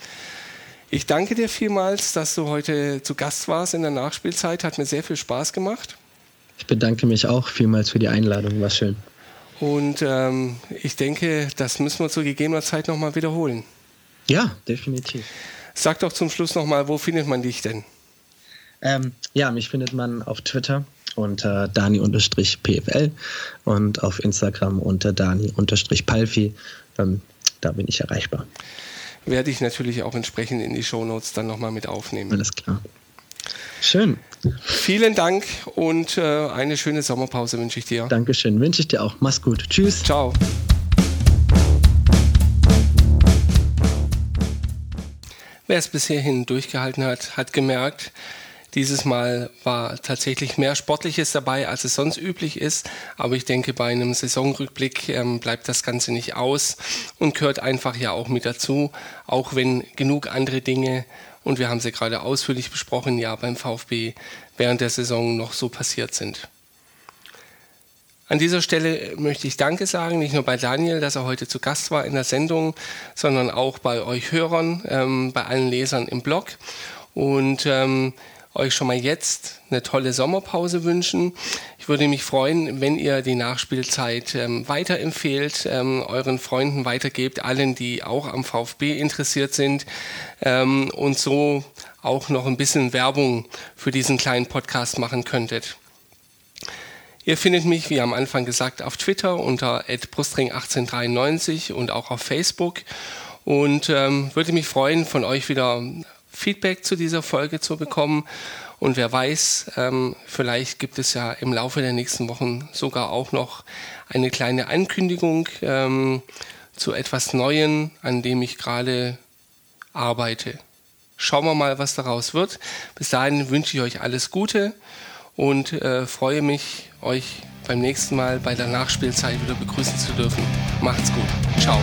Speaker 1: Ich danke dir vielmals, dass du heute zu Gast warst in der Nachspielzeit. Hat mir sehr viel Spaß gemacht.
Speaker 2: Ich bedanke mich auch vielmals für die Einladung, war schön.
Speaker 1: Und ähm, ich denke, das müssen wir zu gegebener Zeit nochmal wiederholen.
Speaker 2: Ja, definitiv.
Speaker 1: Sag doch zum Schluss nochmal, wo findet man dich denn?
Speaker 2: Ähm, ja, mich findet man auf Twitter unter dani-pfl und auf Instagram unter dani-palfi. Ähm, da bin ich erreichbar.
Speaker 1: Werde ich natürlich auch entsprechend in die Shownotes dann nochmal mit aufnehmen.
Speaker 2: Alles klar. Schön.
Speaker 1: Vielen Dank und äh, eine schöne Sommerpause wünsche ich dir.
Speaker 2: Dankeschön, wünsche ich dir auch. Mach's gut. Tschüss.
Speaker 1: Ciao. Wer es bisher hin durchgehalten hat, hat gemerkt, dieses Mal war tatsächlich mehr Sportliches dabei, als es sonst üblich ist. Aber ich denke, bei einem Saisonrückblick ähm, bleibt das Ganze nicht aus und gehört einfach ja auch mit dazu, auch wenn genug andere Dinge und wir haben sie gerade ausführlich besprochen, ja, beim VfB während der Saison noch so passiert sind. An dieser Stelle möchte ich Danke sagen, nicht nur bei Daniel, dass er heute zu Gast war in der Sendung, sondern auch bei euch Hörern, ähm, bei allen Lesern im Blog. Und ähm, euch schon mal jetzt eine tolle Sommerpause wünschen. Ich würde mich freuen, wenn ihr die Nachspielzeit ähm, weiterempfehlt, ähm, euren Freunden weitergebt, allen, die auch am VfB interessiert sind ähm, und so auch noch ein bisschen Werbung für diesen kleinen Podcast machen könntet. Ihr findet mich, wie am Anfang gesagt, auf Twitter unter brustring1893 und auch auf Facebook. Und ähm, würde mich freuen, von euch wieder Feedback zu dieser Folge zu bekommen. Und wer weiß, ähm, vielleicht gibt es ja im Laufe der nächsten Wochen sogar auch noch eine kleine Ankündigung ähm, zu etwas Neuem, an dem ich gerade arbeite. Schauen wir mal, was daraus wird. Bis dahin wünsche ich euch alles Gute und äh, freue mich, euch beim nächsten Mal bei der Nachspielzeit wieder begrüßen zu dürfen. Macht's gut. Ciao.